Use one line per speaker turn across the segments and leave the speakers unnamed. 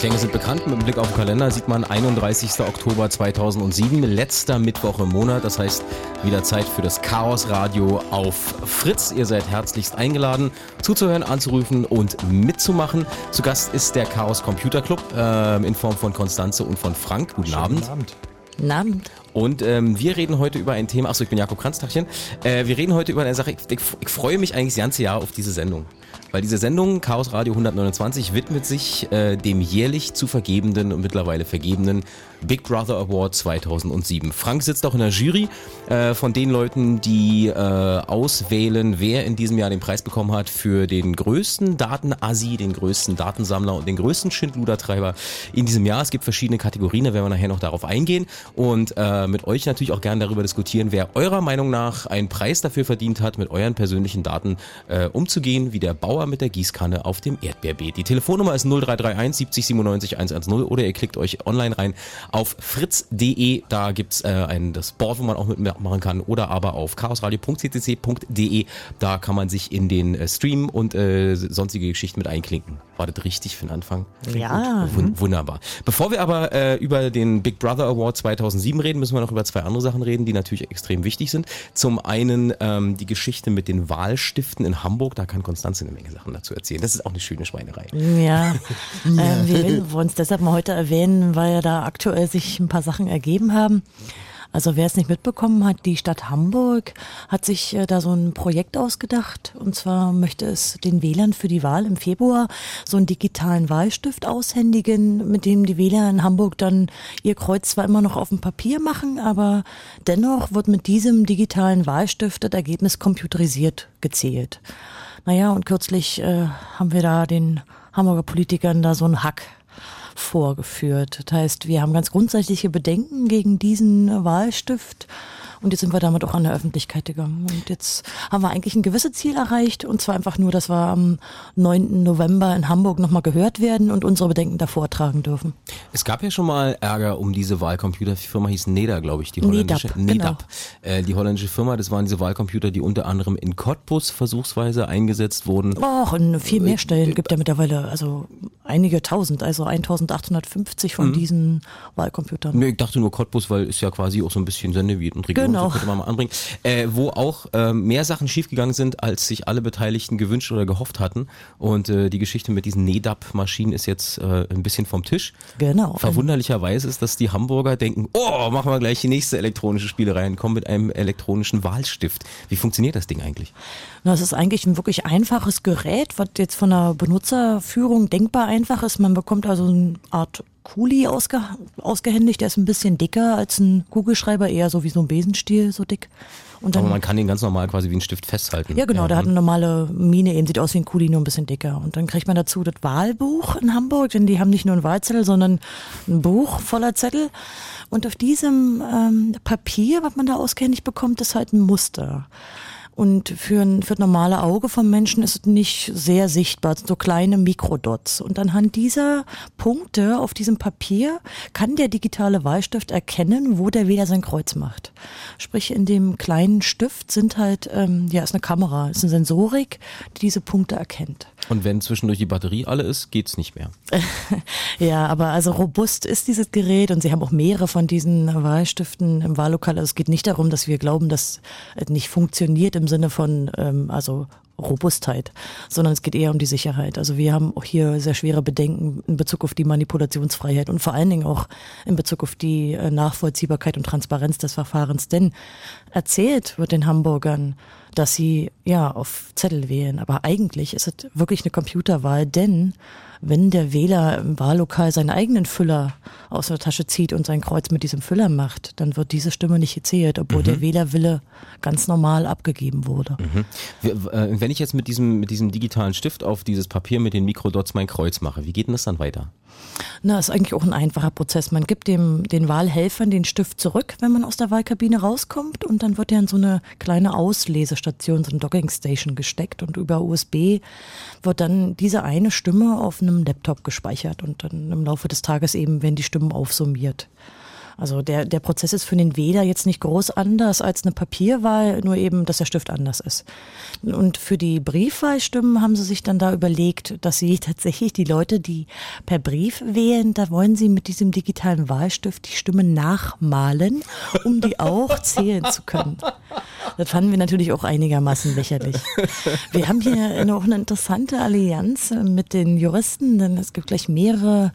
Klänge sind bekannt. Mit Blick auf den Kalender sieht man 31. Oktober 2007, letzter Mittwoch im Monat. Das heißt, wieder Zeit für das Chaos Radio auf Fritz. Ihr seid herzlichst eingeladen, zuzuhören, anzurufen und mitzumachen. Zu Gast ist der Chaos Computer Club äh, in Form von Konstanze und von Frank. Guten Schönen Abend. Abend.
Guten Abend.
Und ähm, wir reden heute über ein Thema. Achso, ich bin Jakob Kranztachchen. Äh, wir reden heute über eine Sache. Ich, ich, ich freue mich eigentlich das ganze Jahr auf diese Sendung. Weil diese Sendung Chaos Radio 129 widmet sich äh, dem jährlich zu vergebenden und mittlerweile vergebenen Big Brother Award 2007. Frank sitzt auch in der Jury äh, von den Leuten, die äh, auswählen, wer in diesem Jahr den Preis bekommen hat für den größten Datenassi, den größten Datensammler und den größten Schindludertreiber in diesem Jahr. Es gibt verschiedene Kategorien, da werden wir nachher noch darauf eingehen und äh, mit euch natürlich auch gerne darüber diskutieren, wer eurer Meinung nach einen Preis dafür verdient hat, mit euren persönlichen Daten äh, umzugehen, wie der Bauer mit der Gießkanne auf dem Erdbeerbeet. Die Telefonnummer ist 0331 70 97 110 oder ihr klickt euch online rein auf fritz.de. Da gibt's äh, ein, das Board, wo man auch mitmachen kann. Oder aber auf chaosradio.ccc.de. Da kann man sich in den äh, Stream und äh, sonstige Geschichten mit einklinken. War das richtig für den Anfang?
Ja.
Wun wunderbar. Bevor wir aber äh, über den Big Brother Award 2007 reden, müssen wir noch über zwei andere Sachen reden, die natürlich extrem wichtig sind. Zum einen ähm, die Geschichte mit den Wahlstiften in Hamburg. Da kann Konstanze eine Menge Sachen dazu erzählen. Das ist auch eine schöne Schweinerei.
Ja. ähm, wir wollen es deshalb mal heute erwähnen, weil ja da aktuell sich ein paar Sachen ergeben haben. Also wer es nicht mitbekommen hat, die Stadt Hamburg hat sich äh, da so ein Projekt ausgedacht. Und zwar möchte es den Wählern für die Wahl im Februar so einen digitalen Wahlstift aushändigen, mit dem die Wähler in Hamburg dann ihr Kreuz zwar immer noch auf dem Papier machen, aber dennoch wird mit diesem digitalen Wahlstift das Ergebnis computerisiert gezählt. Naja, und kürzlich äh, haben wir da den Hamburger Politikern da so einen Hack vorgeführt. Das heißt, wir haben ganz grundsätzliche Bedenken gegen diesen Wahlstift und jetzt sind wir damit auch an der Öffentlichkeit gegangen. Und jetzt haben wir eigentlich ein gewisses Ziel erreicht. Und zwar einfach nur, dass wir am 9. November in Hamburg nochmal gehört werden und unsere Bedenken da vortragen dürfen.
Es gab ja schon mal Ärger um diese Wahlcomputer. Die Firma hieß NEDA, glaube ich, die holländische.
NEDAP, NEDAP.
Genau. Äh, die holländische Firma, das waren diese Wahlcomputer, die unter anderem in Cottbus versuchsweise eingesetzt wurden.
Och, in viel mehr Stellen gibt ja mittlerweile, also einige tausend, also 1850 von mhm. diesen Wahlcomputern.
Nee, ich dachte nur Cottbus, weil es ja quasi auch so ein bisschen Sendewied und Region
genau.
könnte man mal anbringen, äh, wo auch äh, mehr Sachen schiefgegangen sind, als sich alle Beteiligten gewünscht oder gehofft hatten. Und äh, die Geschichte mit diesen NEDAP-Maschinen ist jetzt äh, ein bisschen vom Tisch.
Genau.
Verwunderlicherweise ist, dass die Hamburger denken, oh, machen wir gleich die nächste elektronische Spielerei und kommen mit einem elektronischen Wahlstift. Wie funktioniert das Ding eigentlich?
Das ist eigentlich ein wirklich einfaches Gerät, was jetzt von der Benutzerführung denkbar einfach ist. Man bekommt also eine Art Kuli ausge, ausgehändigt. Der ist ein bisschen dicker als ein Kugelschreiber, eher so wie so ein Besenstiel, so dick.
Und dann, Aber man kann den ganz normal quasi wie ein Stift festhalten.
Ja, genau, ja. der hat eine normale Mine, eben sieht aus wie ein Kuli, nur ein bisschen dicker. Und dann kriegt man dazu das Wahlbuch in Hamburg, denn die haben nicht nur ein Wahlzettel, sondern ein Buch voller Zettel. Und auf diesem ähm, Papier, was man da ausgehändigt bekommt, ist halt ein Muster. Und für ein, für das normale Auge vom Menschen ist es nicht sehr sichtbar, so kleine Mikrodots. Und anhand dieser Punkte auf diesem Papier kann der digitale Wahlstift erkennen, wo der Wähler sein Kreuz macht. Sprich, in dem kleinen Stift sind halt, ähm, ja, ist eine Kamera, ist eine Sensorik, die diese Punkte erkennt.
Und wenn zwischendurch die Batterie alle ist, geht's nicht mehr.
ja, aber also robust ist dieses Gerät und sie haben auch mehrere von diesen Wahlstiften im Wahllokal. Also es geht nicht darum, dass wir glauben, dass es nicht funktioniert im Sinne von ähm, also Robustheit, sondern es geht eher um die Sicherheit. Also wir haben auch hier sehr schwere Bedenken in Bezug auf die Manipulationsfreiheit und vor allen Dingen auch in Bezug auf die äh, Nachvollziehbarkeit und Transparenz des Verfahrens. Denn erzählt wird den Hamburgern, dass sie ja auf Zettel wählen. Aber eigentlich ist es wirklich eine Computerwahl, denn wenn der Wähler im Wahllokal seinen eigenen Füller aus der Tasche zieht und sein Kreuz mit diesem Füller macht, dann wird diese Stimme nicht gezählt, obwohl mhm. der Wählerwille ganz normal abgegeben wurde.
Mhm. Äh, wenn ich jetzt mit diesem, mit diesem digitalen Stift auf dieses Papier mit den Mikrodots mein Kreuz mache, wie geht denn das dann weiter?
Na, ist eigentlich auch ein einfacher Prozess. Man gibt dem, den Wahlhelfern den Stift zurück, wenn man aus der Wahlkabine rauskommt und dann wird er in so eine kleine Auslesestation, so eine Dockingstation gesteckt und über USB wird dann diese eine Stimme auf einem Laptop gespeichert und dann im Laufe des Tages eben werden die Stimmen aufsummiert. Also der, der Prozess ist für den Wähler jetzt nicht groß anders als eine Papierwahl, nur eben, dass der Stift anders ist. Und für die Briefwahlstimmen haben sie sich dann da überlegt, dass sie tatsächlich die Leute, die per Brief wählen, da wollen sie mit diesem digitalen Wahlstift die Stimmen nachmalen, um die auch zählen zu können. Das fanden wir natürlich auch einigermaßen lächerlich. Wir haben hier noch eine interessante Allianz mit den Juristen, denn es gibt gleich mehrere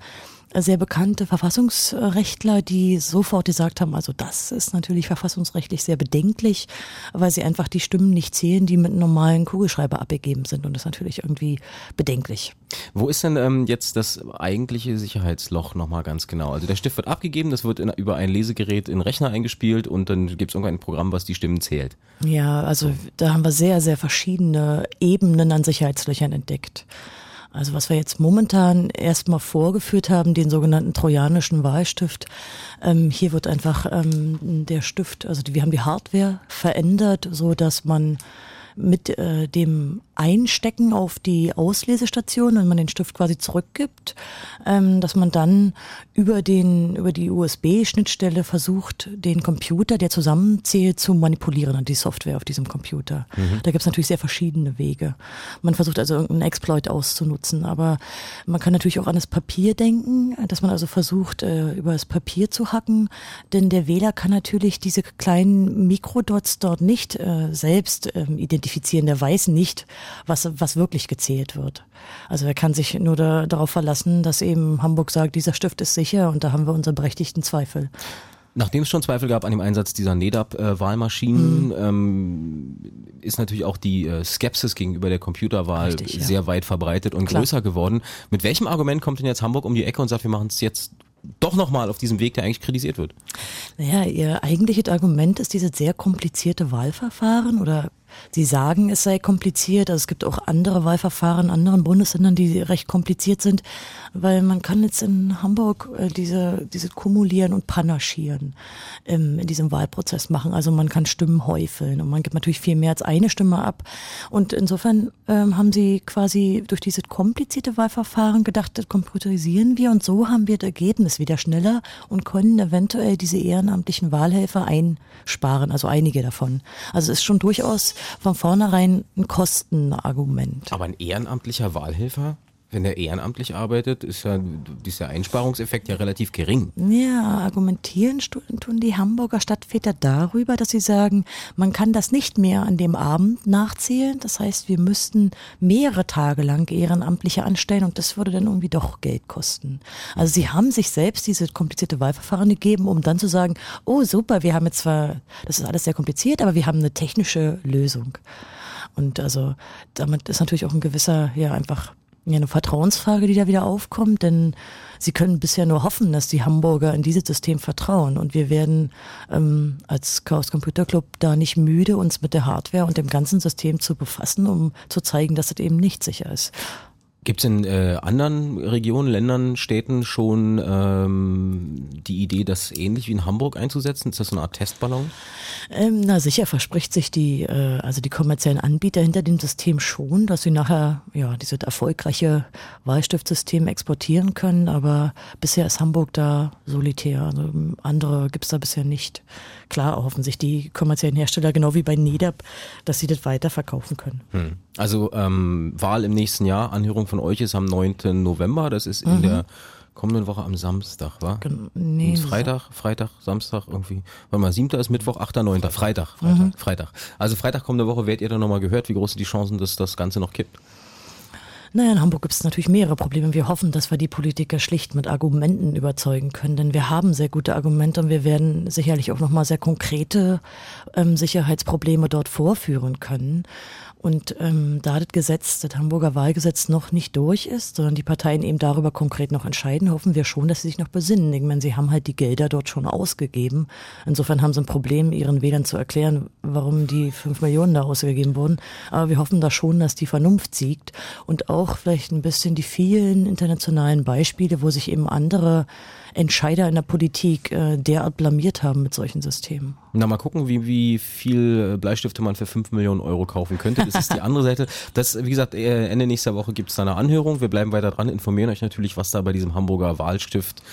sehr bekannte Verfassungsrechtler, die sofort gesagt haben, also das ist natürlich verfassungsrechtlich sehr bedenklich, weil sie einfach die Stimmen nicht zählen, die mit einem normalen Kugelschreiber abgegeben sind. Und das ist natürlich irgendwie bedenklich.
Wo ist denn ähm, jetzt das eigentliche Sicherheitsloch nochmal ganz genau? Also der Stift wird abgegeben, das wird in, über ein Lesegerät in Rechner eingespielt und dann gibt es irgendein Programm, was die Stimmen zählt.
Ja, also da haben wir sehr, sehr verschiedene Ebenen an Sicherheitslöchern entdeckt. Also was wir jetzt momentan erstmal vorgeführt haben, den sogenannten trojanischen Wahlstift. Ähm, hier wird einfach ähm, der Stift, also wir haben die Hardware verändert, so dass man mit äh, dem Einstecken auf die Auslesestation, wenn man den Stift quasi zurückgibt, ähm, dass man dann über den über die USB-Schnittstelle versucht, den Computer, der zusammenzählt, zu manipulieren und die Software auf diesem Computer. Mhm. Da gibt es natürlich sehr verschiedene Wege. Man versucht also irgendeinen Exploit auszunutzen, aber man kann natürlich auch an das Papier denken, dass man also versucht, äh, über das Papier zu hacken, denn der Wähler kann natürlich diese kleinen Mikrodots dort nicht äh, selbst ähm, identifizieren. Der weiß nicht, was, was wirklich gezählt wird. Also er kann sich nur da, darauf verlassen, dass eben Hamburg sagt, dieser Stift ist sicher und da haben wir unsere berechtigten Zweifel.
Nachdem es schon Zweifel gab an dem Einsatz dieser NEDAP-Wahlmaschinen, mhm. ähm, ist natürlich auch die äh, Skepsis gegenüber der Computerwahl Richtig, ja. sehr weit verbreitet und Klar. größer geworden. Mit welchem Argument kommt denn jetzt Hamburg um die Ecke und sagt, wir machen es jetzt doch nochmal auf diesem Weg, der eigentlich kritisiert wird?
Naja, ihr eigentliches Argument ist dieses sehr komplizierte Wahlverfahren oder Sie sagen, es sei kompliziert. Also es gibt auch andere Wahlverfahren in anderen Bundesländern, die recht kompliziert sind, weil man kann jetzt in Hamburg äh, diese, diese Kumulieren und Panaschieren ähm, in diesem Wahlprozess machen. Also man kann Stimmen häufeln und man gibt natürlich viel mehr als eine Stimme ab. Und insofern ähm, haben sie quasi durch dieses komplizierte Wahlverfahren gedacht, das computerisieren wir und so haben wir das Ergebnis wieder schneller und können eventuell diese ehrenamtlichen Wahlhelfer einsparen, also einige davon. Also es ist schon durchaus von vornherein ein Kostenargument.
Aber ein ehrenamtlicher Wahlhelfer? Wenn er ehrenamtlich arbeitet, ist ja dieser Einsparungseffekt ja relativ gering.
Ja, argumentieren tun die Hamburger Stadtväter darüber, dass sie sagen, man kann das nicht mehr an dem Abend nachzählen. Das heißt, wir müssten mehrere Tage lang Ehrenamtliche anstellen und das würde dann irgendwie doch Geld kosten. Also sie haben sich selbst diese komplizierte Wahlverfahren gegeben, um dann zu sagen, oh super, wir haben jetzt zwar, das ist alles sehr kompliziert, aber wir haben eine technische Lösung. Und also damit ist natürlich auch ein gewisser, ja, einfach Ja, eine Vertrauensfrage, die da wieder aufkommt, denn sie können bisher nur hoffen, dass die Hamburger in dieses System vertrauen. Und wir werden ähm, als Chaos Computer Club da nicht müde, uns mit der Hardware und dem ganzen System zu befassen, um zu zeigen, dass es eben nicht sicher ist.
Gibt es in äh, anderen Regionen, Ländern, Städten schon ähm, die Idee, das ähnlich wie in Hamburg einzusetzen? Ist das so eine Art Testballon?
Ähm, na sicher verspricht sich die, äh, also die kommerziellen Anbieter hinter dem System schon, dass sie nachher ja dieses erfolgreiche Wahlstiftsystem exportieren können, aber bisher ist Hamburg da solitär. Also andere gibt's da bisher nicht. Klar hoffen sich die kommerziellen Hersteller, genau wie bei NEDAP, dass sie das weiterverkaufen können.
Hm. Also ähm, Wahl im nächsten Jahr, Anhörung von euch ist am 9. November, das ist in mhm. der kommenden Woche am Samstag, wa? Nee, Freitag, Freitag, Samstag irgendwie. Warte mal, 7. ist Mittwoch, 8., 9. Freitag, Freitag, mhm. Freitag. Also Freitag kommende Woche werdet ihr dann nochmal gehört, wie groß sind die Chancen, dass das Ganze noch kippt?
Naja, in Hamburg gibt es natürlich mehrere Probleme. Wir hoffen, dass wir die Politiker schlicht mit Argumenten überzeugen können, denn wir haben sehr gute Argumente und wir werden sicherlich auch nochmal sehr konkrete ähm, Sicherheitsprobleme dort vorführen können. Und ähm, da das Gesetz, das Hamburger Wahlgesetz noch nicht durch ist, sondern die Parteien eben darüber konkret noch entscheiden, hoffen wir schon, dass sie sich noch besinnen. Ich meine, sie haben halt die Gelder dort schon ausgegeben. Insofern haben sie ein Problem, ihren Wählern zu erklären, warum die fünf Millionen da ausgegeben wurden. Aber wir hoffen da schon, dass die Vernunft siegt und auch vielleicht ein bisschen die vielen internationalen Beispiele, wo sich eben andere Entscheider in der Politik äh, derart blamiert haben mit solchen Systemen.
Na, mal gucken, wie, wie viel Bleistifte man für 5 Millionen Euro kaufen könnte. Das ist die andere Seite. Das, wie gesagt, äh, Ende nächster Woche gibt es da eine Anhörung. Wir bleiben weiter dran, informieren euch natürlich, was da bei diesem Hamburger Wahlstift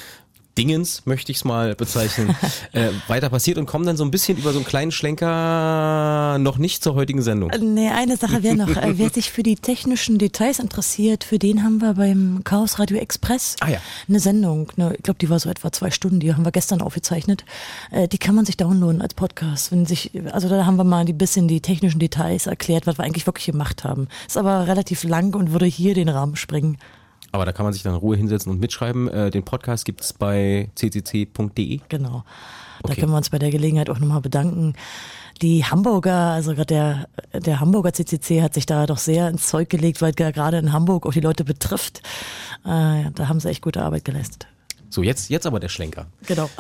Dingens, möchte ich es mal bezeichnen, äh, weiter passiert und kommen dann so ein bisschen über so einen kleinen Schlenker noch nicht zur heutigen Sendung. Äh,
nee, eine Sache wäre noch, äh, wer sich für die technischen Details interessiert, für den haben wir beim Chaos Radio Express ah, ja. eine Sendung. Ne, ich glaube, die war so etwa zwei Stunden, die haben wir gestern aufgezeichnet. Äh, die kann man sich downloaden als Podcast. Wenn sich, also da haben wir mal ein bisschen die technischen Details erklärt, was wir eigentlich wirklich gemacht haben. Ist aber relativ lang und würde hier den Rahmen springen.
Aber da kann man sich dann in Ruhe hinsetzen und mitschreiben. Äh, den Podcast gibt's bei ccc.de.
Genau. Da können wir uns bei der Gelegenheit auch nochmal bedanken. Die Hamburger, also gerade der, der Hamburger CCC hat sich da doch sehr ins Zeug gelegt, weil gerade in Hamburg auch die Leute betrifft. Äh, da haben sie echt gute Arbeit geleistet.
So, jetzt, jetzt aber der Schlenker.
Genau.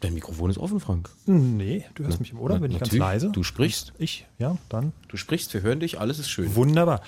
Dein Mikrofon ist offen, Frank.
Nee, du hörst Na, mich im Ohr, bin ich ganz leise.
Du sprichst.
Ich, ja, dann.
Du sprichst, wir hören dich, alles ist schön.
Wunderbar.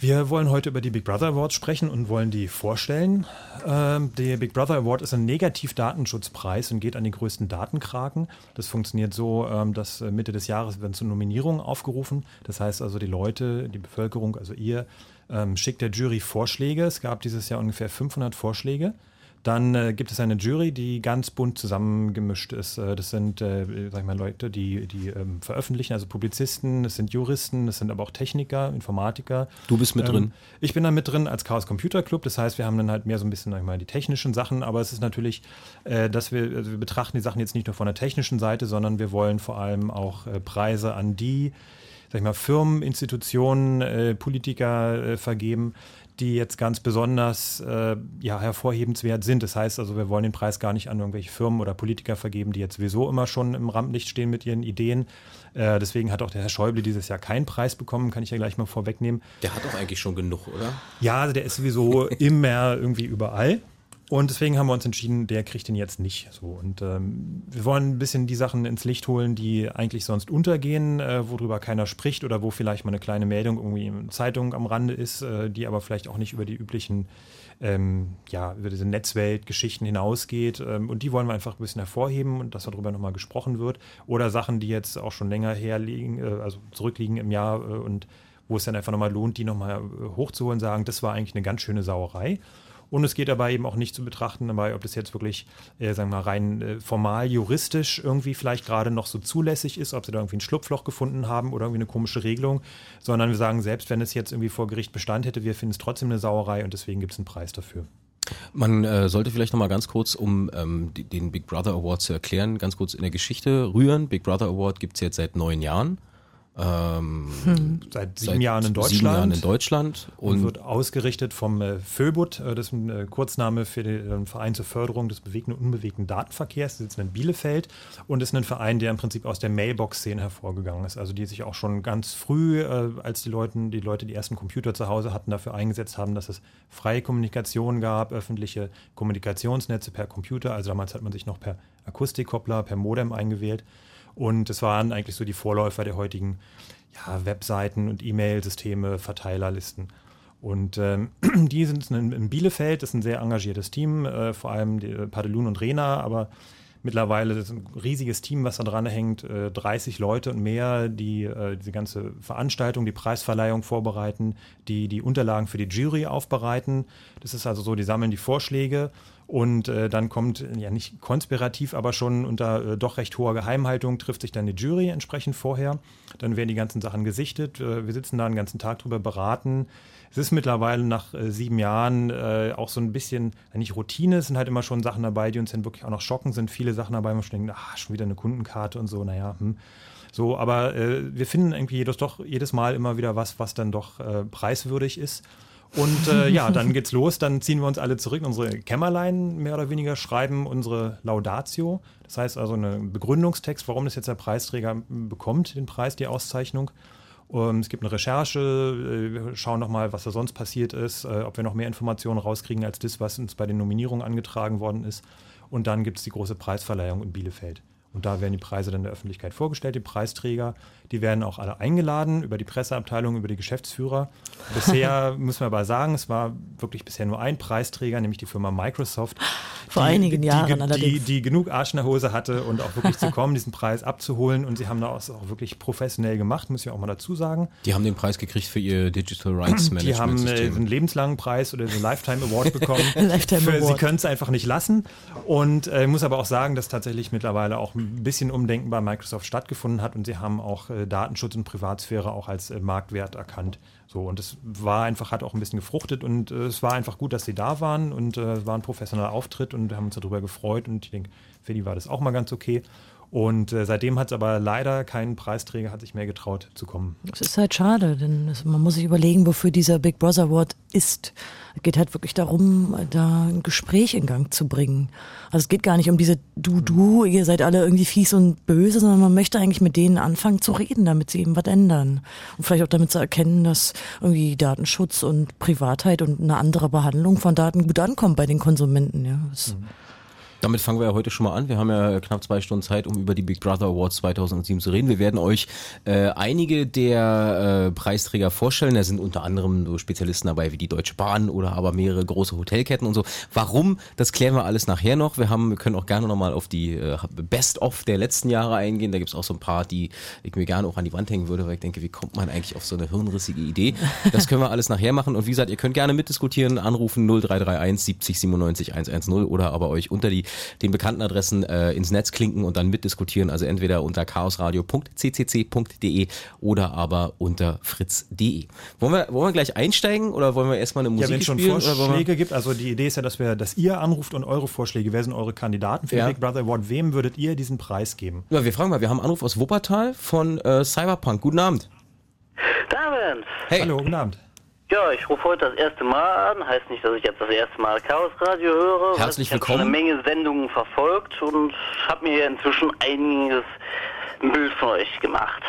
Wir wollen heute über die Big Brother Awards sprechen und wollen die vorstellen. Ähm, der Big Brother Award ist ein Negativ-Datenschutzpreis und geht an die größten Datenkraken. Das funktioniert so, ähm, dass äh, Mitte des Jahres werden zu Nominierungen aufgerufen. Das heißt also, die Leute, die Bevölkerung, also ihr, ähm, schickt der Jury Vorschläge. Es gab dieses Jahr ungefähr 500 Vorschläge. Dann äh, gibt es eine Jury, die ganz bunt zusammengemischt ist. Äh, das sind, äh, sag ich mal, Leute, die, die ähm, veröffentlichen, also Publizisten, das sind Juristen, das sind aber auch Techniker, Informatiker.
Du bist mit ähm, drin?
Ich bin da mit drin als Chaos Computer Club. Das heißt, wir haben dann halt mehr so ein bisschen, sag ich mal, die technischen Sachen, aber es ist natürlich, äh, dass wir, also wir betrachten die Sachen jetzt nicht nur von der technischen Seite, sondern wir wollen vor allem auch äh, Preise an die, sag ich mal, Firmen, Institutionen, äh, Politiker äh, vergeben, die jetzt ganz besonders äh, ja, hervorhebenswert sind. Das heißt also, wir wollen den Preis gar nicht an irgendwelche Firmen oder Politiker vergeben, die jetzt sowieso immer schon im Rampenlicht stehen mit ihren Ideen. Äh, deswegen hat auch der Herr Schäuble dieses Jahr keinen Preis bekommen, kann ich ja gleich mal vorwegnehmen.
Der hat doch eigentlich schon genug, oder?
Ja, also der ist sowieso immer irgendwie überall. Und deswegen haben wir uns entschieden, der kriegt den jetzt nicht. So und ähm, wir wollen ein bisschen die Sachen ins Licht holen, die eigentlich sonst untergehen, äh, worüber keiner spricht oder wo vielleicht mal eine kleine Meldung irgendwie in Zeitung am Rande ist, äh, die aber vielleicht auch nicht über die üblichen, ähm, ja, über diese Netzweltgeschichten hinausgeht. Ähm, und die wollen wir einfach ein bisschen hervorheben und dass darüber nochmal gesprochen wird. Oder Sachen, die jetzt auch schon länger herliegen, äh, also zurückliegen im Jahr äh, und wo es dann einfach nochmal lohnt, die nochmal äh, hochzuholen, sagen, das war eigentlich eine ganz schöne Sauerei. Und es geht dabei eben auch nicht zu betrachten, dabei, ob das jetzt wirklich, äh, sagen wir mal, rein äh, formal juristisch irgendwie vielleicht gerade noch so zulässig ist, ob sie da irgendwie ein Schlupfloch gefunden haben oder irgendwie eine komische Regelung, sondern wir sagen, selbst wenn es jetzt irgendwie vor Gericht Bestand hätte, wir finden es trotzdem eine Sauerei und deswegen gibt es einen Preis dafür.
Man äh, sollte vielleicht noch mal ganz kurz, um ähm, die, den Big Brother Award zu erklären, ganz kurz in der Geschichte rühren. Big Brother Award gibt es jetzt seit neun Jahren. Ähm,
hm. Seit sieben
seit
Jahren in Deutschland.
Sieben Jahren in Deutschland.
Und, und wird ausgerichtet vom äh, FÖBUT, äh, das ist ein äh, Kurzname für den äh, Verein zur Förderung des bewegten und unbewegten Datenverkehrs. Die sitzen in Bielefeld und ist ein Verein, der im Prinzip aus der Mailbox-Szene hervorgegangen ist. Also die sich auch schon ganz früh, äh, als die, Leuten, die Leute die ersten Computer zu Hause hatten, dafür eingesetzt haben, dass es freie Kommunikation gab, öffentliche Kommunikationsnetze per Computer. Also damals hat man sich noch per Akustikkoppler, per Modem eingewählt. Und es waren eigentlich so die Vorläufer der heutigen ja, Webseiten und E-Mail-Systeme, Verteilerlisten. Und ähm, die sind in, Bielefeld, das ist ein sehr engagiertes Team, äh, vor allem äh, Padelun und Rena, aber mittlerweile ist ein riesiges Team, was da dran hängt, äh, 30 Leute und mehr, die äh, diese ganze Veranstaltung, die Preisverleihung vorbereiten, die die Unterlagen für die Jury aufbereiten. Das ist also so, die sammeln die Vorschläge und äh, dann kommt, ja nicht konspirativ, aber schon unter äh, doch recht hoher Geheimhaltung trifft sich dann die Jury entsprechend vorher. Dann werden die ganzen Sachen gesichtet. Äh, wir sitzen da einen ganzen Tag drüber beraten. Es ist mittlerweile nach äh, sieben Jahren äh, auch so ein bisschen, nicht Routine, es sind halt immer schon Sachen dabei, die uns dann wirklich auch noch schocken, sind viele Sachen dabei, wo man schon denkt, ach, schon wieder eine Kundenkarte und so, naja, hm. So, aber äh, wir finden irgendwie jedes, doch jedes Mal immer wieder was, was dann doch äh, preiswürdig ist. Und äh, ja, dann geht's los. Dann ziehen wir uns alle zurück in unsere Kämmerlein, mehr oder weniger, schreiben unsere Laudatio. Das heißt also einen Begründungstext, warum das jetzt der Preisträger bekommt, den Preis, die Auszeichnung. Um, ähm, es gibt eine Recherche, äh, wir schauen nochmal, was da sonst passiert ist, äh, ob wir noch mehr Informationen rauskriegen als das, was uns bei den Nominierungen angetragen worden ist. Und dann gibt es die große Preisverleihung in Bielefeld. Und da werden die Preise dann der Öffentlichkeit vorgestellt, die Preisträger. Die werden auch alle eingeladen über die Presseabteilung, über die Geschäftsführer. Bisher müssen wir aber sagen, es war wirklich bisher nur ein Preisträger, nämlich die Firma Microsoft.
Vor die, einigen Jahren
die, allerdings. Die, die genug Arsch in der Hose hatte und auch wirklich zu kommen, diesen Preis abzuholen. Und sie haben das auch wirklich professionell gemacht, muss ich auch mal dazu sagen.
Die haben den Preis gekriegt für ihr Digital Rights Management.
Die haben äh, einen lebenslangen Preis oder einen Lifetime Award bekommen.
Lifetime
für,
Award.
Sie können es einfach nicht lassen. Und äh, muss aber auch sagen, dass tatsächlich mittlerweile auch ein bisschen Umdenken bei Microsoft stattgefunden hat und sie haben auch äh, Datenschutz und Privatsphäre auch als äh, Marktwert erkannt. So, und es war einfach, hat auch ein bisschen gefruchtet und äh, es war einfach gut, dass sie da waren und äh, war ein professioneller Auftritt und wir haben uns darüber gefreut und ich denke, für die war das auch mal ganz okay. Und äh, seitdem hat es aber leider keinen Preisträger, hat sich mehr getraut zu kommen.
Das ist halt schade, denn man muss sich überlegen, wofür dieser Big Brother Award ist. Es geht halt wirklich darum, da ein Gespräch in Gang zu bringen. Also es geht gar nicht um diese Du-Du, ihr seid alle irgendwie fies und böse, sondern man möchte eigentlich mit denen anfangen zu reden, damit sie eben was ändern. Und vielleicht auch damit zu erkennen, dass irgendwie Datenschutz und Privatheit und eine andere Behandlung von Daten gut ankommt bei den Konsumenten. Ja. Das, mhm.
Damit fangen wir ja heute schon mal an. Wir haben ja knapp zwei Stunden Zeit, um über die Big Brother Awards 2007 zu reden. Wir werden euch äh, einige der äh, Preisträger vorstellen. Da sind unter anderem so Spezialisten dabei wie die Deutsche Bahn oder aber mehrere große Hotelketten und so. Warum? Das klären wir alles nachher noch. Wir haben, wir können auch gerne nochmal auf die äh, Best-of der letzten Jahre eingehen. Da gibt's auch so ein paar, die ich mir gerne auch an die Wand hängen würde, weil ich denke, wie kommt man eigentlich auf so eine hirnrissige Idee? Das können wir alles nachher machen. Und wie gesagt, ihr könnt gerne mitdiskutieren, anrufen 0331 70 97 110 oder aber euch unter die den bekannten Adressen äh, ins Netz klinken und dann mitdiskutieren. Also entweder unter chaosradio.ccc.de oder aber unter fritz.de. Wollen wir, wollen wir gleich einsteigen oder wollen wir erstmal eine Musik
Ja, wenn es schon
spielen,
Vorschläge gibt, also die Idee ist ja, dass wir, dass ihr anruft und eure Vorschläge, wer sind eure Kandidaten für ja. den Big Brother Award? Wem würdet ihr diesen Preis geben?
Ja, wir fragen mal, wir haben einen Anruf aus Wuppertal von äh, Cyberpunk. Guten Abend.
Abend.
Hey. Hallo, guten Abend.
Ja, ich rufe heute das erste Mal an. Heißt nicht, dass ich jetzt das erste Mal Chaos Radio höre.
Herzlich
ich
willkommen.
Ich habe eine Menge Sendungen verfolgt und habe mir inzwischen einiges ein Bild von euch gemacht.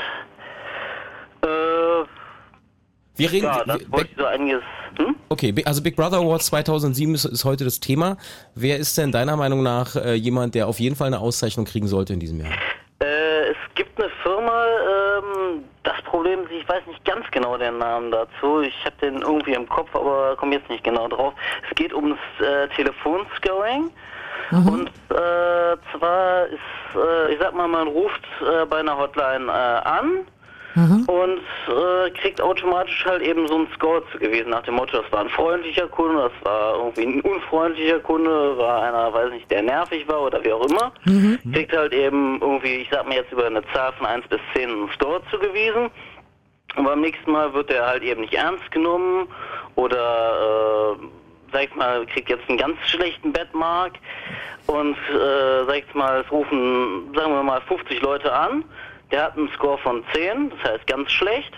Äh,
wir reden.
Ja, das wollte ich so einiges. Hm?
Okay, also Big Brother Awards 2007 ist, ist, heute das Thema. Wer ist denn deiner Meinung nach äh, jemand, der auf jeden Fall eine Auszeichnung kriegen sollte in diesem Jahr?
Äh, es gibt eine Firma, ähm, das Problem ist, ich weiß nicht ganz genau den Namen dazu. Ich habe den irgendwie im Kopf, aber komme jetzt nicht genau drauf. Es geht ums äh, Telefonscoring. Mhm. Und äh, zwar ist, äh, ich sag mal, man ruft äh, bei einer Hotline äh, an mhm. und äh, kriegt automatisch halt eben so einen Score zugewiesen nach dem Motto, das war ein freundlicher Kunde, das war irgendwie ein unfreundlicher Kunde, war einer, weiß nicht, der nervig war oder wie auch immer. Mhm. Kriegt halt eben irgendwie, ich sag mal jetzt über eine Zahl von 1 bis 10 einen Score zugewiesen. Und beim nächsten Mal wird er halt eben nicht ernst genommen oder äh, sag ich mal, kriegt jetzt einen ganz schlechten Bettmark und äh, sag ich mal, es rufen, sagen wir mal, 50 Leute an der hat einen Score von 10, das heißt ganz schlecht.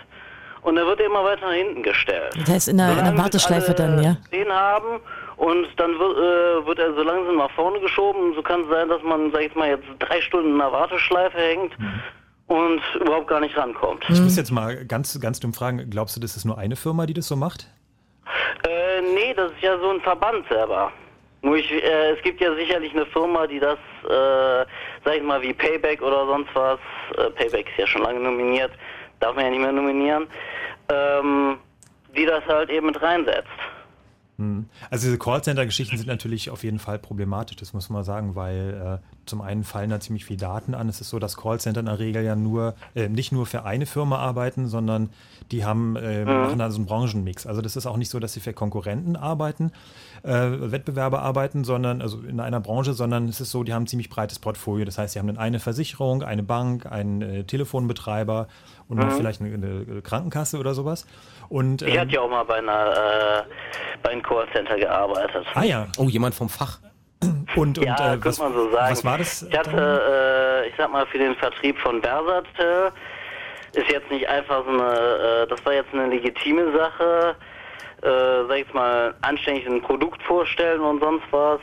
Und dann wird er immer weiter nach hinten gestellt.
Das heißt in der, in der Warteschleife dann, ja?
10 haben und dann wird, äh, wird er so langsam nach vorne geschoben. So kann es sein, dass man, sag ich mal, jetzt drei Stunden in der Warteschleife hängt und überhaupt gar nicht rankommt.
Ich muss jetzt mal ganz, ganz dumm fragen, glaubst du, das ist nur eine Firma, die das so macht?
Äh, nee, das ist ja so ein Verband selber. Nur ich, äh, es gibt ja sicherlich eine Firma, die das, äh, sag ich mal, wie Payback oder sonst was, äh, Payback ist ja schon lange nominiert, darf man ja nicht mehr nominieren, ähm, die das halt eben mit reinsetzt.
Also diese Callcenter-Geschichten sind natürlich auf jeden Fall problematisch, das muss man sagen, weil äh, zum einen fallen da ziemlich viele Daten an. Es ist so, dass Callcenter in der Regel ja nur äh, nicht nur für eine Firma arbeiten, sondern die haben äh, machen da so einen Branchenmix. Also das ist auch nicht so, dass sie für Konkurrenten arbeiten, äh, Wettbewerber arbeiten, sondern also in einer Branche, sondern es ist so, die haben ein ziemlich breites Portfolio. Das heißt, sie haben dann eine Versicherung, eine Bank, einen äh, Telefonbetreiber und noch vielleicht eine, eine Krankenkasse oder sowas. Und
Ich
ähm,
hatte ja auch mal bei einer, äh, bei einem Callcenter gearbeitet.
ah ja,
Oh, jemand vom Fach.
und, und
Ja,
äh,
könnte
was,
man so sagen.
was war das?
Ich hatte, äh, ich sag mal, für den Vertrieb von Bersat, äh, ist jetzt nicht einfach so eine, äh, das war jetzt eine legitime Sache, äh, sag ich mal, anständig ein Produkt vorstellen und sonst was.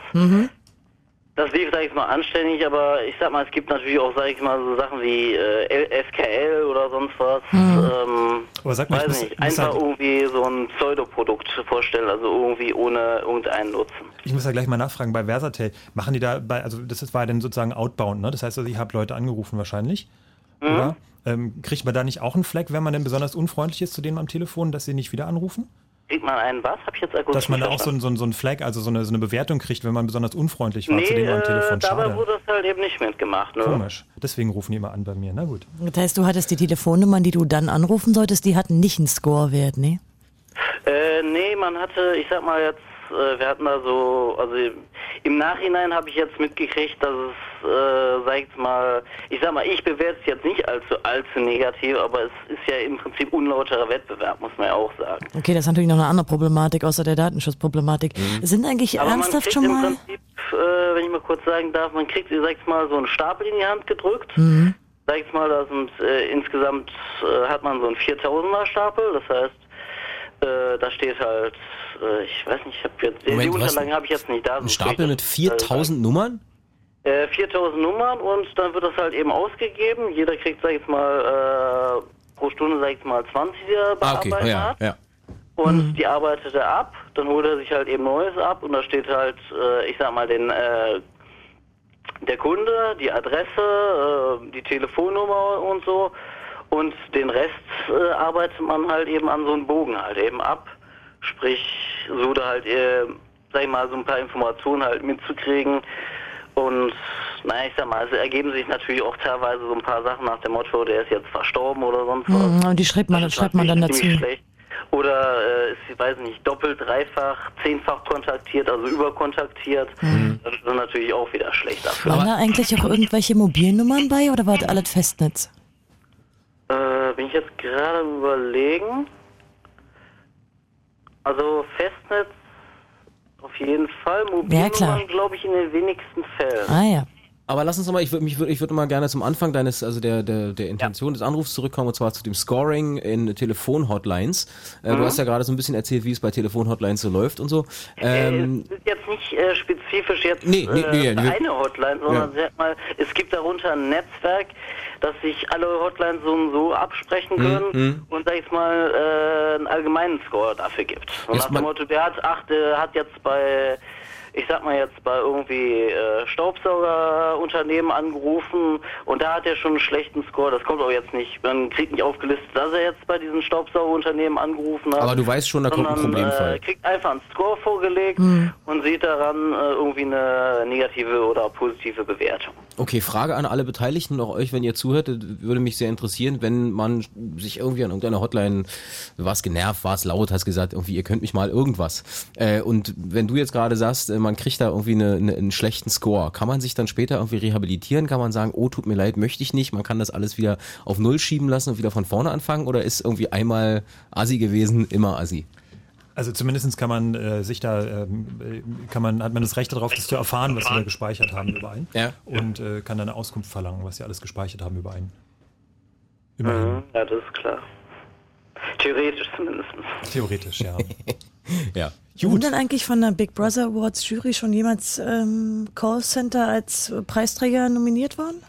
Das lief, sag ich mal, anständig, aber ich sag mal, es gibt natürlich auch, sag ich mal, so Sachen wie äh, SKL oder sonst was. Ähm,
Aber sag mal, ich
weiß
muss-
nicht,
muss
einfach
halt-
irgendwie so ein Pseudoprodukt vorstellen, also irgendwie ohne irgendeinen Nutzen.
Ich muss ja gleich mal nachfragen, bei Versatel, machen die da, bei, also das ist, war ja dann sozusagen Outbound, ne? Das heißt also, ich habe Leute angerufen wahrscheinlich,
Mhm.
oder? Ähm, kriegt man da nicht auch einen Flag, wenn man denn besonders unfreundlich ist zu denen am Telefon, dass sie nicht wieder anrufen?
Kriegt man einen was? Hab ich jetzt akustisch
Dass man da auch so, so, so ein Flag, also so eine, so eine Bewertung kriegt, wenn man besonders unfreundlich war zu
Nee,
denen am
äh,
Telefon.
dabei
Schade.
wurde das halt eben nicht mitgemacht. Ne?
Komisch. Deswegen rufen die immer an bei mir. Na gut.
Das heißt, du hattest die Telefonnummern, die du dann anrufen solltest, die hatten nicht einen Scorewert, ne?
Äh, nee, man hatte, ich sag mal jetzt, äh, wir hatten da so, also im Nachhinein habe ich jetzt mitgekriegt, dass es, äh, sag ich mal, ich sag mal, ich bewerte es jetzt nicht allzu, allzu negativ, aber es ist ja im Prinzip unlauterer Wettbewerb, muss man ja auch sagen.
Okay, das ist natürlich noch eine andere Problematik außer der Datenschutzproblematik. Sind eigentlich
Aber man
ernsthaft
kriegt
schon
im
mal.
Prinzip, äh, wenn ich mal kurz sagen darf, man kriegt, sag ich mal, so einen Stapel in die Hand gedrückt. Sag ich mal, da sind äh, insgesamt äh, hat man so einen 4000er Stapel, das heißt, äh, da steht halt, äh, ich weiß nicht, ich habe jetzt, die
Moment, was?
Unterlagen habe ich jetzt nicht da.
Ein Stapel mit
das,
4000 Nummern?
Äh, 4000 Nummern und dann wird das halt eben ausgegeben. Jeder kriegt, sag ich mal, äh, pro Stunde, sag ich mal, 20 die er
Ah, okay.
bearbeiten
Ja, ja.
Und die arbeitet er ab, dann holt er sich halt eben Neues ab und da steht halt, äh, ich sag mal, den, äh, der Kunde, die Adresse, äh, die Telefonnummer und so. Und den Rest äh, arbeitet man halt eben an so einem Bogen halt eben ab. Sprich, so da halt, äh, sag ich mal, so ein paar Informationen halt mitzukriegen. Und naja, ich sag mal, es ergeben sich natürlich auch teilweise so ein paar Sachen nach dem Motto, der ist jetzt verstorben oder sonst was.
Mhm, Und die schreibt man,
Das
schreibt man dann
natürlich
dazu.
Schlecht. Oder äh, ist, ich weiß nicht, doppelt, dreifach, zehnfach kontaktiert, also überkontaktiert.
Mhm.
Das ist dann natürlich auch wieder schlecht dafür.
Waren da eigentlich auch irgendwelche Mobilnummern bei oder war das alles Festnetz?
Äh, bin ich jetzt gerade am überlegen. Also Festnetz auf jeden Fall.
Ja.
Mobilnummern glaube ich in den wenigsten Fällen.
Ah ja.
Aber lass uns nochmal, ich würde mich, ich würde mal gerne zum Anfang deines, also der, der, der Intention des Anrufs zurückkommen, und zwar zu dem Scoring in Telefonhotlines. Äh,
Mhm.
Du hast ja gerade so ein bisschen erzählt, wie es bei Telefonhotlines so läuft und so. Ähm,
es ist jetzt nicht äh, spezifisch jetzt
Nee, nee, nee,
äh, eine Hotline, sondern sag mal, es gibt darunter ein Netzwerk, dass sich alle Hotlines so und so absprechen
Mhm,
können und sag ich mal äh, einen allgemeinen Score dafür gibt. So
Jetzt
nach dem Motto, der hat, ach, der hat jetzt bei ich sag mal jetzt bei irgendwie äh, Staubsaugerunternehmen angerufen und da hat er schon einen schlechten Score. Das kommt auch jetzt nicht, man kriegt nicht aufgelistet, dass er jetzt bei diesen Staubsaugerunternehmen angerufen hat.
aber du weißt schon, da kommt ein Problemfall.
Äh, kriegt einfach einen Score vorgelegt und sieht daran äh, irgendwie eine negative oder positive Bewertung.
Okay, Frage an alle Beteiligten, auch euch, wenn ihr zuhört, würde mich sehr interessieren, wenn man sich irgendwie an irgendeiner Hotline, du warst genervt, warst laut, hast gesagt, irgendwie, ihr könnt mich mal irgendwas. Äh, und wenn du jetzt gerade sagst, äh, man kriegt da irgendwie eine, eine, einen schlechten Score, kann man sich dann später irgendwie rehabilitieren? Kann man sagen, oh, tut mir leid, möchte ich nicht? Man kann das alles wieder auf Null schieben lassen und wieder von vorne anfangen? Oder ist irgendwie einmal Assi gewesen, immer Assi?
Also zumindest kann man äh, sich da, ähm, äh, kann man, hat man das Recht darauf, das zu erfahren, was sie da gespeichert haben über einen.
Ja.
Und äh, kann dann eine Auskunft verlangen, was sie alles gespeichert haben über einen. Immerhin.
Mhm, ja, das ist klar. Theoretisch zumindest.
Theoretisch, ja.
Ja.
Wurden denn eigentlich von der Big Brother Awards Jury schon jemals ähm, Callcenter als Preisträger nominiert worden?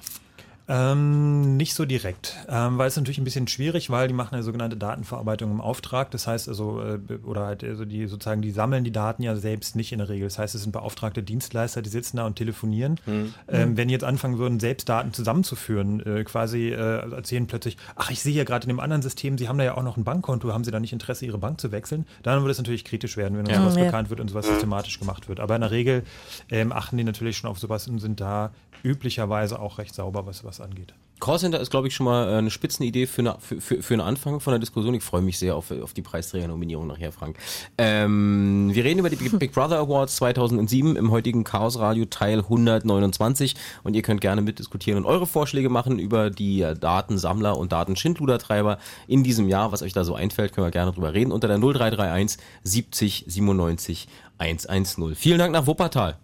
Ähm, nicht so direkt, ähm, weil es natürlich ein bisschen schwierig, weil die machen eine sogenannte Datenverarbeitung im Auftrag. Das heißt also, äh, oder halt also die sozusagen, die sammeln die Daten ja selbst nicht in der Regel. Das heißt, es sind beauftragte Dienstleister, die sitzen da und telefonieren.
Mhm.
Ähm, wenn die jetzt anfangen würden, selbst Daten zusammenzuführen, äh, quasi äh, erzählen plötzlich, ach, ich sehe ja gerade in dem anderen System, Sie haben da ja auch noch ein Bankkonto, haben Sie da nicht Interesse, Ihre Bank zu wechseln? Dann würde es natürlich kritisch werden, wenn uns
Ja.
sowas
Ja.
bekannt wird und sowas systematisch gemacht wird. Aber in der Regel ähm, achten die natürlich schon auf sowas und sind da üblicherweise auch recht sauber, was was angeht.
Callcenter ist, glaube ich, schon mal äh, eine Spitzenidee für, eine, für, für, für einen Anfang von der Diskussion. Ich freue mich sehr auf, auf die Preisträgernominierung nachher, Frank. Ähm, wir reden über die Big Brother Awards 2007 im heutigen Chaos Radio Teil 129 und ihr könnt gerne mitdiskutieren und eure Vorschläge machen über die äh, Datensammler und Datenschindludertreiber in diesem Jahr. Was euch da so einfällt, können wir gerne drüber reden unter der 0331 70 97 110. Vielen Dank nach Wuppertal.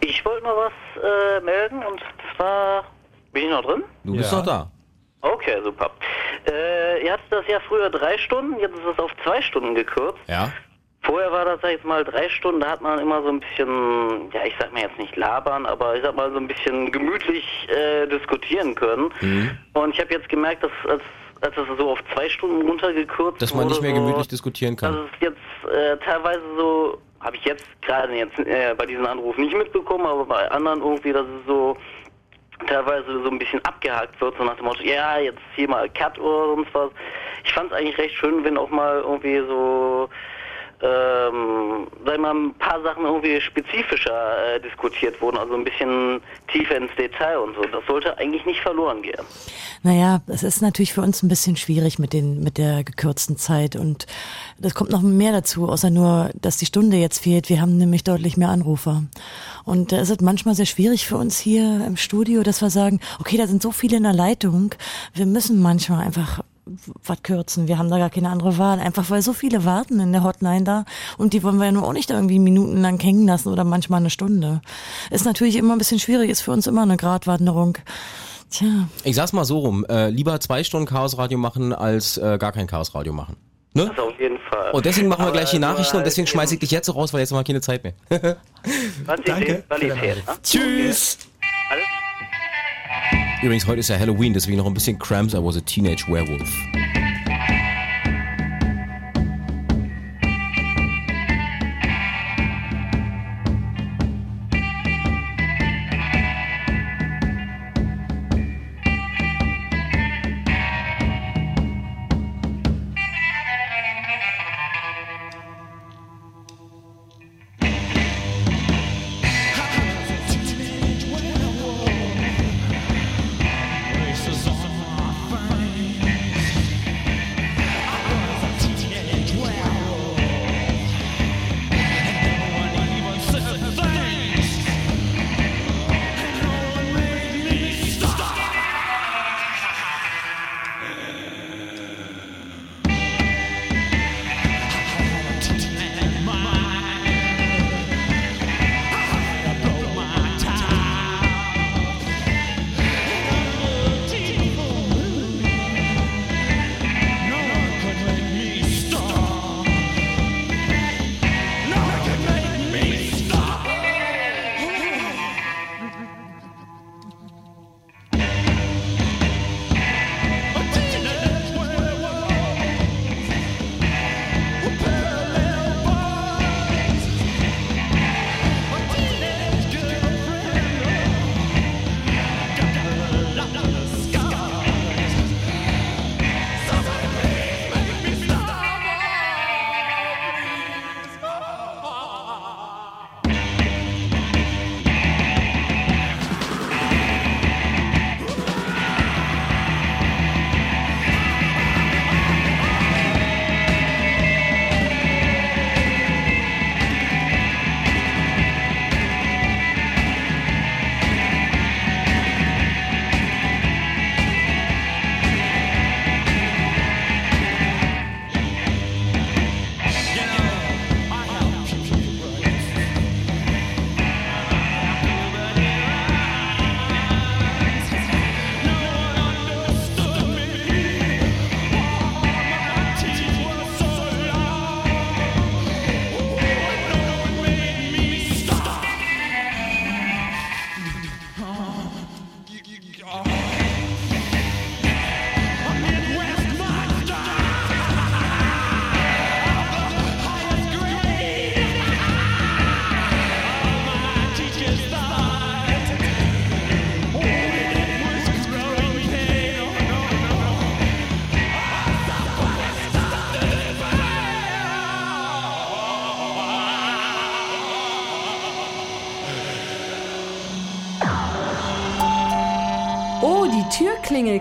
Ich wollte mal was äh, melden und zwar. Bin ich noch drin?
Du bist
Ja.
noch da.
Okay, super. Äh, ihr hattet das ja früher drei Stunden, jetzt ist es auf zwei Stunden gekürzt.
Ja?
Vorher war das, sag ich jetzt mal, drei Stunden, da hat man immer so ein bisschen, ja, ich sag mal jetzt nicht labern, aber ich sag mal so ein bisschen gemütlich äh, diskutieren können.
Mhm.
Und ich habe jetzt gemerkt, dass als, als das so auf zwei Stunden runtergekürzt
Dass man
wurde,
nicht mehr
so,
gemütlich diskutieren kann.
Das ist jetzt äh, teilweise so, habe ich jetzt gerade jetzt äh, bei diesem Anruf nicht mitbekommen, aber bei anderen irgendwie, dass es so teilweise so ein bisschen abgehakt wird, so nach dem Motto, ja, jetzt hier mal Cut oder sonst was. Ich fand es eigentlich recht schön, wenn auch mal irgendwie so ähm, sag mal, ein paar Sachen irgendwie spezifischer äh, diskutiert wurden, also ein bisschen tiefer ins Detail und so. Das sollte eigentlich nicht verloren gehen.
Naja, es ist natürlich für uns ein bisschen schwierig mit, den, mit der gekürzten Zeit und das kommt noch mehr dazu, außer nur, dass die Stunde jetzt fehlt. Wir haben nämlich deutlich mehr Anrufer. Und da ist es manchmal sehr schwierig für uns hier im Studio, dass wir sagen, okay, da sind so viele in der Leitung, wir müssen manchmal einfach was kürzen. Wir haben da gar keine andere Wahl. Einfach weil so viele warten in der Hotline da und die wollen wir ja nur auch nicht irgendwie minutenlang hängen lassen oder manchmal eine Stunde. Ist natürlich immer ein bisschen schwierig, ist für uns immer eine Gratwanderung. Tja.
Ich sag's mal so rum, äh, lieber zwei Stunden Chaosradio machen, als äh, gar kein Chaosradio machen. Ne?
Das auf jeden Fall.
Und deswegen machen wir
Aber
gleich die Nachrichten und
halt
deswegen
eben
schmeiße ich dich jetzt so raus, weil jetzt haben wir keine Zeit mehr.
Danke
Qualität. Ne?
Tschüss!
Alles
Übrigens, heute ist ja Halloween, deswegen noch ein bisschen Cramps, I was a Teenage Werewolf.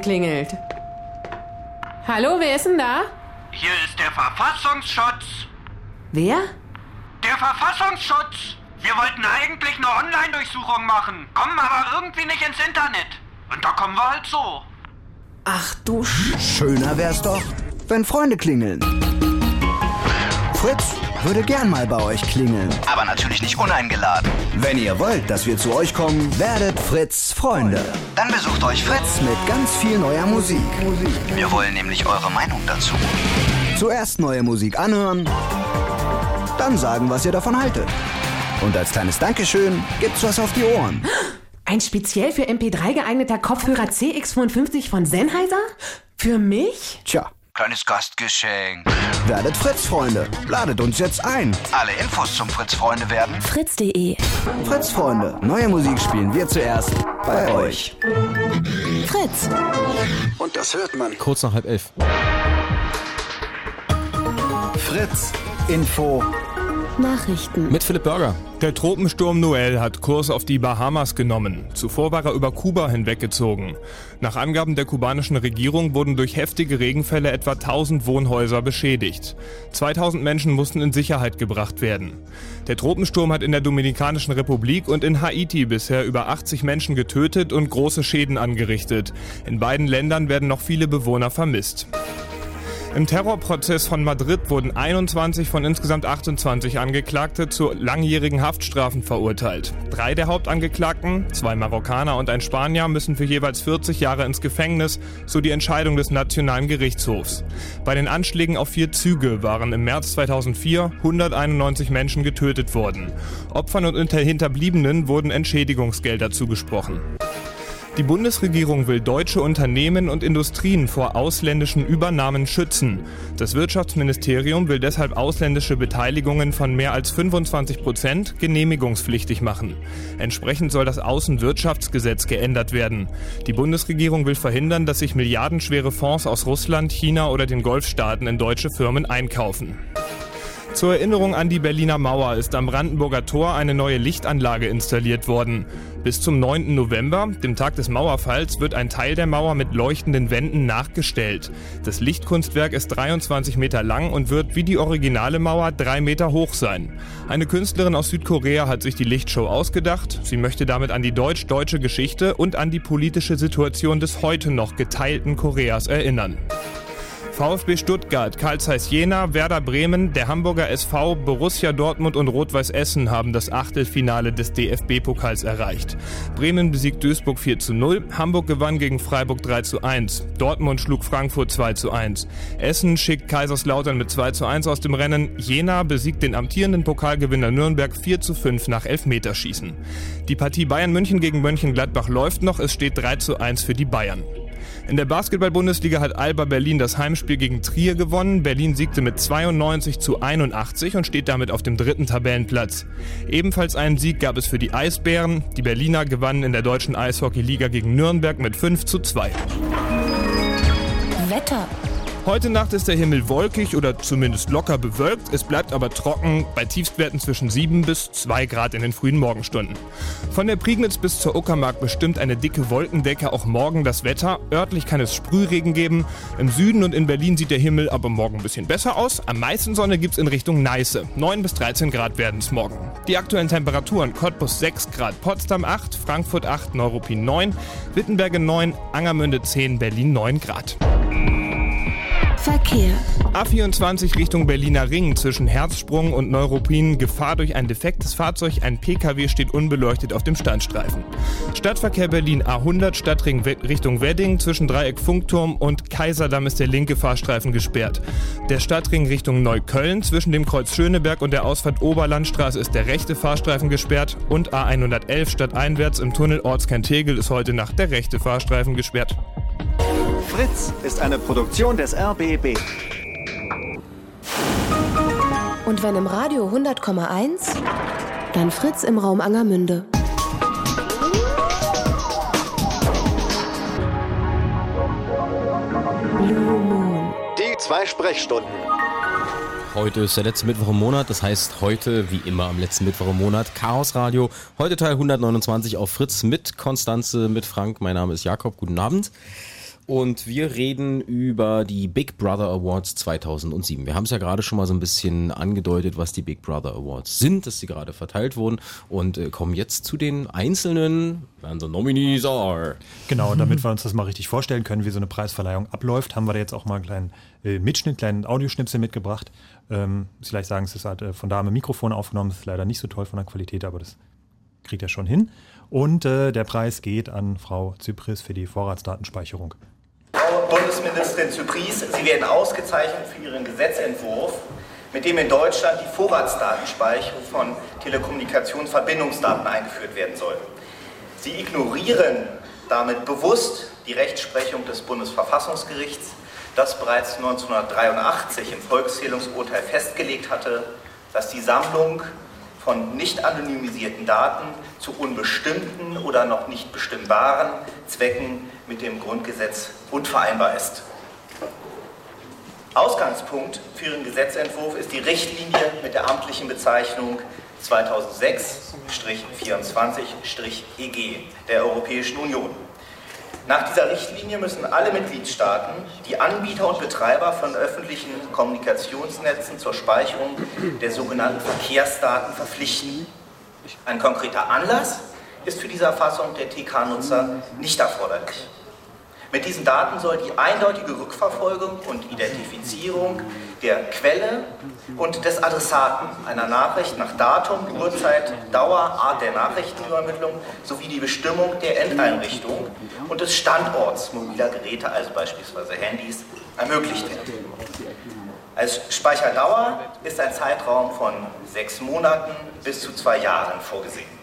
Klingel klingelt. Hallo, wer ist denn da?
Hier ist der Verfassungsschutz.
Wer?
Der Verfassungsschutz. Wir wollten eigentlich eine Online-Durchsuchung machen, kommen aber irgendwie nicht ins Internet. Und da kommen wir halt so.
Ach du Sch
Schöner wär's doch, wenn Freunde klingeln. Fritz würde gern mal bei euch klingeln.
Aber natürlich nicht uneingeladen.
Wenn ihr wollt, dass wir zu euch kommen, werdet Fritz Freunde.
Dann besucht euch Fritz.
Mit ganz viel neuer Musik.
Wir wollen nämlich eure Meinung dazu.
Zuerst neue Musik anhören, dann sagen, was ihr davon haltet. Und als kleines Dankeschön gibt's was auf die Ohren.
Ein speziell für MP3 geeigneter Kopfhörer CX55 von Sennheiser? Für mich?
Tja,
Kleines Gastgeschenk.
werdet Fritz Freunde. Ladet uns jetzt ein.
Alle Infos zum Fritz-Freunde werden
Fritz.de.
Fritz Freunde, neue Musik spielen wir zuerst bei euch.
Fritz.
Und das hört man.
Kurz nach halb elf.
Fritz Info
Nachrichten.
Mit Philipp Burger.
Der Tropensturm Noel hat Kurs auf die Bahamas genommen. Zuvor war er über Kuba hinweggezogen. Nach Angaben der kubanischen Regierung wurden durch heftige Regenfälle etwa 1000 Wohnhäuser beschädigt. 2000 Menschen mussten in Sicherheit gebracht werden. Der Tropensturm hat in der Dominikanischen Republik und in Haiti bisher über 80 Menschen getötet und große Schäden angerichtet. In beiden Ländern werden noch viele Bewohner vermisst. Im Terrorprozess von Madrid wurden 21 von insgesamt 28 Angeklagte zu langjährigen Haftstrafen verurteilt. Drei der Hauptangeklagten, zwei Marokkaner und ein Spanier, müssen für jeweils 40 Jahre ins Gefängnis, so die Entscheidung des Nationalen Gerichtshofs. Bei den Anschlägen auf vier Züge waren im März 2004 191 Menschen getötet worden. Opfern und Hinterbliebenen wurden Entschädigungsgelder zugesprochen. Die Bundesregierung will deutsche Unternehmen und Industrien vor ausländischen Übernahmen schützen. Das Wirtschaftsministerium will deshalb ausländische Beteiligungen von mehr als 25 Prozent genehmigungspflichtig machen. Entsprechend soll das Außenwirtschaftsgesetz geändert werden. Die Bundesregierung will verhindern, dass sich milliardenschwere Fonds aus Russland, China oder den Golfstaaten in deutsche Firmen einkaufen. Zur Erinnerung an die Berliner Mauer ist am Brandenburger Tor eine neue Lichtanlage installiert worden. Bis zum 9. November, dem Tag des Mauerfalls, wird ein Teil der Mauer mit leuchtenden Wänden nachgestellt. Das Lichtkunstwerk ist 23 Meter lang und wird wie die originale Mauer drei Meter hoch sein. Eine Künstlerin aus Südkorea hat sich die Lichtshow ausgedacht. Sie möchte damit an die deutsch-deutsche Geschichte und an die politische Situation des heute noch geteilten Koreas erinnern. VfB Stuttgart, Karl Zeiss Jena, Werder Bremen, der Hamburger SV, Borussia Dortmund und Rot-Weiß Essen haben das Achtelfinale des DFB-Pokals erreicht. Bremen besiegt Duisburg 4 zu 0, Hamburg gewann gegen Freiburg 3 zu 1, Dortmund schlug Frankfurt 2 zu 1. Essen schickt Kaiserslautern mit 2 zu 1 aus dem Rennen, Jena besiegt den amtierenden Pokalgewinner Nürnberg 4 zu 5 nach Elfmeterschießen. Die Partie Bayern München gegen Mönchengladbach läuft noch, es steht 3 zu 1 für die Bayern. In der Basketball-Bundesliga hat Alba Berlin das Heimspiel gegen Trier gewonnen. Berlin siegte mit 92 zu 81 und steht damit auf dem dritten Tabellenplatz. Ebenfalls einen Sieg gab es für die Eisbären. Die Berliner gewannen in der deutschen Eishockey-Liga gegen Nürnberg mit 5 zu 2.
Wetter.
Heute Nacht ist der Himmel wolkig oder zumindest locker bewölkt. Es bleibt aber trocken bei Tiefstwerten zwischen 7 bis 2 Grad in den frühen Morgenstunden. Von der Prignitz bis zur Uckermark bestimmt eine dicke Wolkendecke auch morgen das Wetter. Örtlich kann es Sprühregen geben. Im Süden und in Berlin sieht der Himmel aber morgen ein bisschen besser aus. Am meisten Sonne gibt es in Richtung Neiße. 9 bis 13 Grad werden es morgen. Die aktuellen Temperaturen: Cottbus 6 Grad, Potsdam 8, Frankfurt 8, Neuruppin 9, Wittenberge 9, Angermünde 10, Berlin 9 Grad.
Verkehr.
A24 Richtung Berliner Ring zwischen Herzsprung und Neuruppin. Gefahr durch ein defektes Fahrzeug. Ein PKW steht unbeleuchtet auf dem Standstreifen. Stadtverkehr Berlin A100 Stadtring Richtung Wedding. Zwischen Dreieck Funkturm und Kaiserdamm ist der linke Fahrstreifen gesperrt. Der Stadtring Richtung Neukölln. Zwischen dem Kreuz Schöneberg und der Ausfahrt Oberlandstraße ist der rechte Fahrstreifen gesperrt. Und A111 stadteinwärts im Tunnel Ortskern-Tegel ist heute Nacht der rechte Fahrstreifen gesperrt.
Fritz ist eine Produktion des RBB.
Und wenn im Radio 100,1, dann Fritz im Raum Angermünde. Blue Moon.
Die zwei Sprechstunden.
Heute ist der letzte Mittwoch im Monat, das heißt heute, wie immer am letzten Mittwoch im Monat, Chaos Radio. Heute Teil 129 auf Fritz mit Konstanze, mit Frank. Mein Name ist Jakob, guten Abend. Und wir reden über die Big Brother Awards 2007. Wir haben es ja gerade schon mal so ein bisschen angedeutet, was die Big Brother Awards sind, dass sie gerade verteilt wurden und äh, kommen jetzt zu den einzelnen, wer so Nominees are.
Genau, damit wir uns das mal richtig vorstellen können, wie so eine Preisverleihung abläuft, haben wir da jetzt auch mal einen kleinen äh, Mitschnitt, kleinen Audioschnipsel mitgebracht. Ähm, vielleicht sagen, es ist halt äh, von da mit Mikrofon aufgenommen, das ist leider nicht so toll von der Qualität, aber das kriegt er schon hin. Und äh, der Preis geht an Frau Zypris für die Vorratsdatenspeicherung.
Bundesministerin Zypries, Sie werden ausgezeichnet für Ihren Gesetzentwurf, mit dem in Deutschland die Vorratsdatenspeicherung von Telekommunikationsverbindungsdaten eingeführt werden soll. Sie ignorieren damit bewusst die Rechtsprechung des Bundesverfassungsgerichts, das bereits 1983 im Volkszählungsurteil festgelegt hatte, dass die Sammlung von nicht anonymisierten Daten zu unbestimmten oder noch nicht bestimmbaren Zwecken mit dem Grundgesetz unvereinbar ist. Ausgangspunkt für Ihren Gesetzentwurf ist die Richtlinie mit der amtlichen Bezeichnung 2006-24-EG der Europäischen Union. Nach dieser Richtlinie müssen alle Mitgliedstaaten die Anbieter und Betreiber von öffentlichen Kommunikationsnetzen zur Speicherung der sogenannten Verkehrsdaten verpflichten. Ein konkreter Anlass ist für diese Erfassung der TK-Nutzer nicht erforderlich. Mit diesen Daten soll die eindeutige Rückverfolgung und Identifizierung der Quelle und des Adressaten einer Nachricht nach Datum, Uhrzeit, Dauer, Art der Nachrichtenübermittlung sowie die Bestimmung der Endeinrichtung und des Standorts mobiler Geräte, also beispielsweise Handys, ermöglicht werden. Als Speicherdauer ist ein Zeitraum von sechs Monaten bis zu zwei Jahren vorgesehen.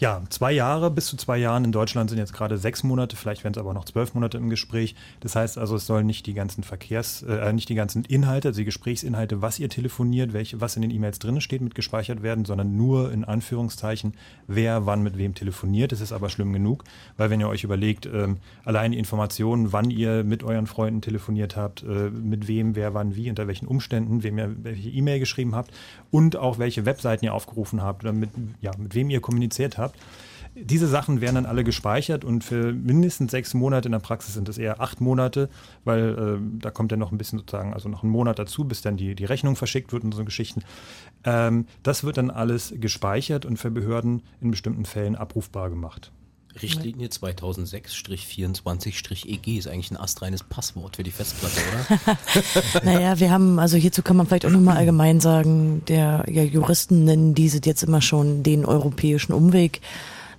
Ja, zwei Jahre, bis zu zwei Jahren. In Deutschland sind jetzt gerade sechs Monate, vielleicht werden es aber noch zwölf Monate im Gespräch. Das heißt also, es sollen nicht die ganzen Verkehrs, äh, nicht die ganzen Inhalte, also die Gesprächsinhalte, was ihr telefoniert, welche, was in den E-Mails drin steht, mit gespeichert werden, sondern nur in Anführungszeichen, wer wann mit wem telefoniert. Das ist aber schlimm genug, weil wenn ihr euch überlegt, ähm, allein die Informationen, wann ihr mit euren Freunden telefoniert habt, äh, mit wem, wer wann wie, unter welchen Umständen, wem ihr welche E-Mail geschrieben habt und auch welche Webseiten ihr aufgerufen habt oder mit, ja, mit wem ihr kommuniziert habt, habt. Diese Sachen werden dann alle gespeichert und für mindestens sechs Monate, in der Praxis sind es eher acht Monate, weil äh, da kommt dann noch ein bisschen sozusagen, also noch ein Monat dazu, bis dann die, die Rechnung verschickt wird und so Geschichten. Ähm, das wird dann alles gespeichert und für Behörden in bestimmten Fällen abrufbar gemacht.
Richtlinie 2006-24-EG ist eigentlich ein astreines Passwort für die Festplatte, oder?
naja, wir haben, also hierzu kann man vielleicht auch nochmal allgemein sagen, der ja, Juristen nennen diese jetzt immer schon den europäischen Umweg.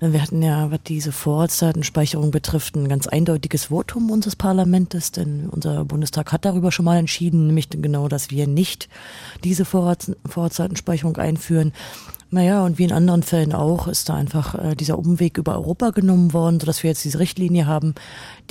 Wir hatten ja, was diese Vorratsdatenspeicherung betrifft, ein ganz eindeutiges Votum unseres Parlaments, denn unser Bundestag hat darüber schon mal entschieden, nämlich genau, dass wir nicht diese Vorrats Vorratsdatenspeicherung einführen. Naja, und wie in anderen Fällen auch, ist da einfach äh, dieser Umweg über Europa genommen worden, sodass wir jetzt diese Richtlinie haben,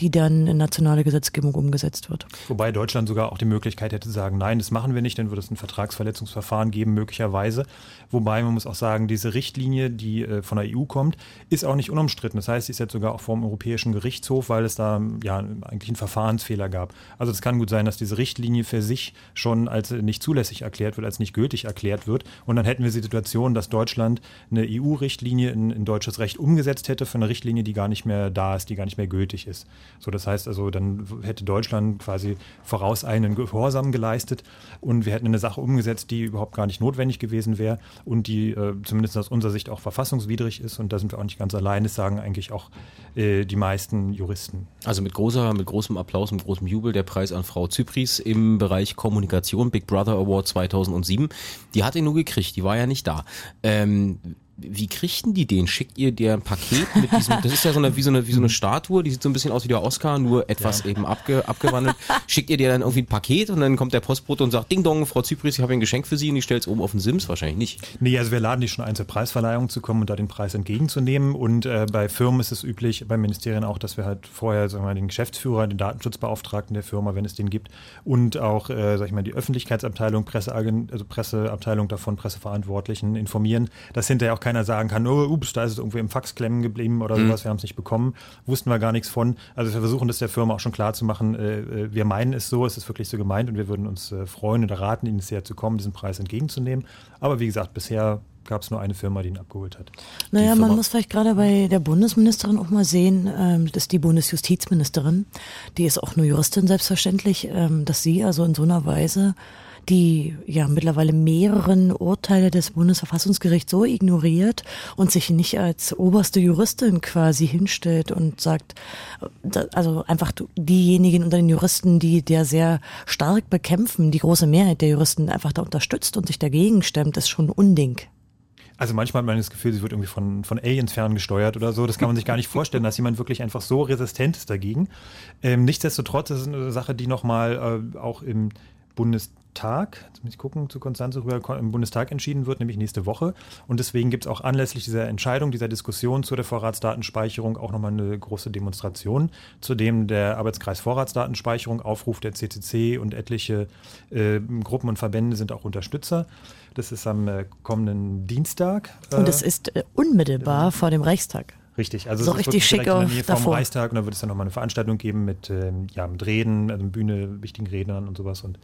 die dann in nationale Gesetzgebung umgesetzt wird.
Wobei Deutschland sogar auch die Möglichkeit hätte zu sagen, nein, das machen wir nicht, dann würde es ein Vertragsverletzungsverfahren geben, möglicherweise. Wobei man muss auch sagen, diese Richtlinie, die äh, von der EU kommt, ist auch nicht unumstritten. Das heißt, sie ist jetzt sogar auch vor dem Europäischen Gerichtshof, weil es da ja eigentlich einen Verfahrensfehler gab. Also es kann gut sein, dass diese Richtlinie für sich schon als nicht zulässig erklärt wird, als nicht gültig erklärt wird. Und dann hätten wir die Situation, dass Deutschland eine EU-Richtlinie in, in, deutsches Recht umgesetzt hätte für eine Richtlinie, die gar nicht mehr da ist, die gar nicht mehr gültig ist. So, das heißt also, dann hätte Deutschland quasi vorauseilenden Gehorsam geleistet und wir hätten eine Sache umgesetzt, die überhaupt gar nicht notwendig gewesen wäre und die äh, zumindest aus unserer Sicht auch verfassungswidrig ist. Und da sind wir auch nicht ganz allein. Das sagen eigentlich auch äh, die meisten Juristen.
Also mit großer, mit großem Applaus, mit großem Jubel der Preis an Frau Zypris im Bereich Kommunikation Big Brother Award 2007. Die hat ihn nur gekriegt, die war ja nicht da. Ähm, wie kriegten die den? Schickt ihr dir ein Paket mit diesem, das ist ja so eine, wie so eine, wie so eine Statue, die sieht so ein bisschen aus wie der Oscar, nur etwas ja. eben abge, abgewandelt. Schickt ihr dir dann irgendwie ein Paket und dann kommt der Postbote und sagt, Ding Dong, Frau Zypris, ich habe ein Geschenk für Sie und die stellt es oben auf den Sims? Wahrscheinlich nicht.
Nee, also wir laden die schon ein, zur Preisverleihung zu kommen und da den Preis entgegenzunehmen und äh, bei Firmen ist es üblich, bei Ministerien auch, dass wir halt vorher, sagen wir mal, den Geschäftsführer, den Datenschutzbeauftragten der Firma, wenn es den gibt und auch, äh, sag ich mal, die Öffentlichkeitsabteilung, Presseagent, also Presseabteilung davon, Presseverantwortlichen informieren, dass hinterher auch kein keiner sagen kann, oh, ups, da ist es irgendwo im Fax klemmen geblieben oder
Mhm.
sowas, wir haben es nicht bekommen, wussten wir gar nichts von. Also wir versuchen das der Firma auch schon klar zu machen, äh, äh, wir meinen es so, es ist wirklich so gemeint und wir würden uns äh, freuen oder raten, Ihnen sehr zu kommen, diesen Preis entgegenzunehmen. Aber wie gesagt, bisher gab es nur eine Firma, die ihn abgeholt hat.
Naja, man muss vielleicht gerade bei der Bundesministerin auch mal sehen, ähm, das ist die Bundesjustizministerin, die ist auch nur Juristin selbstverständlich, ähm, dass sie also in so einer Weise die ja mittlerweile mehreren Urteile des Bundesverfassungsgerichts so ignoriert und sich nicht als oberste Juristin quasi hinstellt und sagt, äh, also einfach diejenigen unter den Juristen, die der sehr stark bekämpfen, die große Mehrheit der Juristen einfach da unterstützt und sich dagegen stemmt, ist schon Unding.
Also manchmal hat man das Gefühl, sie wird irgendwie von, von Aliens ferngesteuert oder so. Das kann man sich gar nicht vorstellen, dass jemand wirklich einfach so resistent ist dagegen. Ähm, nichtsdestotrotz ist es eine Sache, die nochmal äh, auch im Bundestag, jetzt muss ich gucken, zu Konstanze rüber, im Bundestag entschieden wird, nämlich nächste Woche. Und deswegen gibt es auch anlässlich dieser Entscheidung, dieser Diskussion zu der Vorratsdatenspeicherung auch nochmal eine große Demonstration, zu dem der Arbeitskreis Vorratsdatenspeicherung aufruft, der CCC und etliche äh, Gruppen und Verbände sind auch Unterstützer. Das ist am äh, kommenden Dienstag.
Und
äh,
es ist äh, unmittelbar vor dem Reichstag.
Richtig, also
So
es ist
richtig schick
in der
auf
Nähe vom. Reichstag und da wird es dann nochmal eine Veranstaltung geben mit, ähm, ja, mit Reden, also Bühne, wichtigen Rednern und sowas. Und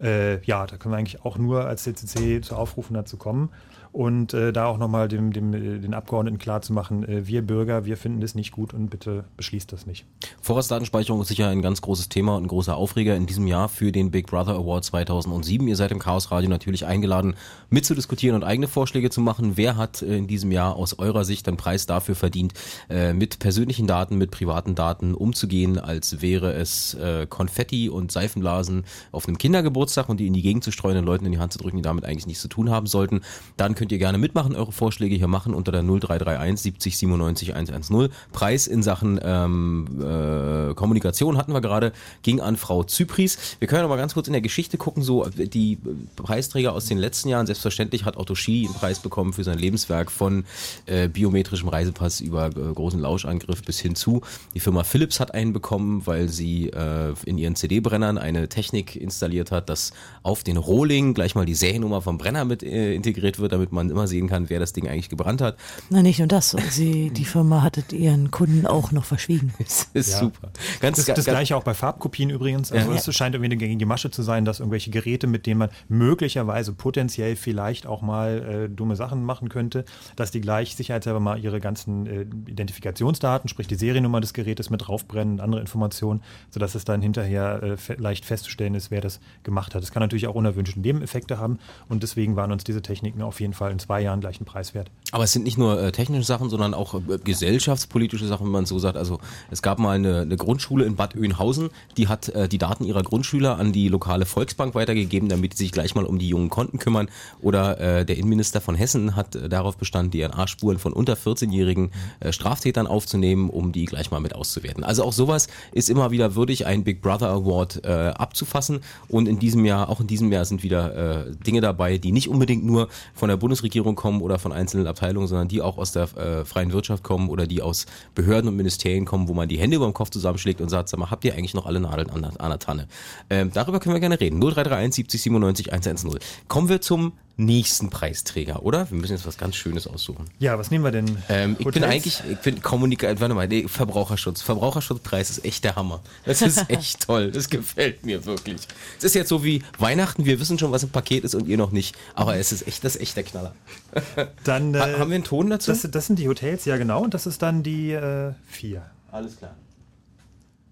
äh, ja, da können wir eigentlich auch nur als CCC zu aufrufen, dazu kommen. Und äh, da auch nochmal dem, dem, äh, den Abgeordneten klarzumachen, äh, wir Bürger, wir finden das nicht gut und bitte beschließt das nicht.
Vorratsdatenspeicherung ist sicher ein ganz großes Thema und ein großer Aufreger in diesem Jahr für den Big Brother Award 2007. Ihr seid im Chaos Radio natürlich eingeladen, mitzudiskutieren und eigene Vorschläge zu machen. Wer hat äh, in diesem Jahr aus eurer Sicht einen Preis dafür verdient, äh, mit persönlichen Daten, mit privaten Daten umzugehen, als wäre es äh, Konfetti und Seifenblasen auf einem Kindergeburtstag und die in die Gegend zu streuen und Leuten in die Hand zu drücken, die damit eigentlich nichts zu tun haben sollten. Dann könnt ihr gerne mitmachen, eure Vorschläge hier machen unter der 0331 70 97 110. Preis in Sachen ähm, äh, Kommunikation hatten wir gerade, ging an Frau Zypris. Wir können aber ganz kurz in der Geschichte gucken, so die Preisträger aus den letzten Jahren. Selbstverständlich hat Otto Schi einen Preis bekommen für sein Lebenswerk von äh, biometrischem Reisepass über äh, großen Lauschangriff bis hin zu. Die Firma Philips hat einen bekommen, weil sie äh, in ihren CD-Brennern eine Technik installiert hat, dass auf den Rohling gleich mal die Seriennummer vom Brenner mit äh, integriert wird, damit man immer sehen kann, wer das Ding eigentlich gebrannt hat.
Na, nicht nur das. Sie, die Firma hattet ihren Kunden auch noch verschwiegen.
Das ist
Ja.
super. Ganz,
das,
ganz,
das gleiche auch bei Farbkopien übrigens. Also
Ja.
es scheint irgendwie eine gängige Masche zu sein, dass irgendwelche Geräte, mit denen man möglicherweise potenziell vielleicht auch mal äh, dumme Sachen machen könnte, dass die gleich sicherheitshalber mal ihre ganzen äh, Identifikationsdaten, sprich die Seriennummer des Gerätes mit draufbrennen und andere Informationen, sodass es dann hinterher äh, fe leicht festzustellen ist, wer das gemacht hat. Das kann natürlich auch unerwünschte Nebeneffekte haben und deswegen waren uns diese Techniken auf jeden Fall in zwei Jahren gleich einen Preis wert.
Aber es sind nicht nur äh, technische Sachen, sondern auch äh, gesellschaftspolitische Sachen, wenn man so sagt. Also es gab mal eine, eine Grundschule in Bad Oeynhausen, die hat äh, die Daten ihrer Grundschüler an die lokale Volksbank weitergegeben, damit die sich gleich mal um die jungen Konten kümmern. Oder äh, der Innenminister von Hessen hat äh, darauf bestanden, DNA-Spuren von unter 14-jährigen äh, Straftätern aufzunehmen, um die gleich mal mit auszuwerten. Also auch sowas ist immer wieder würdig, einen Big Brother Award äh, abzufassen. Und in diesem Jahr, auch in diesem Jahr sind wieder äh, Dinge dabei, die nicht unbedingt nur von der Bundesregierung kommen oder von einzelnen Abteilungen, sondern die auch aus der äh, freien Wirtschaft kommen oder die aus Behörden und Ministerien kommen, wo man die Hände über dem Kopf zusammenschlägt und sagt, sag mal, habt ihr eigentlich noch alle Nadeln an, der- an der Tanne? Ähm, darüber können wir gerne reden. 0331 70 97 110. Kommen wir zum nächsten Preisträger, oder? Wir müssen jetzt was ganz Schönes aussuchen.
Ja, was nehmen wir denn?
Ähm, ich bin eigentlich, ich bin Kommunikation, warte mal, nee, Verbraucherschutz. Verbraucherschutzpreis ist echt der Hammer. Das ist echt toll. Das gefällt mir wirklich. Es ist jetzt so wie Weihnachten, wir wissen schon, was im Paket ist und ihr noch nicht. Aber es ist echt, das ist echt der Knaller.
Dann, äh,
Ha- haben wir einen Ton dazu?
Das, das sind die Hotels, ja genau, und das ist dann die äh, vier.
Alles klar.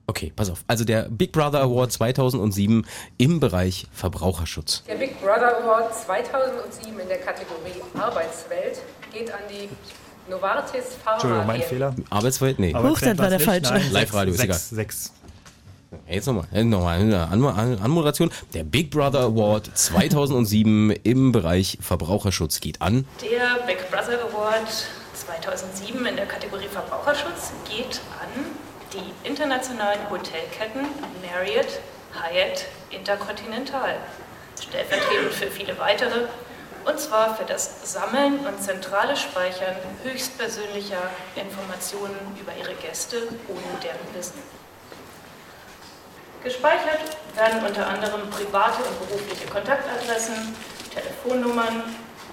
Okay, pass auf. Also der Big Brother Award 2007 im Bereich Verbraucherschutz.
Der Big Brother Award 2007 in der Kategorie Arbeitswelt geht an die Novartis Pharma.
Entschuldigung, mein. Fehler.
Arbeitswelt? Nee.
Das war der
nicht.
falsche.
Live-Radio ist egal.
Sechs.
Jetzt nochmal, äh, nochmal eine An Anmoderation. Der Big Brother Award 2007 im Bereich Verbraucherschutz geht an.
Der Big Brother Award 2007 in der Kategorie Verbraucherschutz geht an die internationalen Hotelketten Marriott, Hyatt, Intercontinental, stellvertretend für viele weitere, und zwar für das Sammeln und zentrale Speichern höchstpersönlicher Informationen über ihre Gäste ohne deren Wissen. Gespeichert werden unter anderem private und berufliche Kontaktadressen, Telefonnummern,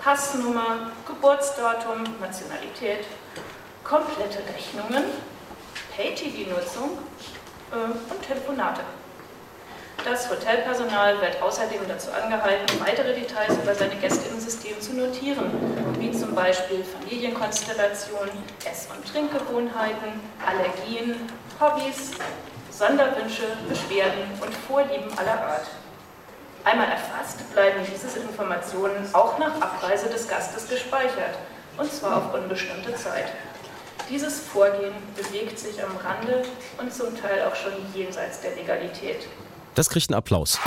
Passnummer, Geburtsdatum, Nationalität, komplette Rechnungen, Pay-TV-Nutzung äh, und Telefonate. Das Hotelpersonal wird außerdem dazu angehalten, weitere Details über seine Gäste im System zu notieren, wie zum Beispiel Familienkonstellation, Ess- und Trinkgewohnheiten, Allergien, Hobbys, Sonderwünsche, Beschwerden und Vorlieben aller Art. Einmal erfasst, bleiben diese Informationen auch nach Abreise des Gastes gespeichert, und zwar auf unbestimmte Zeit. Dieses Vorgehen bewegt sich am Rande und zum Teil auch schon jenseits der Legalität.
Das kriegt einen Applaus.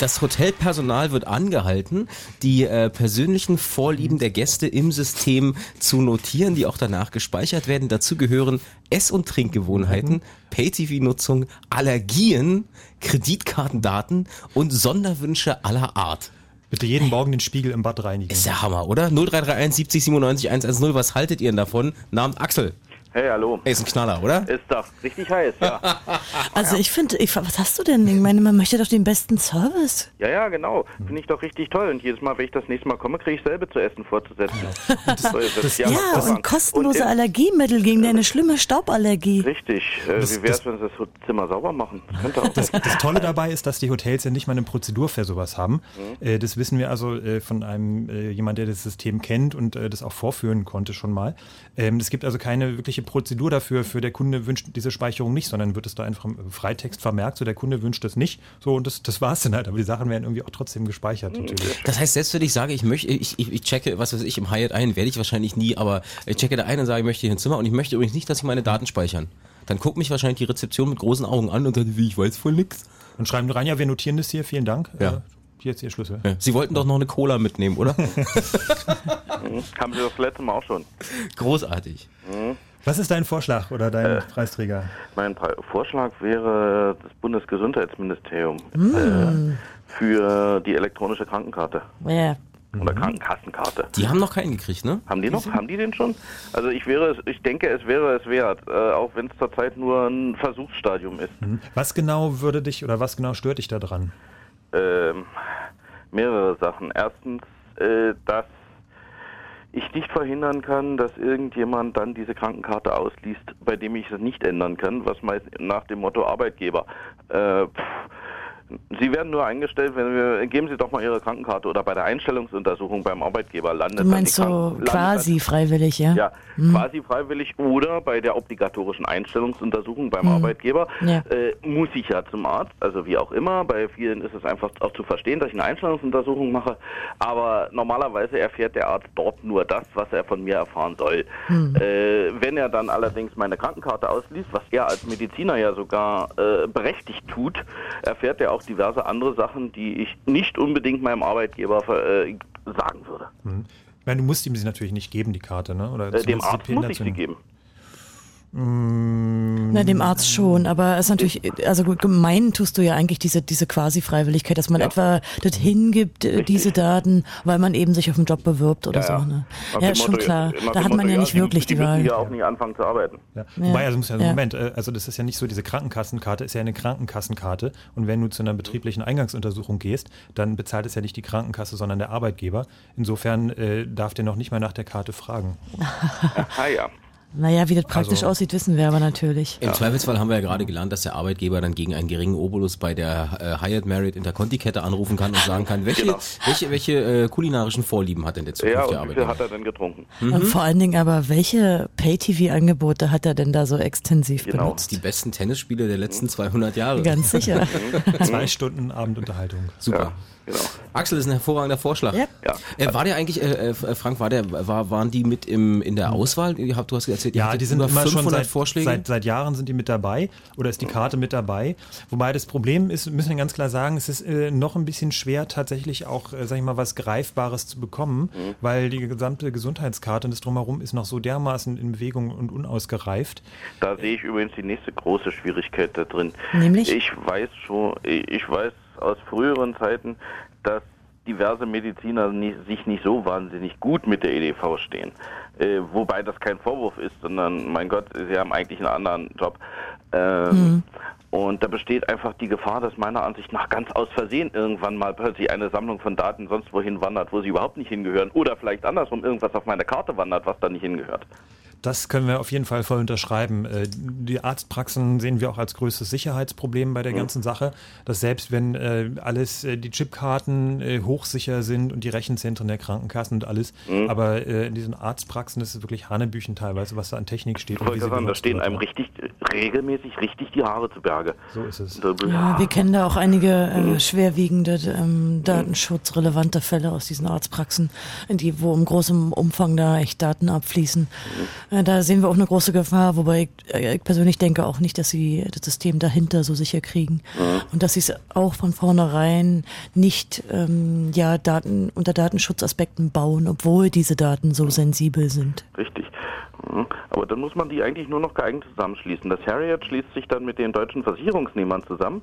Das Hotelpersonal wird angehalten, die äh, persönlichen Vorlieben der Gäste im System zu notieren, die auch danach gespeichert werden. Dazu gehören Ess- und Trinkgewohnheiten, Pay-TV-Nutzung, Allergien, Kreditkartendaten und Sonderwünsche aller Art.
Bitte jeden Morgen den Spiegel im Bad reinigen.
Ist der Hammer, oder? 0331 70 97 110. Was haltet ihr denn davon? Namen Axel.
Hey, hallo.
Ey, ist ein Knaller, oder?
Ist doch richtig heiß, ja.
Also ich finde, ich, was hast du denn? Ich meine, man möchte doch den besten Service.
ja, ja, genau. Finde ich doch richtig toll. Und jedes Mal, wenn ich das nächste Mal komme, kriege ich selber zu essen vorzusetzen. So ist es.
Ja,
hervorragend.
und kostenlose
Und
Allergiemittel gegen deine schlimme Stauballergie.
Richtig. Äh,
Das-
wie wäre es, wenn sie das Zimmer sauber machen? Das könnte auch
Das, das Tolle dabei ist, dass die Hotels ja nicht mal eine Prozedur für sowas haben.
Mhm.
Äh, das wissen wir also äh, von einem äh, jemand, der das System kennt und äh, das auch vorführen konnte schon mal. Ähm, es gibt also keine wirkliche Prozedur dafür, für der Kunde wünscht diese Speicherung nicht, sondern wird es da einfach im Freitext vermerkt, so der Kunde wünscht das nicht. So und das, das war es dann halt. Aber die Sachen werden irgendwie auch trotzdem gespeichert. Natürlich.
Das heißt, selbst wenn ich sage, ich möchte, ich, ich, ich checke, was weiß ich, im Hyatt ein, werde ich wahrscheinlich nie, aber ich checke da ein und sage, ich möchte hier ein Zimmer und ich möchte übrigens nicht, dass sie meine Daten speichern. Dann guckt mich wahrscheinlich die Rezeption mit großen Augen an und sagt, wie, ich weiß voll nix.
Und schreiben rein, ja, wir notieren das hier, vielen Dank.
Ja.
Äh, hier ist Ihr Schlüssel.
Ja. Sie wollten doch noch eine Cola mitnehmen, oder?
Haben sie das letzte Mal auch schon.
Großartig.
Mhm.
Was ist dein Vorschlag oder dein Preisträger?
Mein Pre Vorschlag wäre das Bundesgesundheitsministerium
Mm.
äh, für die elektronische Krankenkarte.
Ja.
Oder Krankenkassenkarte.
Die haben noch keinen gekriegt, ne?
Haben die noch? Haben die den schon? Also ich wäre es, ich denke, es wäre es wert, äh, auch wenn es zurzeit nur ein Versuchsstadium ist.
Mhm. Was genau würde dich oder was genau stört dich da dran?
Ähm, mehrere Sachen. Erstens, äh, dass ich nicht verhindern kann, dass irgendjemand dann diese Krankenkarte ausliest, bei dem ich es nicht ändern kann, was meist nach dem Motto Arbeitgeber. Äh, pff, Sie werden nur eingestellt, wenn wir, geben Sie doch mal Ihre Krankenkarte oder bei der Einstellungsuntersuchung beim Arbeitgeber landet
Du
dann
meinst
die
so
Kranken- landet
quasi freiwillig, ja?
ja,
Hm.
quasi freiwillig oder bei der obligatorischen Einstellungsuntersuchung beim
Hm.
Arbeitgeber
Ja.
äh, muss ich ja zum Arzt, also wie auch immer. Bei vielen ist es einfach auch zu verstehen, dass ich eine Einstellungsuntersuchung mache, aber normalerweise erfährt der Arzt dort nur das, was er von mir erfahren soll.
Hm.
Äh, wenn er dann allerdings meine Krankenkarte ausliest, was er als Mediziner ja sogar äh, berechtigt tut, erfährt er auch diverse andere Sachen, die ich nicht unbedingt meinem Arbeitgeber äh, sagen würde.
Hm. Ich meine, du musst ihm sie natürlich nicht geben, die Karte, ne? Oder
Äh, dem Arzt muss ich sie geben.
Mm,
Na, dem Arzt schon, aber es ist natürlich, also gut, gemein tust du ja eigentlich diese, diese Quasi-Freiwilligkeit, dass man etwa das hingibt, äh, diese Daten, weil man eben sich auf den Job bewirbt oder so. Ne? Ja, ist schon
Motto,
klar. Da hat man
Motto,
ja nicht wirklich die
müssen
Wahl.
ja auch nicht anfangen zu arbeiten.
Ja.
Ja.
Wobei, also muss ja,
Ja.
Moment, äh, also das ist ja nicht so, diese Krankenkassenkarte ist ja eine Krankenkassenkarte und wenn du zu einer betrieblichen Eingangsuntersuchung gehst, dann bezahlt es ja nicht die Krankenkasse, sondern der Arbeitgeber. Insofern äh, darf der noch nicht mal nach der Karte fragen.
Ah ja.
Naja, wie das praktisch
Also-
aussieht, wissen wir aber natürlich.
Im Zweifelsfall haben wir ja gerade gelernt, dass der Arbeitgeber dann gegen einen geringen Obolus bei der äh, Hyatt Marriott Interconti-Kette anrufen kann und sagen kann, welche,
Genau.
welche, welche äh, kulinarischen Vorlieben hat denn der
Ja,
zukünftige
und wie viel
Arbeitgeber?
hat er denn getrunken?
Und vor allen Dingen aber, welche Pay-TV-Angebote hat er denn da so extensiv
Genau.
benutzt?
Die besten Tennisspiele der letzten 200 Jahre.
Ganz sicher.
Zwei Stunden Abendunterhaltung.
Super.
Genau.
Axel, das ist ein hervorragender Vorschlag.
Ja.
Ja.
Äh, war der eigentlich, äh, äh, Frank, war der, war, waren die mit im, in der Auswahl? Ihr habt- Du hast erzählt,
Ja, die sind
über
immer schon
500
seit,
Vorschläge.
seit, seit Jahren sind die mit dabei oder ist die Karte mit dabei. Wobei das Problem ist, müssen wir ganz klar sagen, es ist äh, noch ein bisschen schwer tatsächlich auch, äh, sag ich mal, was Greifbares zu bekommen,
Mhm.
weil die gesamte Gesundheitskarte und das drumherum ist noch so dermaßen in Bewegung und unausgereift.
Da sehe ich übrigens die nächste große Schwierigkeit da drin.
Nämlich?
Ich weiß schon, ich weiß aus früheren Zeiten, dass diverse Mediziner nicht, sich nicht so wahnsinnig gut mit der EDV stehen. Äh, wobei das kein Vorwurf ist, sondern mein Gott, sie haben eigentlich einen anderen Job. Ähm, Und da besteht einfach die Gefahr, dass meiner Ansicht nach ganz aus Versehen irgendwann mal plötzlich eine Sammlung von Daten sonst wohin wandert, wo sie überhaupt nicht hingehören. Oder vielleicht andersrum irgendwas auf meine Karte wandert, was da nicht hingehört.
Das können wir auf jeden Fall voll unterschreiben. Äh, Die Arztpraxen sehen wir auch als größtes Sicherheitsproblem bei der
Mhm.
ganzen Sache, dass selbst wenn äh, alles, äh, die Chipkarten hochsicher sind und die Rechenzentren der Krankenkassen und alles,
Mhm.
aber in diesen Arztpraxen ist es wirklich Hanebüchen teilweise, was da an Technik steht.
Ich wollte sagen, da stehen einem richtig, regelmäßig richtig die Haare zu Berge.
So ist es.
Ja, wir kennen da auch einige äh, schwerwiegende ähm, datenschutzrelevante Fälle aus diesen Arztpraxen, in die, wo im großen Umfang da echt Daten abfließen. Äh, da sehen wir auch eine große Gefahr, wobei ich, äh, ich persönlich denke auch nicht, dass sie das System dahinter so sicher kriegen und dass sie es auch von vornherein nicht ähm, ja Daten unter Datenschutzaspekten bauen, obwohl diese Daten so sensibel sind.
Richtig. Mhm. Aber dann muss man die eigentlich nur noch geeignet zusammenschließen. Das Harriet schließt sich dann mit den deutschen Versicherungsnehmern zusammen.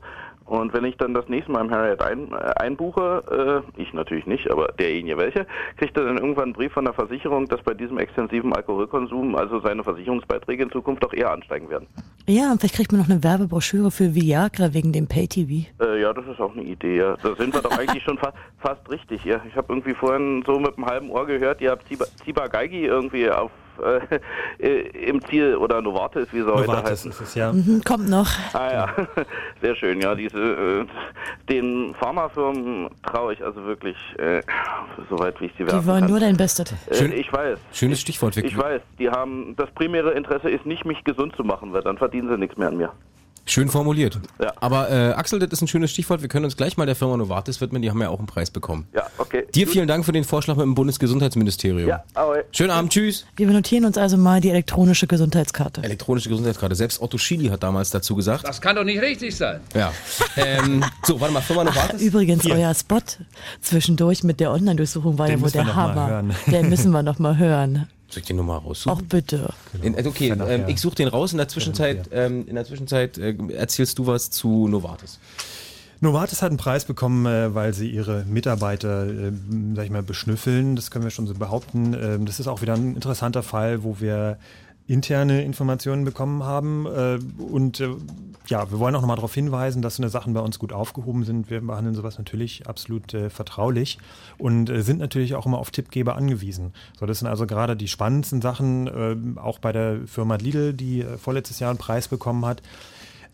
Und wenn ich dann das nächste Mal im Harriet ein, äh, einbuche, äh, ich natürlich nicht, aber derjenige welche, kriegt er dann irgendwann einen Brief von der Versicherung, dass bei diesem extensiven Alkoholkonsum also seine Versicherungsbeiträge in Zukunft auch eher ansteigen werden.
Ja, und vielleicht kriegt man noch eine Werbebroschüre für Viagra wegen dem Pay-TV.
Äh, ja, das ist auch eine Idee. Ja. Da sind wir doch eigentlich schon fa fast richtig. Ja. Ich habe irgendwie vorhin so mit einem halben Ohr gehört, ihr habt Ziba, Ziba Geigi irgendwie auf äh, im Ziel oder Novartis, wie sie heute
Novartis
heißen.
ist es, ja.
Mhm, kommt noch.
Ah ja, sehr schön. Ja, diese äh, den Pharmafirmen traue ich also wirklich äh, soweit wie ich sie werfen
Die wollen
kann.
nur dein Bestes.
Äh, ich weiß.
Schönes Stichwort. Wir-
Ich weiß. Die haben das primäre Interesse ist nicht mich gesund zu machen, weil dann verdienen sie nichts mehr an mir.
Schön formuliert.
Ja.
Aber äh, Axel, das ist ein schönes Stichwort. Wir können uns gleich mal der Firma Novartis widmen. Die haben ja auch einen Preis bekommen.
Ja, okay.
Dir vielen Dank für den Vorschlag mit dem Bundesgesundheitsministerium.
Ja, ahoi.
Schönen Abend, tschüss.
Wir notieren uns also mal die elektronische Gesundheitskarte.
Elektronische Gesundheitskarte. Selbst Otto Schily hat damals dazu gesagt.
Das kann doch nicht richtig sein.
Ja. ähm, so, warte mal, Firma Novartis.
Übrigens, euer Spot zwischendurch mit der Online-Durchsuchung war
Den
ja wohl der Hammer. Den müssen wir noch mal hören.
Soll ich den nochmal raussuchen?
Auch bitte.
In, äh, okay, ähm, ich suche den raus. In der Zwischenzeit, ähm, in der Zwischenzeit äh, erzählst du was zu Novartis.
Novartis hat einen Preis bekommen, äh, weil sie ihre Mitarbeiter, äh, sag ich mal, beschnüffeln. Das können wir schon so behaupten. Ähm, das ist auch wieder ein interessanter Fall, wo wir interne Informationen bekommen haben. Äh, und äh, ja, wir wollen auch nochmal darauf hinweisen, dass so eine Sachen bei uns gut aufgehoben sind. Wir behandeln sowas natürlich absolut äh, vertraulich und äh, sind natürlich auch immer auf Tippgeber angewiesen. So, das sind also gerade die spannendsten Sachen, äh, auch bei der Firma Lidl, die äh, vorletztes Jahr einen Preis bekommen hat.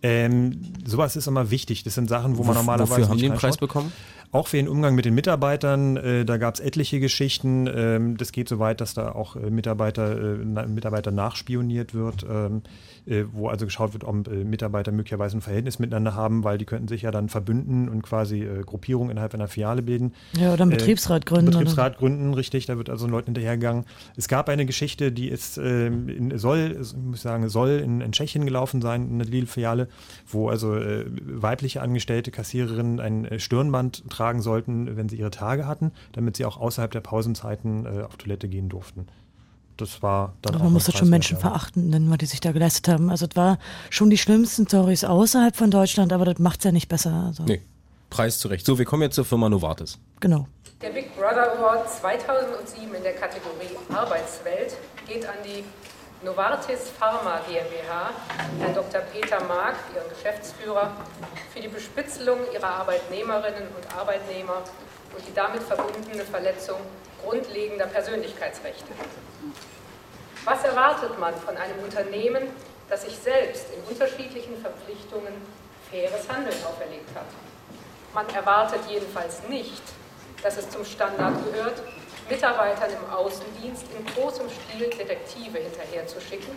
Ähm, sowas ist immer wichtig. Das sind Sachen, wo man
Wof-
normalerweise
wofür haben
nicht
die einen Preis bekommen?
Auch für den Umgang mit den Mitarbeitern. Äh, da gab es etliche Geschichten. Ähm, das geht so weit, dass da auch äh, Mitarbeiter, äh, na, Mitarbeiter nachspioniert wird, ähm, äh, wo also geschaut wird, ob Mitarbeiter möglicherweise ein Verhältnis miteinander haben, weil die könnten sich ja dann verbünden und quasi Gruppierungen innerhalb einer Filiale bilden.
Ja, oder einen Betriebsrat gründen oder-
Betriebsrat gründen, richtig. Da wird also Leuten hinterhergegangen. Es gab eine Geschichte, die ist ähm, in, soll, ich muss sagen, soll in, in Tschechien gelaufen sein, in der Lidl-Filiale, wo also weibliche Angestellte Kassiererinnen ein Stirnband tragen sollten, wenn sie ihre Tage hatten, damit sie auch außerhalb der Pausenzeiten äh, auf Toilette gehen durften. Das war dann
Aber
auch
man muss das schon Menschen verachten, nennen, was die sich da geleistet haben. Also es war schon die schlimmsten Stories außerhalb von Deutschland, aber das macht's ja nicht besser. Also,
Nee, Preis zurecht. So, wir kommen jetzt zur Firma Novartis.
Genau.
Der Big Brother Award 2007 in der Kategorie Arbeitswelt geht an die Novartis Pharma GmbH, Herrn Dr. Peter Mark, Ihren Geschäftsführer, für die Bespitzelung ihrer Arbeitnehmerinnen und Arbeitnehmer und die damit verbundene Verletzung grundlegender Persönlichkeitsrechte. Was erwartet man von einem Unternehmen, das sich selbst in unterschiedlichen Verpflichtungen faires Handeln auferlegt hat? Man erwartet jedenfalls nicht, dass es zum Standard gehört, Mitarbeitern im Außendienst in großem Stil Detektive hinterherzuschicken,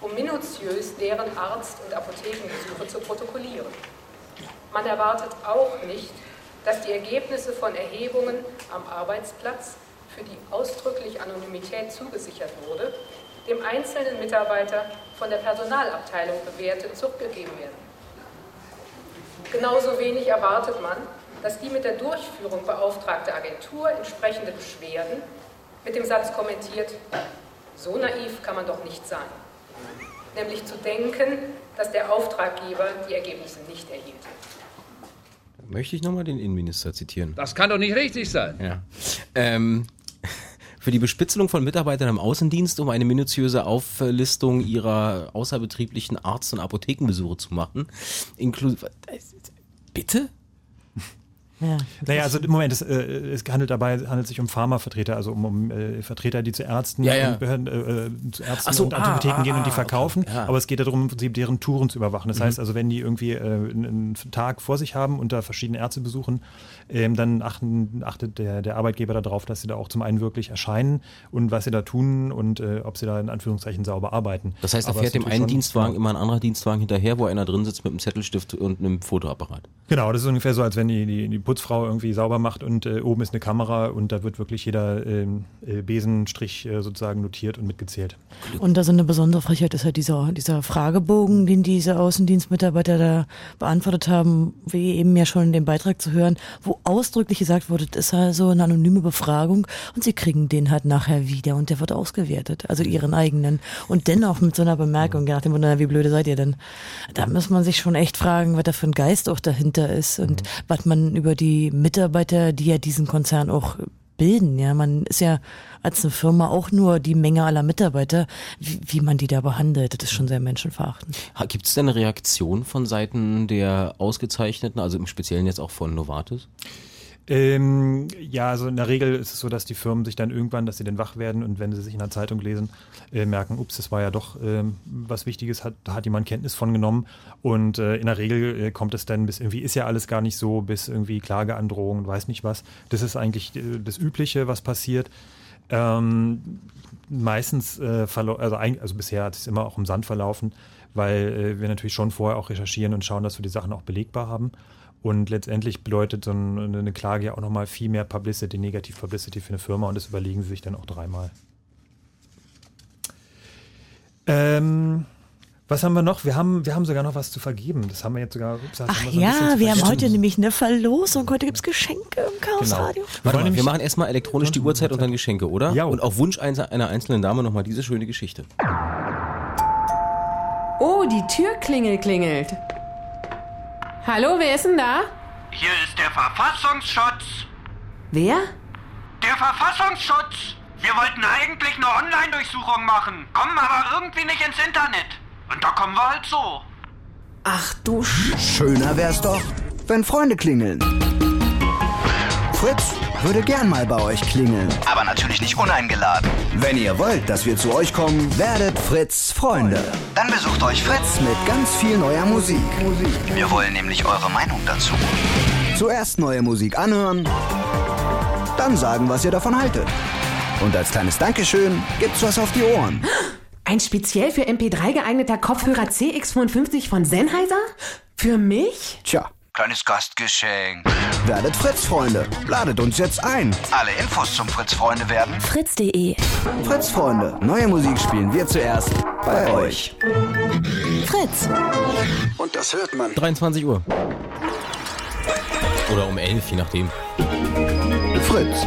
um minutiös deren Arzt- und Apothekenbesuche zu protokollieren. Man erwartet auch nicht, dass die Ergebnisse von Erhebungen am Arbeitsplatz, für die ausdrücklich Anonymität zugesichert wurde, dem einzelnen Mitarbeiter von der Personalabteilung bewertet zurückgegeben werden. Genauso wenig erwartet man, dass die mit der Durchführung beauftragte Agentur entsprechende Beschwerden mit dem Satz kommentiert, so naiv kann man doch nicht sein. Nämlich zu denken, dass der Auftraggeber die Ergebnisse nicht erhielt.
Möchte ich nochmal den Innenminister zitieren?
Das kann doch nicht richtig sein.
Ja. Ähm, für die Bespitzelung von Mitarbeitern im Außendienst, um eine minutiöse Auflistung ihrer außerbetrieblichen Arzt- und Apothekenbesuche zu machen. Inklu Bitte?
Ja, naja, also im Moment, es, äh, es handelt dabei handelt sich um Pharmavertreter, also um, um äh, Vertreter, die zu Ärzten
ja, ja.
und Behörden, äh, zu Ärzten
so,
und
ah,
Apotheken
ah,
gehen und die
ah,
verkaufen.
okay, ja.
Aber es geht darum, im Prinzip deren Touren zu überwachen. Das
Mhm.
heißt also, wenn die irgendwie äh, einen, einen Tag vor sich haben und da verschiedene Ärzte besuchen, ähm, dann achten, achtet der, der Arbeitgeber darauf, dass sie da auch zum einen wirklich erscheinen und was sie da tun und äh, ob sie da in Anführungszeichen sauber arbeiten.
Das heißt, da fährt dem einen Dienstwagen immer ein anderer Dienstwagen hinterher, wo einer drin sitzt mit einem Zettelstift und einem Fotoapparat.
Genau, das ist ungefähr so, als wenn die, die, die Putzfrau irgendwie sauber macht und äh, oben ist eine Kamera und da wird wirklich jeder ähm, äh, Besenstrich äh, sozusagen notiert und mitgezählt.
Und da so eine besondere Frechheit ist halt dieser, dieser Fragebogen, den diese Außendienstmitarbeiter da beantwortet haben, wie eben ja schon in dem Beitrag zu hören, wo ausdrücklich gesagt wurde, das ist also eine anonyme Befragung und sie kriegen den halt nachher wieder und der wird ausgewertet, also ihren eigenen. Und dennoch mit so einer Bemerkung, nach dem Wunder, wie blöde seid ihr denn? Da muss man sich schon echt fragen, was da für ein Geist auch dahinter ist und was man über die Mitarbeiter, die ja diesen Konzern auch bilden. Ja, man ist ja als eine Firma auch nur die Menge aller Mitarbeiter, wie, wie man die da behandelt. Das ist schon sehr menschenverachtend.
Gibt es denn eine Reaktion von Seiten der Ausgezeichneten, also im Speziellen jetzt auch von Novartis?
Ähm, ja, also in der Regel ist es so, dass die Firmen sich dann irgendwann, dass sie dann wach werden und wenn sie sich in der Zeitung lesen, äh, merken, ups, das war ja doch ähm, was Wichtiges, hat, da hat jemand Kenntnis von genommen und äh, in der Regel äh, kommt es dann bis irgendwie, ist ja alles gar nicht so, bis irgendwie Klageandrohungen, weiß nicht was. Das ist eigentlich äh, das Übliche, was passiert. Ähm, meistens, äh, also, also bisher hat es immer auch im Sand verlaufen, weil äh, wir natürlich schon vorher auch recherchieren und schauen, dass wir die Sachen auch belegbar haben. Und letztendlich bedeutet so ein- eine Klage ja auch nochmal viel mehr Publicity, Negativ Publicity für eine Firma und das überlegen sie sich dann auch dreimal. Ähm, was haben wir noch? Wir haben, wir haben sogar noch was zu vergeben. Das haben wir jetzt sogar. Ups,
Ach
wir
ja, wir haben heute nämlich eine Verlosung. Heute gibt's Geschenke im Chaos
Genau.
Radio.
Warte mal, wir machen erstmal elektronisch die Uhrzeit und dann Geschenke, oder?
Ja.
Und auf Wunsch einer, einer einzelnen Dame nochmal diese schöne Geschichte.
Oh, die Türklingel klingelt. Hallo, wer ist denn da?
Hier ist der Verfassungsschutz.
Wer?
Der Verfassungsschutz. Wir wollten eigentlich eine Online-Durchsuchung machen, kommen aber irgendwie nicht ins Internet. Und da kommen wir halt so.
Ach du Sch
Schöner wär's doch, wenn Freunde klingeln. Fritz würde gern mal bei euch klingeln.
Aber natürlich nicht uneingeladen.
Wenn ihr wollt, dass wir zu euch kommen, werdet Fritz Freunde.
Dann besucht euch Fritz.
Mit ganz viel neuer Musik.
Wir wollen nämlich eure Meinung dazu.
Zuerst neue Musik anhören, dann sagen, was ihr davon haltet. Und als kleines Dankeschön gibt's was auf die Ohren.
Ein speziell für MP3 geeigneter Kopfhörer CX55 von Sennheiser? Für mich?
Tja,
Kleines Gastgeschenk.
werdet Fritz Freunde. Ladet uns jetzt ein.
Alle Infos zum Fritz Freunde werden.
Fritz.de
Fritz Freunde, neue Musik spielen wir zuerst bei euch.
Fritz.
Und das hört man.
23 Uhr. Oder um 11, je nachdem.
Fritz.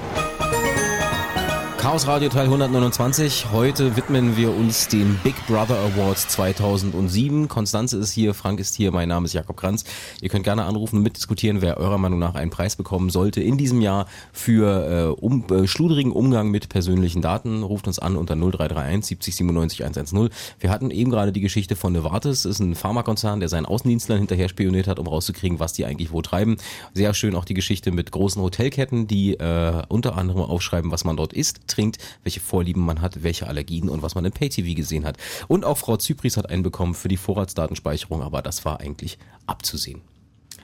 Chaos Radio Teil 129. Heute widmen wir uns den Big Brother Awards 2007. Konstanze ist hier, Frank ist hier, mein Name ist Jakob Kranz. Ihr könnt gerne anrufen und mitdiskutieren, wer eurer Meinung nach einen Preis bekommen sollte in diesem Jahr für äh, um, äh, schludrigen Umgang mit persönlichen Daten. Ruft uns an unter 0331 70 97 110. Wir hatten eben gerade die Geschichte von Novartis, ist ein Pharmakonzern, der seinen Außendienstlern hinterher spioniert hat, um rauszukriegen, was die eigentlich wo treiben. Sehr schön auch die Geschichte mit großen Hotelketten, die äh, unter anderem aufschreiben, was man dort isst, trinkt, welche Vorlieben man hat, welche Allergien und was man im Pay-TV gesehen hat. Und auch Frau Zypris hat einen bekommen für die Vorratsdatenspeicherung, aber das war eigentlich abzusehen.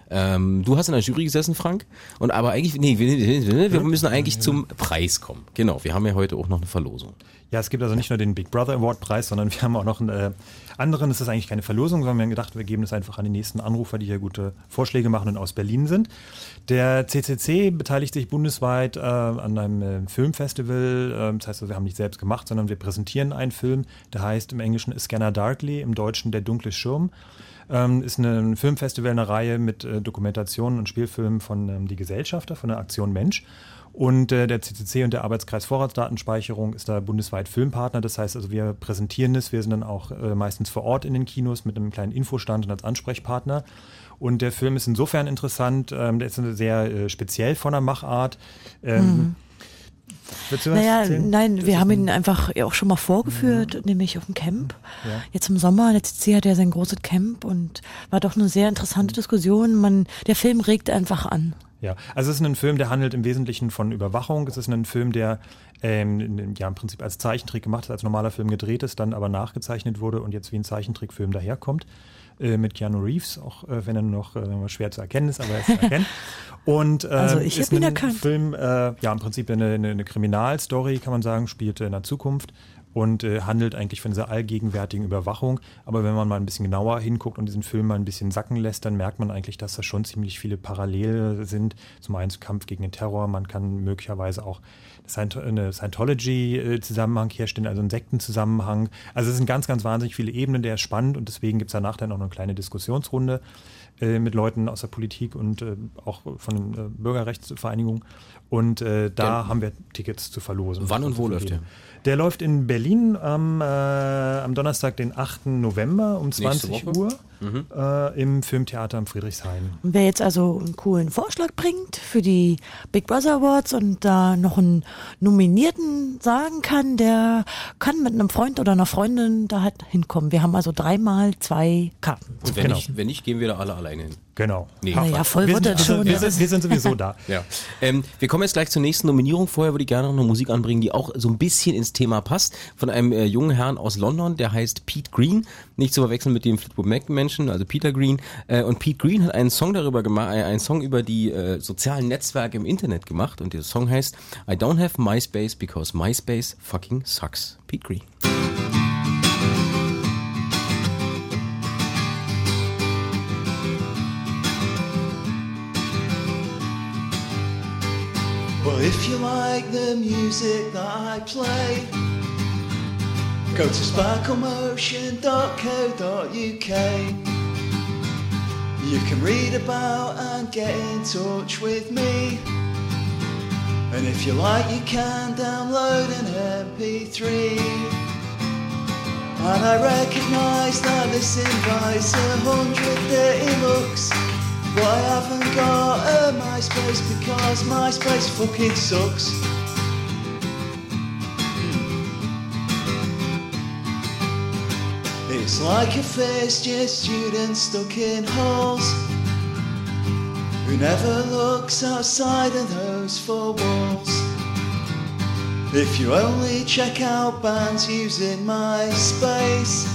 Ähm, du hast in der Jury gesessen, Frank, und aber eigentlich, nee, wir, wir müssen eigentlich zum Preis kommen. Genau, wir haben ja heute auch noch eine Verlosung.
Ja, es gibt also nicht nur den Big Brother Award Preis, sondern wir haben auch noch einen äh, anderen. Ist eigentlich keine Verlosung, sondern wir haben gedacht, wir geben es einfach an die nächsten Anrufer, die hier gute Vorschläge machen und aus Berlin sind. Der CCC beteiligt sich bundesweit äh, an einem äh, Filmfestival. Äh, das heißt, also, wir haben nicht selbst gemacht, sondern wir präsentieren einen Film, der heißt im Englischen Scanner Darkly, im Deutschen Der dunkle Schirm. Ähm, ist ein Filmfestival, eine Reihe mit äh, Dokumentationen und Spielfilmen von ähm, Die Gesellschafter, von der Aktion Mensch. Und äh, der CCC und der Arbeitskreis Vorratsdatenspeicherung ist da bundesweit Filmpartner. Das heißt also, wir präsentieren es. Wir sind dann auch äh, meistens vor Ort in den Kinos mit einem kleinen Infostand und als Ansprechpartner. Und der Film ist insofern interessant, ähm, der ist sehr äh, speziell von der Machart. Ähm,
Mhm.
Willst du was
Naja,
erzählen?
nein, wir haben ihn einfach auch schon mal vorgeführt, nämlich auf dem Camp.
Ja.
Jetzt im Sommer, der CC hat ja sein großes Camp und war doch eine sehr interessante Diskussion. Man, der Film regt einfach an.
Ja, also es ist ein Film, der handelt im Wesentlichen von Überwachung. Es ist ein Film, der ähm, ja, im Prinzip als Zeichentrick gemacht ist, als normaler Film gedreht ist, dann aber nachgezeichnet wurde und jetzt wie ein Zeichentrickfilm daherkommt. Äh, mit Keanu Reeves, auch äh, wenn er noch äh, schwer zu erkennen ist, aber er ist zu erkennen. Und äh,
Also ich
ist ein
erkannt.
Film, äh, ja im Prinzip eine, eine, eine Kriminalstory, kann man sagen, spielt in der Zukunft und äh, handelt eigentlich von dieser allgegenwärtigen Überwachung. Aber wenn man mal ein bisschen genauer hinguckt und diesen Film mal ein bisschen sacken lässt, dann merkt man eigentlich, dass da schon ziemlich viele Parallele sind. Zum einen zum Kampf gegen den Terror, man kann möglicherweise auch eine Scientology-Zusammenhang herstellen, also einen Sektenzusammenhang. Also es sind ganz, ganz wahnsinnig viele Ebenen, der ist spannend und deswegen gibt es danach dann auch noch eine kleine Diskussionsrunde äh, mit Leuten aus der Politik und äh, auch von den äh, Bürgerrechtsvereinigungen. Und äh, da
Der-
haben wir Tickets zu verlosen.
Wann und wo
Zu
läuft
vergeben. Der läuft in Berlin am, äh, am Donnerstag, den 8. November um
Nächste
20
Woche.
Uhr
Mhm.
äh, im Filmtheater am Friedrichshain.
Und wer jetzt also einen coolen Vorschlag bringt für die Big Brother Awards und da noch einen Nominierten sagen kann, der kann mit einem Freund oder einer Freundin da halt hinkommen. Wir haben also dreimal zwei Karten.
Und wenn, nicht, wenn nicht, gehen wir da alle alleine hin.
Genau.
Nee.
Na ja, voll
wir
wird das schon.
Wir, sind, wir sind sowieso da.
Ja. Ähm, wir kommen jetzt gleich zur nächsten Nominierung. Vorher würde ich gerne noch eine Musik anbringen, die auch so ein bisschen ins Thema passt. Von einem äh, jungen Herrn aus London, der heißt Pete Green. Nicht zu verwechseln mit dem Fleetwood Mac Menschen, also Peter Green. Äh, und Pete Green hat einen Song darüber gemacht, äh, einen Song über die äh, sozialen Netzwerke im Internet gemacht. Und der Song heißt I don't have MySpace because MySpace fucking sucks. Pete Green.
Well, if you like the music that I play, go to sparklemotion.co.uk. You can read about and get in touch with me. And if you like, you can download an MP3. And I recognise that this invites a hundred dirty looks. I haven't got a MySpace because MySpace fucking sucks. Hmm. It's like a first year student stuck in halls who never looks outside of those four walls. If you only check out bands using MySpace,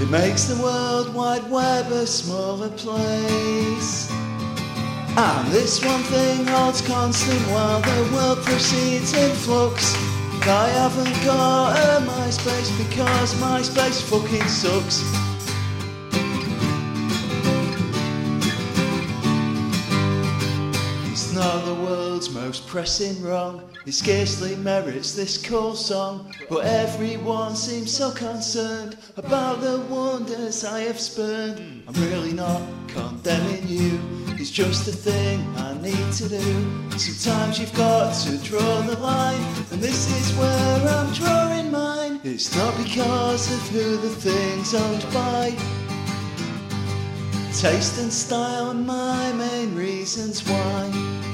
it makes the World Wide Web a smaller place. And this one thing holds constant while the world proceeds in flux. I haven't got a MySpace because MySpace fucking sucks. It's not the world's most pressing wrong. It scarcely merits this cool song. But everyone seems so concerned about the wonders I have spurned. I'm really not condemning you. It's just a thing I need to do. Sometimes you've got to draw the line, and this is where I'm drawing mine. It's not because of who the thing's owned by. Taste and style are my main reasons why.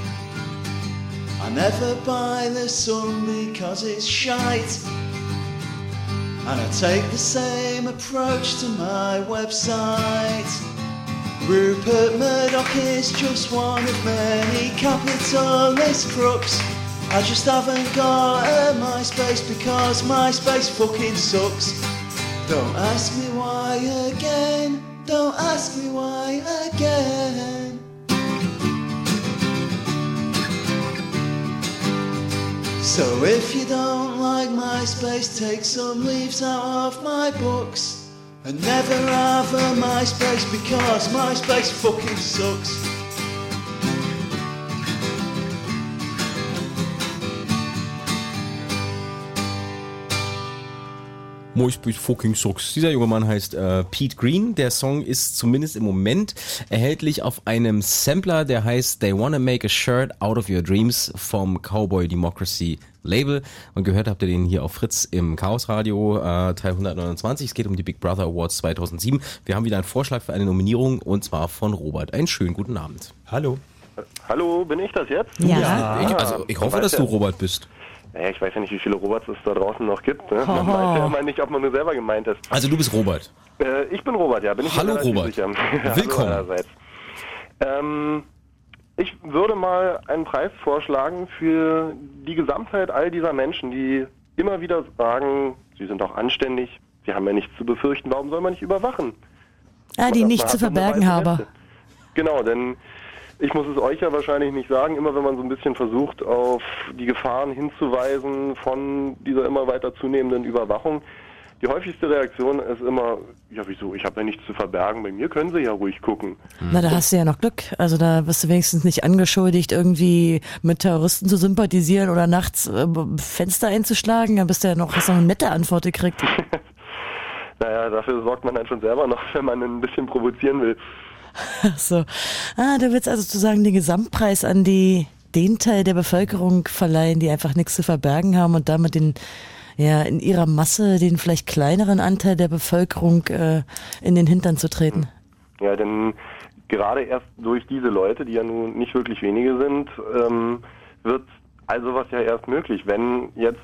I never buy the sun because it's shite. And I take the same approach to my website. Rupert Murdoch is just one of many capitalist crooks. I just haven't got a MySpace because MySpace fucking sucks. Don't ask me why again. Don't ask me why again. So if you don't like MySpace, take some leaves out of my books. And never have a MySpace because MySpace fucking sucks.
Moist fucking sucks. Dieser junge Mann heißt äh, Pete Green. Der Song ist zumindest im Moment erhältlich auf einem Sampler, der heißt They Wanna Make a Shirt Out of Your Dreams vom Cowboy Democracy Label. Und gehört habt ihr den hier auf Fritz im Chaos Radio äh, Teil 129. Es geht um die Big Brother Awards 2007. Wir haben wieder einen Vorschlag für eine Nominierung und zwar von Robert. Einen schönen guten Abend.
Hallo.
Hallo, bin ich das jetzt?
Ja. Ich, also ich hoffe, dass
ja-
du Robert bist.
Naja, ich weiß ja nicht, wie viele Roberts es da draußen noch gibt. Ne? Man weiß ja immer nicht, ob man nur selber gemeint ist.
Also du bist Robert.
Äh, ich bin Robert, ja. Bin ich
Hallo, Robert.
Sicher. Hallo
Willkommen.
allerseits. Ähm, ich würde mal einen Preis vorschlagen für die Gesamtheit all dieser Menschen, die immer wieder sagen, sie sind doch anständig, sie haben ja nichts zu befürchten, warum soll man nicht überwachen?
Ah, die nichts zu verbergen
weiße
habe.
Weste. Genau, denn ich muss es euch ja wahrscheinlich nicht sagen, immer wenn man so ein bisschen versucht, auf die Gefahren hinzuweisen von dieser immer weiter zunehmenden Überwachung, die häufigste Reaktion ist immer, ja wieso, ich habe ja nichts zu verbergen, bei mir können sie ja ruhig gucken.
Na, da hast du ja noch Glück. Also da bist du wenigstens nicht angeschuldigt, irgendwie mit Terroristen zu sympathisieren oder nachts äh, Fenster einzuschlagen. Da bist du ja noch, hast noch eine nette Antwort gekriegt.
Naja, dafür sorgt man dann schon selber noch, wenn man ein bisschen provozieren will.
So. Ah, du willst also sozusagen den Gesamtpreis an die den Teil der Bevölkerung verleihen, die einfach nichts zu verbergen haben und damit den ja in ihrer Masse den vielleicht kleineren Anteil der Bevölkerung äh, in den Hintern zu treten.
Ja, denn gerade erst durch diese Leute, die ja nun nicht wirklich wenige sind, ähm, wird also was ja erst möglich. Wenn jetzt,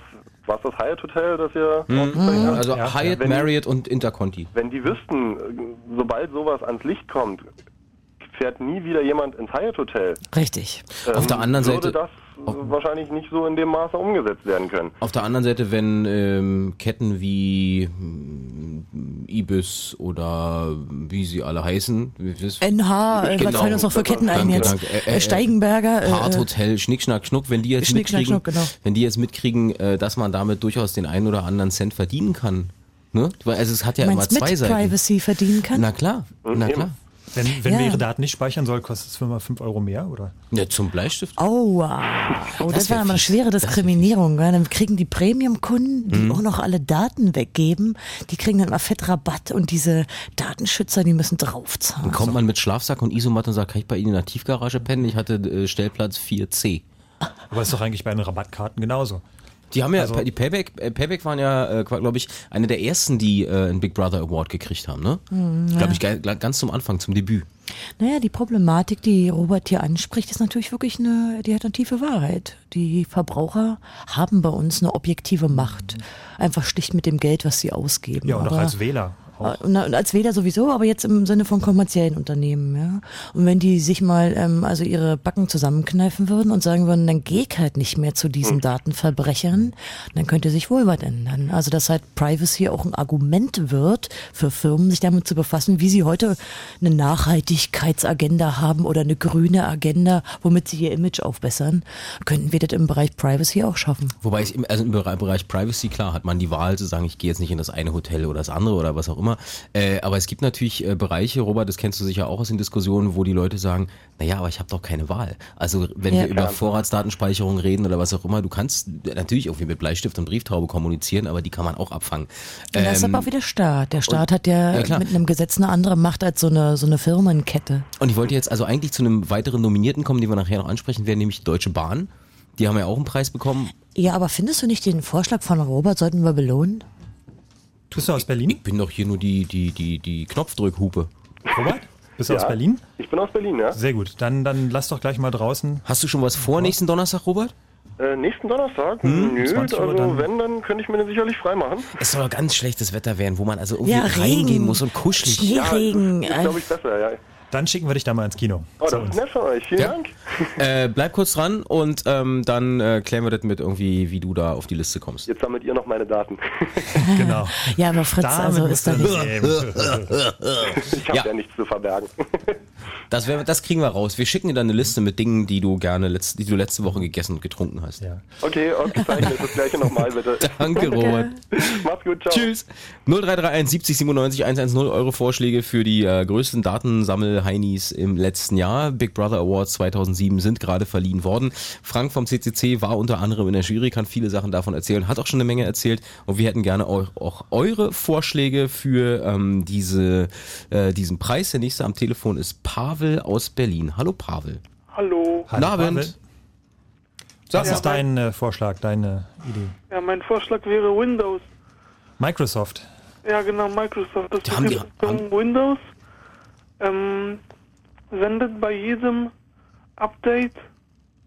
was das Hyatt Hotel, das ihr aufgezeigt habt?
Also Hyatt,
wenn,
Marriott und Interconti.
wenn die wüssten, sobald sowas ans Licht kommt, fährt nie wieder jemand ins Hyatt Hotel.
Richtig.
Auf der anderen
würde
Seite-
das äh, wahrscheinlich nicht so in dem Maße umgesetzt werden können.
Auf der anderen Seite, wenn ähm, Ketten wie mm, Ibis oder wie sie alle heißen,
NH, äh, was fallen uns noch für Ketten ein jetzt?
danke. Äh,
Äh,
äh,
Steigenberger. äh,
Parthotel, Schnick, Schnack, Schnuck, wenn die jetzt
Schnick, Schnack,
mitkriegen,
Schnuck, genau.
wenn die jetzt mitkriegen, äh, dass man damit durchaus den einen oder anderen Cent verdienen kann. Ne? Weil Also es hat ja immer zwei
mit
Seiten.
Privacy verdienen kann?
Na klar, na klar.
Wenn, wenn
Ja.
wir ihre Daten nicht speichern soll, kostet es immer 5 Euro mehr, oder?
Ja, zum Bleistift.
Aua. Oh, das,
Das wär
war aber eine schwere Diskriminierung. Ja. Dann kriegen die Premium-Kunden, die
Mhm.
auch noch alle Daten weggeben, die kriegen dann mal fett Rabatt und diese Datenschützer, die müssen draufzahlen.
Dann kommt man mit Schlafsack und Isomatte und sagt, kann ich bei Ihnen in der Tiefgarage pennen? Ich hatte äh, Stellplatz 4C.
Aber ist doch eigentlich bei den Rabattkarten genauso.
Die haben ja,
Also-
die Payback, äh, Payback waren ja, äh, glaube ich, eine der ersten, die äh, einen Big Brother Award gekriegt haben, ne?
Mhm, ja.
Glaube ich, ganz zum Anfang, zum Debüt.
Naja, die Problematik, die Robert hier anspricht, ist natürlich wirklich eine, die hat eine tiefe Wahrheit. Die Verbraucher haben bei uns eine objektive Macht. Einfach schlicht mit dem Geld, was sie ausgeben.
Ja, und auch
Aber-
als Wähler. Auch.
Und als Wähler sowieso, aber jetzt im Sinne von kommerziellen Unternehmen, ja. Und wenn die sich mal ähm, also ihre Backen zusammenkneifen würden und sagen würden, dann geh ich halt nicht mehr zu diesen Datenverbrechern, dann könnte sich wohl was ändern. Also dass halt Privacy auch ein Argument wird für Firmen, sich damit zu befassen, wie sie heute eine Nachhaltigkeitsagenda haben oder eine grüne Agenda, womit sie ihr Image aufbessern, könnten wir das im Bereich Privacy auch schaffen.
Wobei ich, im- also im Bereich, Bereich Privacy, klar, hat man die Wahl zu sagen, ich gehe jetzt nicht in das eine Hotel oder das andere oder was auch immer. Äh, aber es gibt natürlich äh, Bereiche, Robert, das kennst du sicher auch aus den Diskussionen, wo die Leute sagen, naja, aber ich habe doch keine Wahl. Also wenn
Ja.
wir über
Ja.
Vorratsdatenspeicherung reden oder was auch immer, du kannst natürlich irgendwie mit Bleistift und Brieftaube kommunizieren, aber die kann man auch abfangen.
Und das ist
Ähm,
aber auch wieder Staat. Der Staat hat ja,
Ja, klar.
mit einem Gesetz eine andere Macht als so eine, so eine Firmenkette.
Und ich wollte jetzt also eigentlich zu einem weiteren Nominierten kommen, den wir nachher noch ansprechen werden, nämlich die Deutsche Bahn. Die haben ja auch einen Preis bekommen.
Ja, aber findest du nicht den Vorschlag von Robert, sollten wir belohnen?
Bist du aus Berlin?
Ich bin doch hier nur die, die, die, die Knopfdrückhupe.
Robert? Bist du
Ja.
aus Berlin?
Ich bin aus Berlin, ja.
Sehr gut. Dann, dann lass doch gleich mal draußen.
Hast du schon was vor nächsten Donnerstag, Robert?
Äh, nächsten Donnerstag?
Hm,
Nö,
20 Uhr
also
dann.
wenn, dann könnte ich mir den sicherlich freimachen.
Es soll doch ganz schlechtes Wetter werden, wo man also irgendwie
Ja,
reingehen
Regen,
muss und kuschelig.
Schneeregen.
Ist, glaube ich, besser, ja.
Dann schicken wir dich da mal ins Kino.
Oh, das ist nett von euch. Vielen
Ja.
Dank.
Äh, bleib kurz dran und ähm, dann äh, klären wir das mit irgendwie, wie du da auf die Liste kommst.
Jetzt sammelt ihr noch meine Daten.
Genau.
Ja, aber Fritz,
Damit
also ist da nicht.
Ich habe
Ja.
ja. nichts zu verbergen.
Das, wär, das kriegen wir raus. Wir schicken dir dann eine Liste mit Dingen, die du gerne, letzt, die du letzte Woche gegessen und getrunken hast.
Ja.
Okay, ausgezeichnet. Das gleiche nochmal, bitte.
Danke, Robert.
Mach's gut, ciao.
Tschüss. 0331 70 97 110 eure Vorschläge für die äh, größten Pavel-Heinis im letzten Jahr. Big Brother Awards 2007 sind gerade verliehen worden. Frank vom CCC war unter anderem in der Jury, kann viele Sachen davon erzählen, hat auch schon eine Menge erzählt und wir hätten gerne auch, auch eure Vorschläge für ähm, diese, äh, diesen Preis. Der nächste am Telefon ist Pavel aus Berlin. Hallo Pavel.
Hallo.
Guten Abend. Was
Ja,
ist dein äh, Vorschlag, deine Idee?
Ja, mein Vorschlag wäre Windows.
Microsoft.
Ja, genau, Microsoft. Das
haben die-
Betriebssystem Windows ähm, sendet bei jedem Update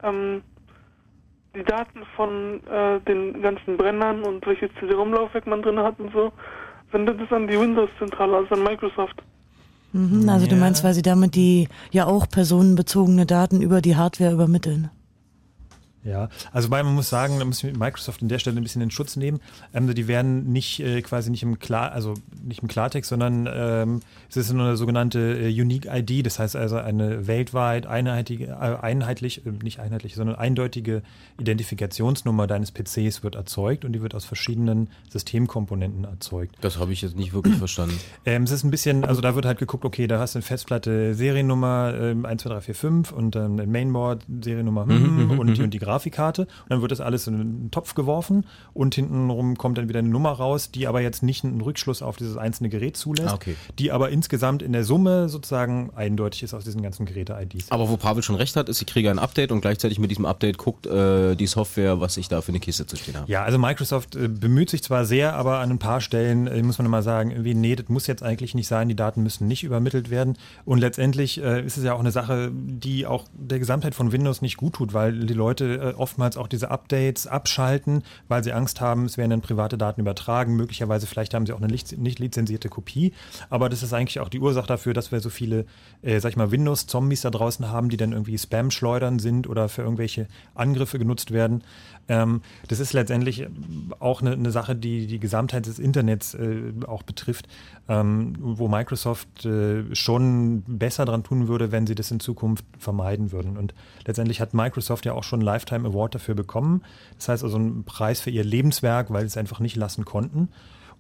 ähm, die Daten von äh, den ganzen Brennern und welches CD-ROM-Laufwerk man drin hat und so, sendet es an die Windows-Zentrale, also an Microsoft.
Mhm, also du
Ja.
meinst, weil sie damit die ja auch personenbezogene Daten über die Hardware übermitteln.
Ja, also man muss sagen, da muss ich Microsoft an der Stelle ein bisschen in Schutz nehmen. Ähm, die werden nicht äh, quasi nicht im Klar, also nicht im Klartext, sondern ähm, es ist eine sogenannte äh, Unique ID, das heißt also eine weltweit einheitliche, äh, einheitlich, äh, nicht einheitlich, sondern eindeutige Identifikationsnummer deines PCs wird erzeugt und die wird aus verschiedenen Systemkomponenten erzeugt.
Das habe ich jetzt nicht wirklich verstanden.
Ähm, es ist ein bisschen, also da wird halt geguckt, okay, da hast du eine Festplatte Seriennummer ähm, 1, 2, 3, 4, 5 und ähm, ein Mainboard Seriennummer
Mhm,
hm,
mhm,
und die
mhm.
und die Grafikkarte. Und dann wird das alles in einen Topf geworfen und hintenrum kommt dann wieder eine Nummer raus, die aber jetzt nicht einen Rückschluss auf dieses einzelne Gerät zulässt,
Ah, okay.
die aber insgesamt in der Summe sozusagen eindeutig ist aus diesen ganzen Geräte-IDs.
Aber wo Pavel schon recht hat, ist, ich kriege ein Update und gleichzeitig mit diesem Update guckt äh, die Software, was ich da für eine Kiste zu stehen habe.
Ja, also Microsoft äh, bemüht sich zwar sehr, aber an ein paar Stellen äh, muss man immer sagen, irgendwie, nee, das muss jetzt eigentlich nicht sein, die Daten müssen nicht übermittelt werden. Und letztendlich äh, ist es ja auch eine Sache, die auch der Gesamtheit von Windows nicht gut tut, weil die Leute äh, oftmals auch diese Updates abschalten, weil sie Angst haben, es werden dann private Daten übertragen. Möglicherweise, vielleicht haben sie auch eine nicht, lizenzierte Kopie. Aber das ist eigentlich auch die Ursache dafür, dass wir so viele, äh, sag ich mal, Windows-Zombies da draußen haben, die dann irgendwie Spam-Schleudern sind oder für irgendwelche Angriffe genutzt werden. Ähm, das ist letztendlich auch eine, eine Sache, die die Gesamtheit des Internets äh, auch betrifft, ähm, wo Microsoft äh, schon besser dran tun würde, wenn sie das in Zukunft vermeiden würden. Und letztendlich hat Microsoft ja auch schon einen Lifetime Award dafür bekommen. Das heißt also einen Preis für ihr Lebenswerk, weil sie es einfach nicht lassen konnten.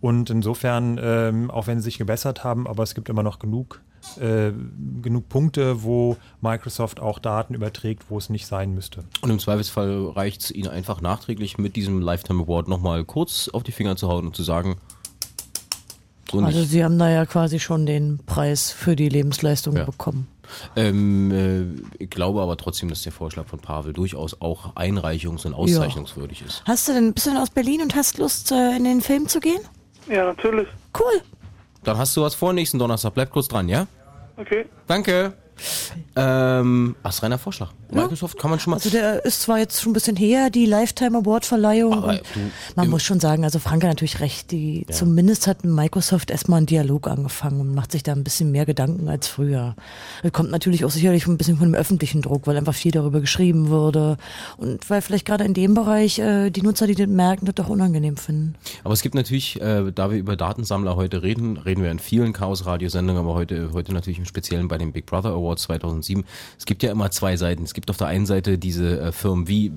Und insofern, ähm, auch wenn sie sich gebessert haben, aber es gibt immer noch genug, äh, genug Punkte, wo Microsoft auch Daten überträgt, wo es nicht sein müsste.
Und im Zweifelsfall reicht es Ihnen einfach nachträglich mit diesem Lifetime Award nochmal kurz auf die Finger zu hauen und zu sagen, so.
Also sie haben da ja quasi schon den Preis für die Lebensleistung
Ja.
bekommen.
Ähm, äh, ich glaube aber trotzdem, dass der Vorschlag von Pavel durchaus auch einreichungs- und auszeichnungswürdig ist.
Hast du denn ein bisschen aus Berlin und hast Lust, äh, in den Film zu gehen?
Ja, natürlich.
Cool.
Dann hast du was vor nächsten Donnerstag. Bleib kurz dran, ja?
Okay.
Danke. Ähm, astreiner Vorschlag. Microsoft kann man schon mal.
Also der ist zwar jetzt schon ein bisschen her, die Lifetime Award Verleihung.
Du-
man muss schon sagen, also Frank hat natürlich recht, die
Ja.
zumindest hat Microsoft erstmal einen Dialog angefangen und macht sich da ein bisschen mehr Gedanken als früher. Das kommt natürlich auch sicherlich ein bisschen von dem öffentlichen Druck, weil einfach viel darüber geschrieben wurde und weil vielleicht gerade in dem Bereich äh, die Nutzer, die das merken, das doch unangenehm finden.
Aber es gibt natürlich, äh, da wir über Datensammler heute reden, reden wir in vielen Chaos-Radiosendungen, aber heute, heute natürlich im Speziellen bei den Big Brother Awards 2007. Es gibt ja immer zwei Seiten. Es gibt auf der einen Seite diese äh, Firmen wie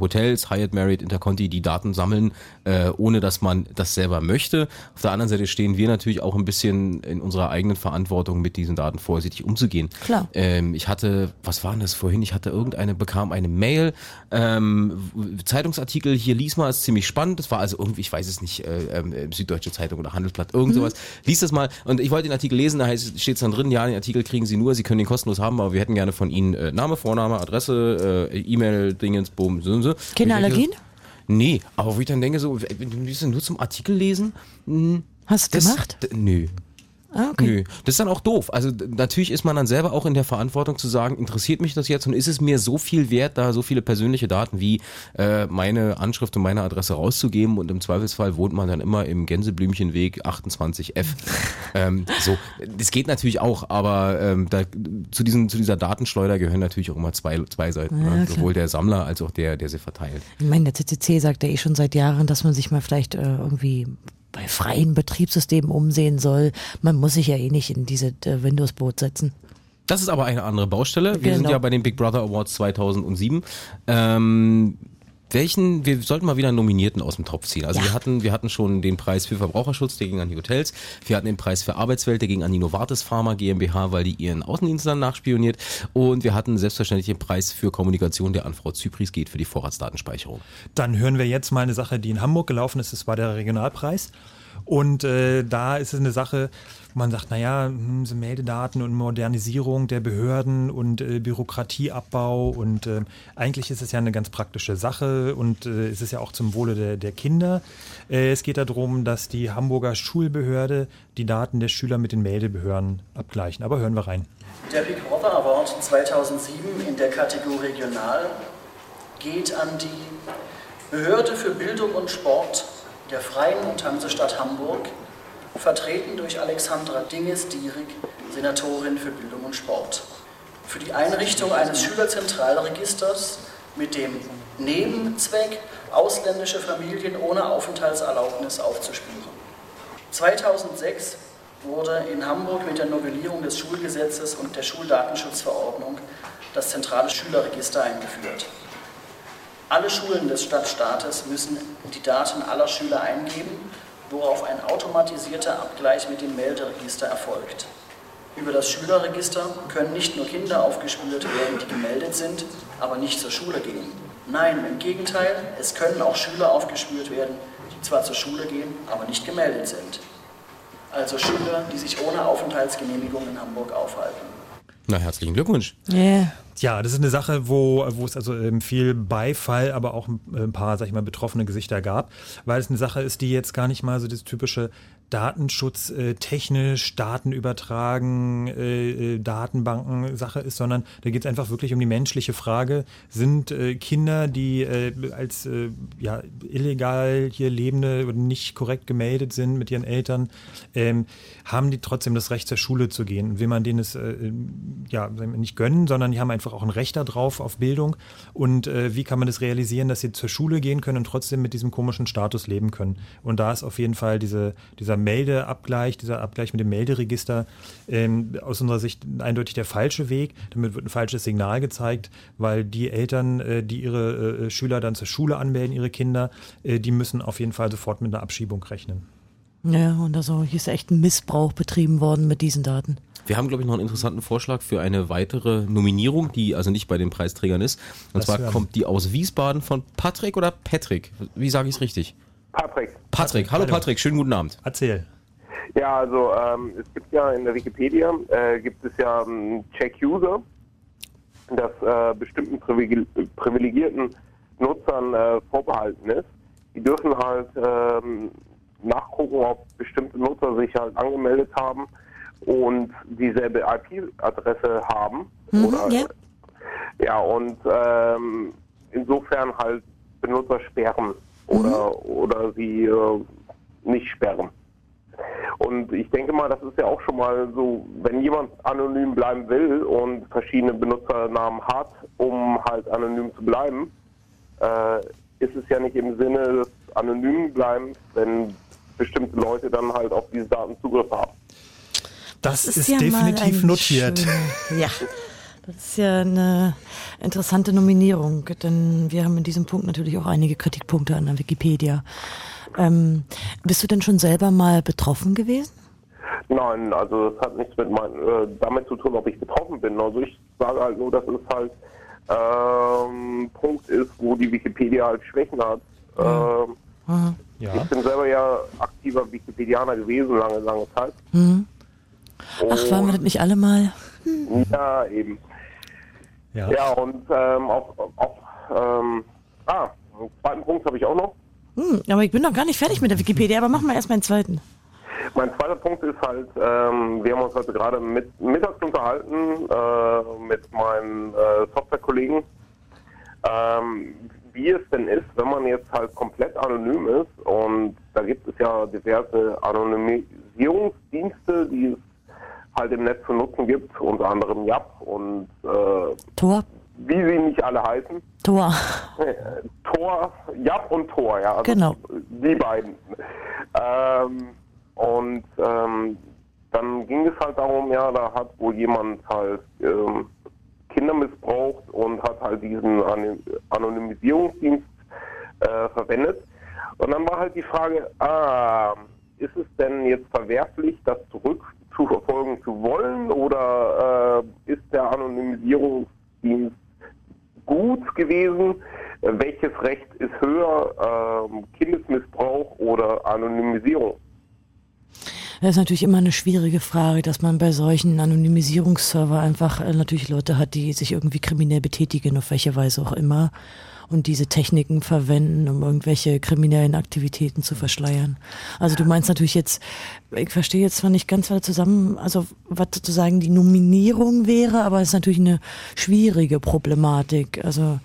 Hotels, Hyatt, Marriott, Interconti, die Daten sammeln, äh, ohne dass man das selber möchte. Auf der anderen Seite stehen wir natürlich auch ein bisschen in unserer eigenen Verantwortung, mit diesen Daten vorsichtig umzugehen.
Klar.
Ähm, ich hatte, was war denn das vorhin? Ich hatte irgendeine, bekam eine Mail, ähm, Zeitungsartikel, hier lies mal, ist ziemlich spannend. Das war also irgendwie, ich weiß es nicht, äh, ähm, Süddeutsche Zeitung oder Handelsblatt, irgend
Mhm.
sowas. Lies das mal. Und ich wollte den Artikel lesen, da steht dann drin, ja, den Artikel kriegen Sie nur, Sie können den kostenlos haben, aber wir hätten gerne von Ihnen äh, Name, Vorname, Adresse, äh, E-Mail, Dingens, Boom, so und so.
Keine
Und ich denke
Allergien?
so, Nee, aber wo ich dann denke, so, wenn du liest dann nur zum Artikel lesen, hm,
Hast du
das,
gemacht?
Nö.
Ah, okay.
Nö, das ist dann auch doof. Also natürlich ist man dann selber auch in der Verantwortung zu sagen, interessiert mich das jetzt und ist es mir so viel wert, da so viele persönliche Daten wie äh, meine Anschrift und meine Adresse rauszugeben und im Zweifelsfall wohnt man dann immer im Gänseblümchenweg 28F. ähm, so, das geht natürlich auch, aber ähm, da, zu, diesen, zu dieser Datenschleuder gehören natürlich auch immer zwei, zwei Seiten.
Ja,
ne? Sowohl der Sammler als auch der, der sie verteilt.
Ich meine, der CCC sagt ja eh schon seit Jahren, dass man sich mal vielleicht äh, irgendwie bei freien Betriebssystemen umsehen soll. Man muss sich ja eh nicht in diese äh, Windows-Boot setzen.
Das ist aber eine andere Baustelle. Wir sind
Genau.
ja bei den Big Brother Awards 2007. Ähm, welchen, wir sollten mal wieder einen Nominierten aus dem Topf ziehen. Also
Ja.
wir hatten, wir hatten schon den Preis für Verbraucherschutz, der ging an die Hotels. Wir hatten den Preis für Arbeitswelt, der ging an die Novartis Pharma GmbH, weil die ihren Außendienst dann nachspioniert. Und wir hatten selbstverständlich den Preis für Kommunikation, der an Frau Zypris geht für die Vorratsdatenspeicherung.
Dann hören wir jetzt mal eine Sache, die in Hamburg gelaufen ist. Das war der Regionalpreis. Und äh, da ist es eine Sache, wo man sagt, naja, hm, so Meldedaten und Modernisierung der Behörden und äh, Bürokratieabbau und äh, eigentlich ist es ja eine ganz praktische Sache und äh, es ist ja auch zum Wohle der, der Kinder. Äh, es geht darum, dass die Hamburger Schulbehörde die Daten der Schüler mit den Meldebehörden abgleichen. Aber hören wir rein.
Der Big Brother Award 2007 in der Kategorie Regional geht an die Behörde für Bildung und Sport der Freien und Hansestadt Hamburg, vertreten durch Alexandra Dinges-Dierig, Senatorin für Bildung und Sport, für die Einrichtung eines Schülerzentralregisters mit dem Nebenzweck, ausländische Familien ohne Aufenthaltserlaubnis aufzuspüren. 2006 wurde in Hamburg mit der Novellierung des Schulgesetzes und der Schuldatenschutzverordnung das zentrale Schülerregister eingeführt. Alle Schulen des Stadtstaates müssen die Daten aller Schüler eingeben, worauf ein automatisierter Abgleich mit dem Melderegister erfolgt. Über das Schülerregister können nicht nur Kinder aufgespürt werden, die gemeldet sind, aber nicht zur Schule gehen. Nein, im Gegenteil, es können auch Schüler aufgespürt werden, die zwar zur Schule gehen, aber nicht gemeldet sind. Also Schüler, die sich ohne Aufenthaltsgenehmigung in Hamburg aufhalten.
Na, herzlichen Glückwunsch.
Yeah.
Ja, das ist eine Sache, wo, wo es also ähm, viel Beifall, aber auch ein, ein paar, sag ich mal, betroffene Gesichter gab, weil es eine Sache ist, die jetzt gar nicht mal so das typische Datenschutz äh, Daten übertragen, äh, äh, Datenbanken Sache ist, sondern da geht es einfach wirklich um die menschliche Frage, sind Kinder, die als ja, illegal hier lebende oder nicht korrekt gemeldet sind mit ihren Eltern, ähm, haben die trotzdem das Recht zur Schule zu gehen. Will man denen es ja nicht gönnen, sondern die haben einfach auch ein Recht darauf auf Bildung. Und wie kann man das realisieren, dass sie zur Schule gehen können und trotzdem mit diesem komischen Status leben können? Und da ist auf jeden Fall diese, dieser Meldeabgleich, dieser Abgleich mit dem Melderegister ähm, aus unserer Sicht eindeutig der falsche Weg. Damit wird ein falsches Signal gezeigt, weil die Eltern, äh, die ihre äh, Schüler dann zur Schule anmelden, ihre Kinder, äh, die müssen auf jeden Fall sofort mit einer Abschiebung rechnen.
Ja, und also hier ist echt ein Missbrauch betrieben worden mit diesen Daten.
Wir haben, glaube ich, noch einen interessanten Vorschlag für eine weitere Nominierung, die also nicht bei den Preisträgern ist. Und
Was
zwar kommt die aus Wiesbaden von Patrick oder Patrick? Wie sage ich es richtig?
Patrick.
Patrick. Hallo
Hallo.
Patrick, schönen guten Abend.
Erzähl.
Ja, also ähm, es gibt ja in der Wikipedia äh, gibt es ja einen Check-User, das äh, bestimmten privile- privilegierten Nutzern äh, vorbehalten ist. Die dürfen halt ähm, nachgucken, ob bestimmte Nutzer sich halt angemeldet haben und dieselbe IP-Adresse haben.
Mhm,
oder,
ja.
ja, und ähm, insofern halt Benutzer sperren oder, oder sie äh, nicht sperren. Und ich denke mal, das ist ja auch schon mal so, wenn jemand anonym bleiben will und verschiedene Benutzernamen hat, um halt anonym zu bleiben, äh, ist es ja nicht im Sinne des anonymen Bleibens, wenn bestimmte Leute dann halt auf diese Daten Zugriff haben.
Das, ist,
ja mal
definitiv
ein
notiert.
schöner- Ja, das ist ja eine interessante Nominierung, denn wir haben in diesem Punkt natürlich auch einige Kritikpunkte an der Wikipedia. Ähm, bist du denn schon selber mal betroffen gewesen?
Nein, also das hat nichts mit mein, äh, damit zu tun, ob ich betroffen bin. Also ich sage halt nur, dass es halt ähm, Punkt ist, wo die Wikipedia halt Schwächen hat. Ähm,
Mhm.
Ja.
Ich bin selber ja aktiver Wikipedianer gewesen, lange, lange Zeit.
Mhm. Ach, waren wir das nicht alle mal?
Ja, eben.
Ja,
Ja, und ähm, auch, auch ähm, ah, einen zweiten Punkt habe ich auch noch.
Hm, aber ich bin noch gar nicht fertig mit der Wikipedia, aber machen wir erst mal einen zweiten.
Mein zweiter Punkt ist halt, ähm, wir haben uns heute gerade mit, mittags unterhalten äh, mit meinen äh, Softwarekollegen, ähm, wie es denn ist, wenn man jetzt halt komplett anonym ist und da gibt es ja diverse Anonymisierungsdienste, die es halt im Netz zu nutzen gibt, unter anderem Yap und äh,
Tor?
wie sie nicht alle heißen.
Tor.
Äh, Tor, Jap und Tor, ja. Also
Genau.
Die beiden. Ähm, und ähm, dann ging es halt darum, ja, da hat wohl jemand halt ähm, Kinder missbraucht und hat halt diesen An Anonymisierungsdienst äh, verwendet. Und dann war halt die Frage, ah, ist es denn jetzt verwerflich, das zurückzuverfolgen zu wollen oder äh, ist der Anonymisierungsdienst gut gewesen? Äh, Welches Recht ist höher, ähm, Kindesmissbrauch oder Anonymisierung?
Das ist natürlich immer eine schwierige Frage, dass man bei solchen Anonymisierungsserver einfach äh, natürlich Leute hat, die sich irgendwie kriminell betätigen, auf welche Weise auch immer, und diese Techniken verwenden, um irgendwelche kriminellen Aktivitäten zu verschleiern. Also du meinst natürlich jetzt, ich verstehe jetzt zwar nicht ganz zusammen, also was sozusagen die Nominierung wäre, aber es ist natürlich eine schwierige Problematik. Also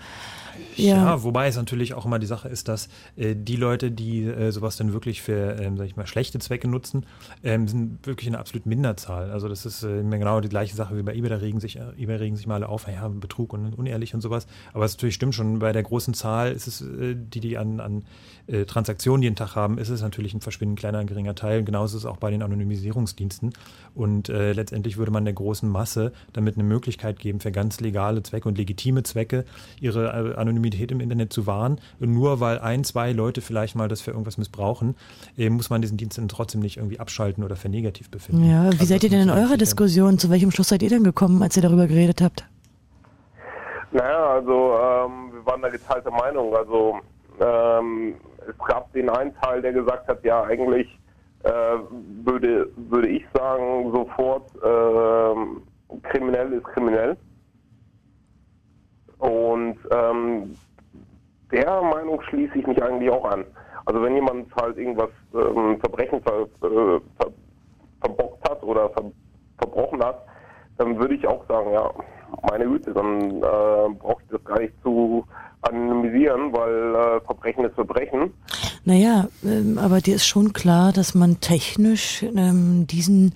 Ja.
ja,
wobei es natürlich auch immer die Sache ist, dass äh, die Leute, die äh, sowas dann wirklich für, ähm, sag ich mal, schlechte Zwecke nutzen, ähm, sind wirklich eine absolut Minderzahl. Also das ist äh, genau die gleiche Sache wie bei eBay, da regen sich, äh, eBay regen sich mal alle auf, ja, Betrug und unehrlich und sowas. Aber es natürlich stimmt schon, bei der großen Zahl ist es, äh, die, die an, an äh, Transaktionen jeden Tag haben, ist es natürlich ein verschwindend kleiner, geringer Teil. Genauso ist es auch bei den Anonymisierungsdiensten. Und äh, letztendlich würde man der großen Masse damit eine Möglichkeit geben, für ganz legale Zwecke und legitime Zwecke ihre äh, Anonymität im Internet zu wahren. Und nur weil ein, zwei Leute vielleicht mal das für irgendwas missbrauchen, äh, muss man diesen Dienst dann trotzdem nicht irgendwie abschalten oder für negativ befinden.
ja. Wie
Also
seid ihr denn in eurer Diskussion? Zu welchem Schluss seid ihr denn gekommen, als ihr darüber geredet habt?
Naja, also ähm, wir waren da geteilter Meinung. Also ähm, es gab den einen Teil, der gesagt hat, ja eigentlich äh, würde, würde ich sagen sofort, ähm, kriminell ist kriminell. Und ähm, der Meinung schließe ich mich eigentlich auch an. Also wenn jemand halt irgendwas ähm, Verbrechen ver, äh, ver, verbockt hat oder ver, verbrochen hat, dann würde ich auch sagen, ja, meine Güte, dann äh, brauche ich das gar nicht zu anonymisieren, weil äh, Verbrechen ist Verbrechen.
Naja, ähm, aber dir ist schon klar, dass man technisch ähm, diesen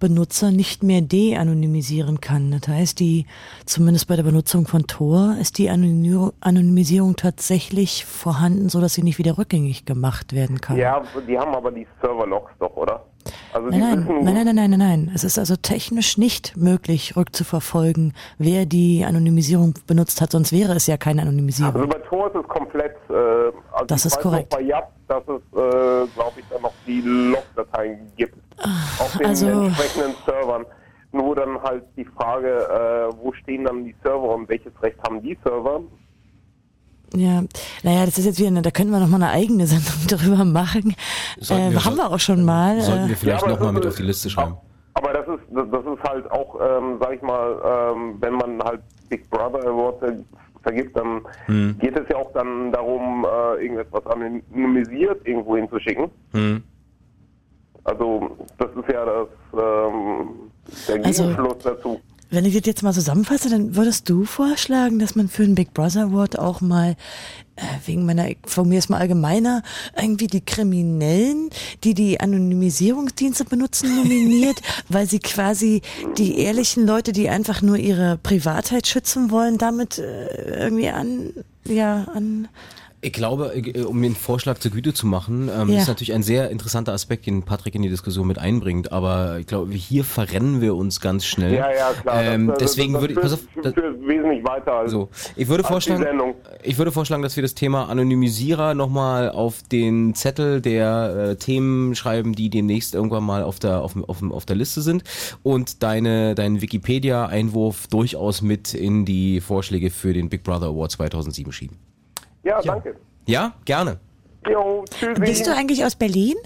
Benutzer nicht mehr de-anonymisieren kann. Das heißt, die, zumindest bei der Benutzung von Tor, ist die Anony- Anonymisierung tatsächlich vorhanden, so dass sie nicht wieder rückgängig gemacht werden kann.
Ja, die haben aber die Server-Logs doch, oder? Also
Nein, nein, nein, nein, nein, nein, nein. Es ist also technisch nicht möglich, rückzuverfolgen, wer die Anonymisierung benutzt hat, sonst wäre es ja keine Anonymisierung.
Also bei Tor ist es komplett, äh, also
Das ist korrekt.
Noch bei Yap, dass es, äh, glaube ich, dann noch die Log-Dateien gibt. auf den
also-
entsprechenden Servern. Nur dann halt die Frage, äh, wo stehen dann die Server und welches Recht haben die Server?
Ja, naja, das ist jetzt wieder, eine, da könnten wir noch mal eine eigene Sendung darüber machen.
Sollten
Äh,
wir-
haben wir auch schon mal.
Sollten wir
äh,
vielleicht
Ja,
nochmal mit auf die Liste schreiben.
Aber das ist, das, das ist halt auch, ähm, sag ich mal, ähm, wenn man halt Big Brother Awards ver- vergibt, dann
Hm.
geht es ja auch dann darum, äh, irgendetwas anonymisiert irgendwo hinzuschicken.
Hm.
Also das ist ja das, ähm, der
Also-
Gegenschluss dazu.
Wenn ich das jetzt mal zusammenfasse, dann würdest du vorschlagen, dass man für den Big Brother Award auch mal äh, wegen meiner, ich formuliere es mal allgemeiner, irgendwie die Kriminellen, die die Anonymisierungsdienste benutzen, nominiert, weil sie quasi die ehrlichen Leute, die einfach nur ihre Privatheit schützen wollen, damit äh, irgendwie an, ja, an,
Ich glaube, äh, um den Vorschlag zur Güte zu machen, ähm,
Ja.
ist natürlich ein sehr interessanter Aspekt, den Patrick in die Diskussion mit einbringt. Aber ich glaube, hier verrennen wir uns ganz schnell.
Ja, ja, klar.
Ähm,
das, das,
deswegen
das
würde ich, pass auf,
führt wesentlich weiter als,
so, ich würde vorschlagen, ich würde vorschlagen, dass wir das Thema Anonymisierer nochmal auf den Zettel der äh, Themen schreiben, die demnächst irgendwann mal auf der, auf, dem- auf, dem- auf der Liste sind und deine, deinen Wikipedia-Einwurf durchaus mit in die Vorschläge für den Big Brother Award 2007 schieben.
Ja, danke.
Ja, gerne.
Jo, tschüssi.
Bist du eigentlich aus Berlin?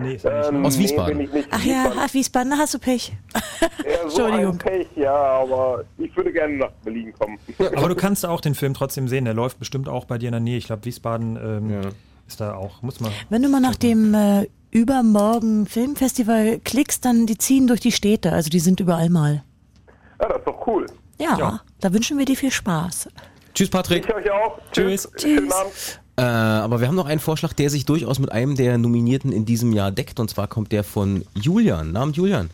Nee,
ähm,
Aus Wiesbaden.
Nee, bin ich nicht.
Ach ja, ach, Wiesbaden, da hast du Pech.
Ja, so
Entschuldigung.
Pech, ja, aber ich würde gerne nach Berlin kommen.
Aber du kannst auch den Film trotzdem sehen. Der läuft bestimmt auch bei dir in der Nähe. Ich glaube, Wiesbaden ähm, ist da auch. Muss man.
Wenn du mal nach dem äh, übermorgen Filmfestival klickst, dann die ziehen durch die Städte, also die sind überall mal.
Ja, das ist doch cool.
Ja,
Ja.
da wünschen wir dir viel Spaß.
Tschüss, Patrick.
Ich euch auch.
Tschüss.
Schönen Abend.
Äh, aber wir haben noch einen Vorschlag, der sich durchaus mit einem der Nominierten in diesem Jahr deckt. Und zwar kommt der von Julian. Namen Julian.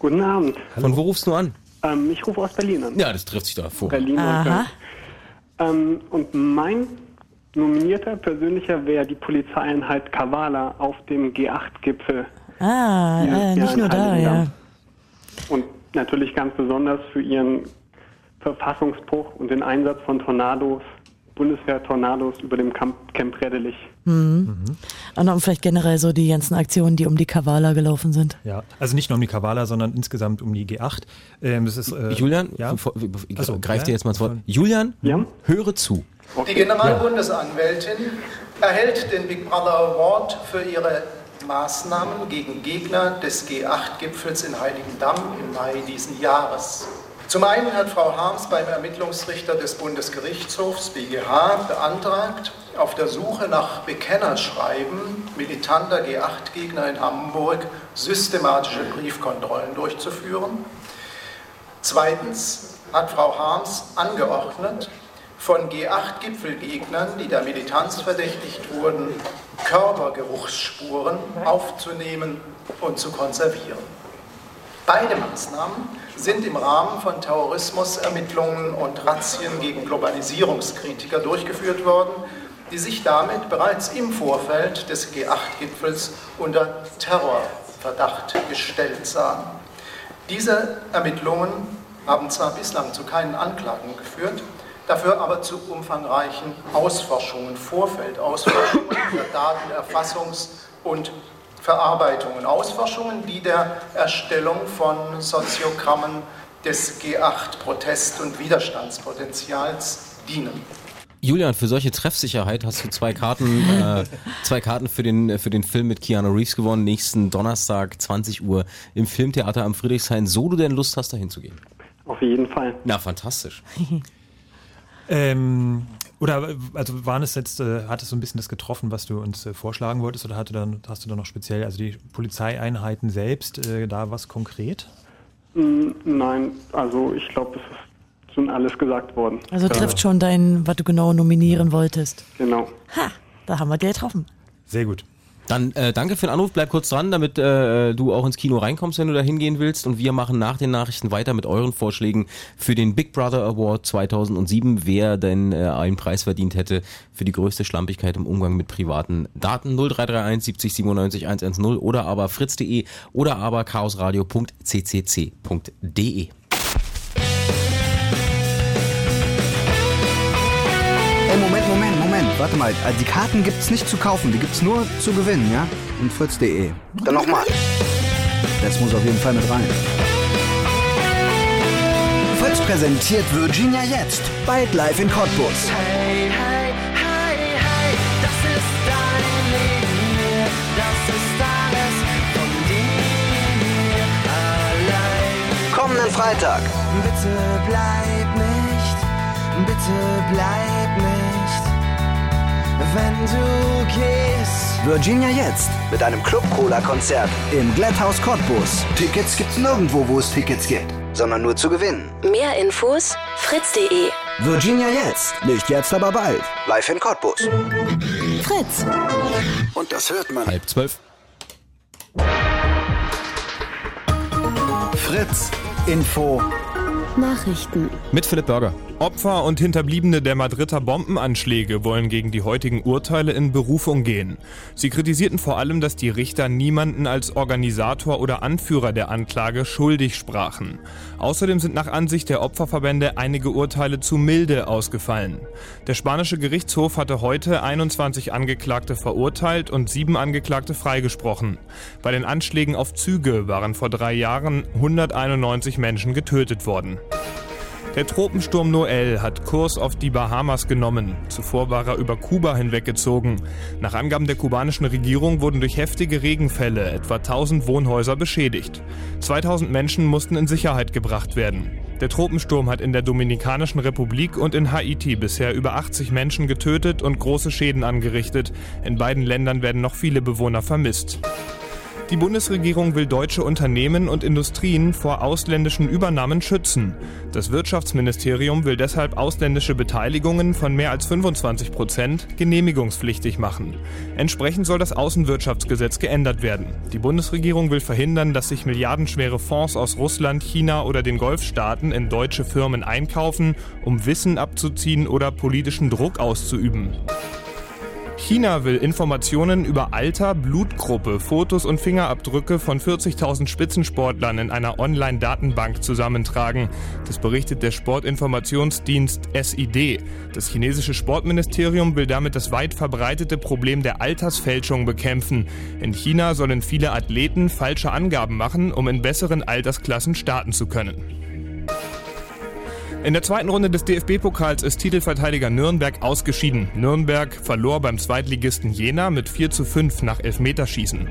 Guten Abend.
Von wo rufst du an?
Ähm, ich rufe aus Berlin an.
Ja, das trifft sich da vor.
Berlin
Aha.
ähm, Und mein nominierter persönlicher wäre die Polizeieinheit Kavala auf dem G8-Gipfel.
Ah, äh,
Jahr
nicht
in
nur da, ja.
Und natürlich ganz besonders für ihren Verfassungsbruch und den Einsatz von Tornados Bundeswehr-Tornados über dem Camp, Camp Redelich.
Mhm. Und dann vielleicht generell so die ganzen Aktionen, die um die Kavala gelaufen sind.
Ja, also nicht nur um die Kavala, sondern insgesamt um die G8. Ähm, das ist, äh,
Julian,
ja? Achso,
greif
ja?
dir jetzt mal ins Wort. Julian, höre zu.
Die Generalbundesanwältin erhält den Big Brother Award für ihre Maßnahmen gegen Gegner des G8-Gipfels in Heiligendamm im Mai diesen Jahres. Zum einen hat Frau Harms beim Ermittlungsrichter des Bundesgerichtshofs BGH beantragt, auf der Suche nach Bekennerschreiben militanter G8-Gegner in Hamburg systematische Briefkontrollen durchzuführen. Zweitens hat Frau Harms angeordnet, von G8-Gipfelgegnern, die der Militanz verdächtigt wurden, Körpergeruchsspuren aufzunehmen und zu konservieren. Beide Maßnahmen sind im Rahmen von Terrorismusermittlungen und Razzien gegen Globalisierungskritiker durchgeführt worden, die sich damit bereits im Vorfeld des G8-Gipfels unter Terrorverdacht gestellt sahen. Diese Ermittlungen haben zwar bislang zu keinen Anklagen geführt, dafür aber zu umfangreichen Ausforschungen, Vorfeldausforschungen für Datenerfassungs- und Verarbeitungen, Ausforschungen, die der Erstellung von Soziogrammen des G8-Protest- und Widerstandspotenzials dienen.
Julian, für solche Treffsicherheit hast du zwei Karten, äh, zwei Karten für den, für den Film mit Keanu Reeves gewonnen, nächsten Donnerstag, 20 Uhr im Filmtheater am Friedrichshain, so du denn Lust hast, da hinzugehen.
Auf jeden Fall.
Na, fantastisch.
Ähm, oder also waren es jetzt, äh, hat es so ein bisschen das getroffen, was du uns äh, vorschlagen wolltest, oder hatte dann, hast du dann noch speziell, also die Polizeieinheiten selbst, äh, da was konkret?
Mm, Nein, also ich glaube, es ist schon alles gesagt worden.
Also
Da-
trifft schon dein, was du genau nominieren wolltest.
Genau.
Ha, da haben wir dir getroffen.
Sehr gut.
Dann äh, danke für den Anruf, bleib kurz dran, damit äh, du auch ins Kino reinkommst, wenn du da hingehen willst. Und wir machen nach den Nachrichten weiter mit euren Vorschlägen für den Big Brother Award 2007, wer denn äh, einen Preis verdient hätte für die größte Schlampigkeit im Umgang mit privaten Daten. 0331 70 97 110 oder aber fritz.de oder aber chaosradio.ccc.de.
Ey, Moment, Moment, Moment. Warte mal. Also die Karten gibt's nicht zu kaufen, die gibt's nur zu gewinnen, ja? Und fritz.de. Dann nochmal. Das muss auf jeden Fall mit rein. Fritz präsentiert Virginia jetzt. Bald live in Cottbus.
Hey, hey, hey, hey, das ist dein Leben hier, das ist alles von dir allein.
Kommenden Freitag.
Bitte bleib nicht, bitte bleib nicht, wenn du gehst.
Virginia jetzt mit einem Club-Cola-Konzert im Glatthaus Cottbus. Tickets gibt's nirgendwo, wo es Tickets gibt, sondern nur zu gewinnen.
Mehr Infos fritz.de.
Virginia jetzt. Nicht jetzt, aber bald. Live in Cottbus.
Fritz.
Und das hört man.
Halb zwölf.
Fritz. Info.
Nachrichten.
Mit Philipp Burger.
Opfer und Hinterbliebene der Madrider Bombenanschläge wollen gegen die heutigen Urteile in Berufung gehen. Sie kritisierten vor allem, dass die Richter niemanden als Organisator oder Anführer der Anklage schuldig sprachen. Außerdem sind nach Ansicht der Opferverbände einige Urteile zu milde ausgefallen. Der spanische Gerichtshof hatte heute 21 Angeklagte verurteilt und sieben Angeklagte freigesprochen. Bei den Anschlägen auf Züge waren vor drei Jahren 191 Menschen getötet worden. Der Tropensturm Noel hat Kurs auf die Bahamas genommen. Zuvor war er über Kuba hinweggezogen. Nach Angaben der kubanischen Regierung wurden durch heftige Regenfälle etwa 1000 Wohnhäuser beschädigt. 2000 Menschen mussten in Sicherheit gebracht werden. Der Tropensturm hat in der Dominikanischen Republik und in Haiti bisher über 80 Menschen getötet und große Schäden angerichtet. In beiden Ländern werden noch viele Bewohner vermisst. Die Bundesregierung will deutsche Unternehmen und Industrien vor ausländischen Übernahmen schützen. Das Wirtschaftsministerium will deshalb ausländische Beteiligungen von mehr als 25 Prozent genehmigungspflichtig machen. Entsprechend soll das Außenwirtschaftsgesetz geändert werden. Die Bundesregierung will verhindern, dass sich milliardenschwere Fonds aus Russland, China oder den Golfstaaten in deutsche Firmen einkaufen, um Wissen abzuziehen oder politischen Druck auszuüben. China will Informationen über Alter, Blutgruppe, Fotos und Fingerabdrücke von 40.000 Spitzensportlern in einer Online-Datenbank zusammentragen. Das berichtet der Sportinformationsdienst SID. Das chinesische Sportministerium will damit das weit verbreitete Problem der Altersfälschung bekämpfen. In China sollen viele Athleten falsche Angaben machen, um in besseren Altersklassen starten zu können. In der zweiten Runde des DFB-Pokals ist Titelverteidiger Nürnberg ausgeschieden. Nürnberg verlor beim Zweitligisten Jena mit 4 zu 5 nach Elfmeterschießen.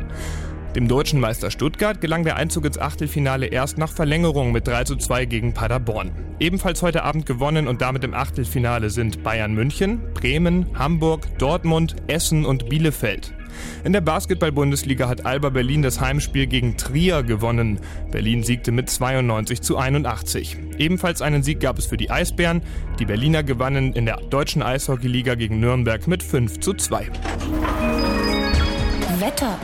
Dem deutschen Meister Stuttgart gelang der Einzug ins Achtelfinale erst nach Verlängerung mit 3 zu 2 gegen Paderborn. Ebenfalls heute Abend gewonnen und damit im Achtelfinale sind Bayern München, Bremen, Hamburg, Dortmund, Essen und Bielefeld. In der Basketball-Bundesliga hat Alba Berlin das Heimspiel gegen Trier gewonnen. Berlin siegte mit 92 zu 81. Ebenfalls einen Sieg gab es für die Eisbären. Die Berliner gewannen in der deutschen Eishockeyliga gegen Nürnberg mit 5 zu 2.
Wetter.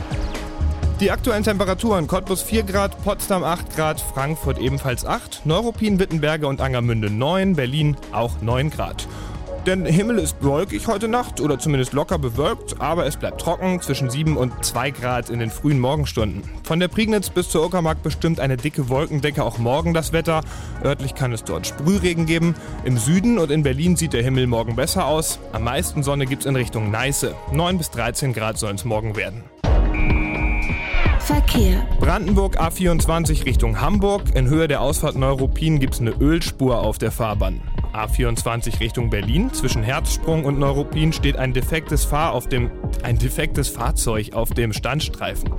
Die aktuellen Temperaturen: Cottbus 4 Grad, Potsdam 8 Grad, Frankfurt ebenfalls 8, Neuruppin, Wittenberge und Angermünde 9, Berlin auch 9 Grad. Der Himmel ist wolkig heute Nacht oder zumindest locker bewölkt, aber es bleibt trocken zwischen 7 und 2 Grad in den frühen Morgenstunden. Von der Prignitz bis zur Uckermark bestimmt eine dicke Wolkendecke auch morgen das Wetter. Örtlich kann es dort Sprühregen geben. Im Süden und in Berlin sieht der Himmel morgen besser aus. Am meisten Sonne gibt es in Richtung Neiße. 9 bis 13 Grad sollen es morgen werden.
Verkehr.
Brandenburg A24 Richtung Hamburg. In Höhe der Ausfahrt Neuruppin gibt es eine Ölspur auf der Fahrbahn. A24 Richtung Berlin. Zwischen Herzsprung und Neuruppin steht ein defektes, Fahr auf dem, ein defektes Fahrzeug auf dem Standstreifen.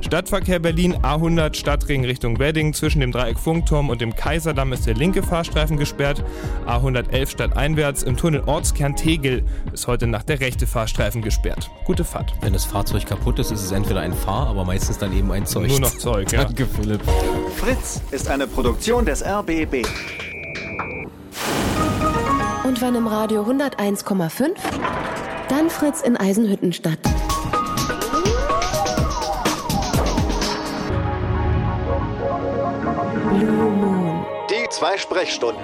Stadtverkehr Berlin A100 Stadtring Richtung Wedding. Zwischen dem Dreieck Funkturm und dem Kaiserdamm ist der linke Fahrstreifen gesperrt. A111 stadteinwärts im Tunnel Ortskern Tegel ist heute Nacht der rechte Fahrstreifen gesperrt. Gute Fahrt.
Wenn das Fahrzeug kaputt ist, ist es entweder ein Fahr, aber meistens dann eben ein Zeug.
Nur noch Zeug, ja.
Danke, Philipp.
Fritz ist eine Produktion des RBB.
Und wenn im Radio 101,5, dann Fritz in Eisenhüttenstadt. Blue Moon.
Die zwei Sprechstunden.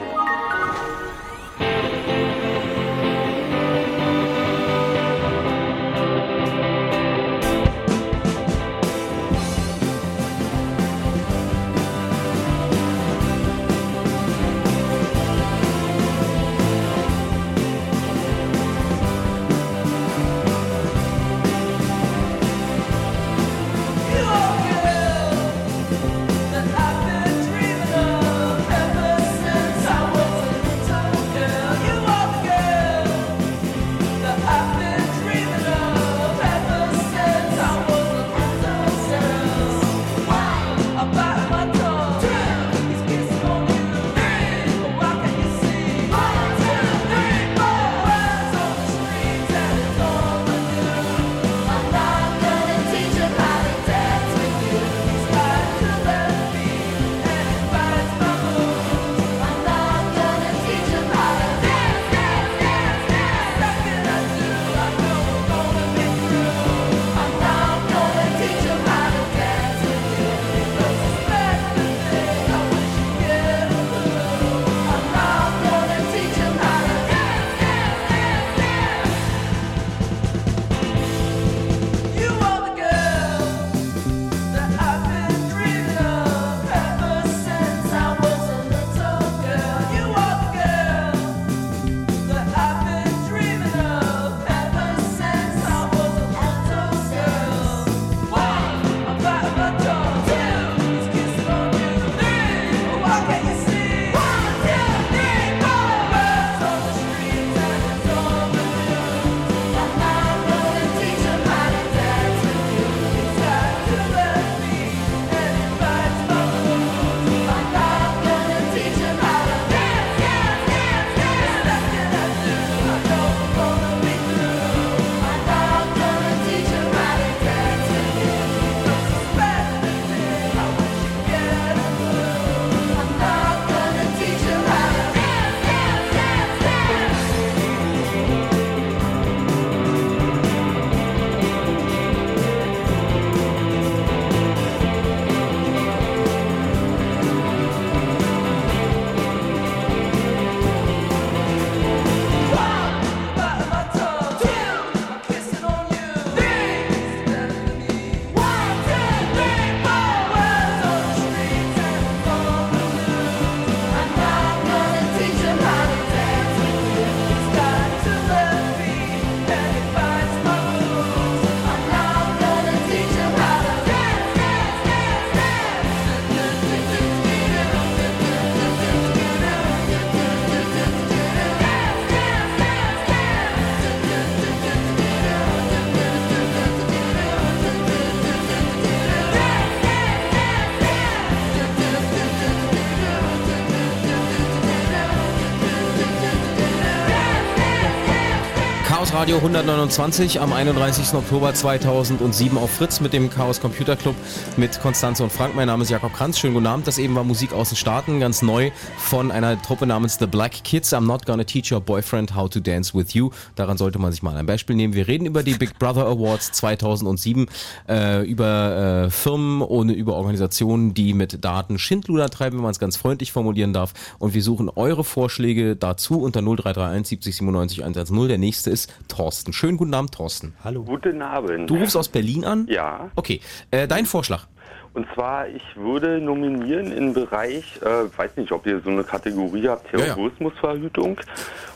Radio 129 am 31. Oktober 2007 auf Fritz mit dem Chaos Computer Club mit Konstanze und Frank. Mein Name ist Jakob Kranz. Schönen guten Abend. Das eben war Musik aus den Staaten, ganz neu von einer Truppe namens The Black Kids. I'm not gonna teach your boyfriend how to dance with you. Daran sollte man sich mal ein Beispiel nehmen. Wir reden über die Big Brother Awards 2007, äh, über äh, Firmen und über Organisationen, die mit Daten Schindluder treiben, wenn man es ganz freundlich formulieren darf. Und wir suchen eure Vorschläge dazu unter 0331 70 97 110. Der nächste ist Thorsten. Schönen guten Abend, Thorsten.
Hallo.
Guten Abend.
Du rufst aus Berlin an?
Ja.
Okay, äh, dein Vorschlag.
Und zwar, ich würde nominieren im Bereich, äh, weiß nicht, ob ihr so eine Kategorie habt,
Ja, ja.
Terrorismusverhütung.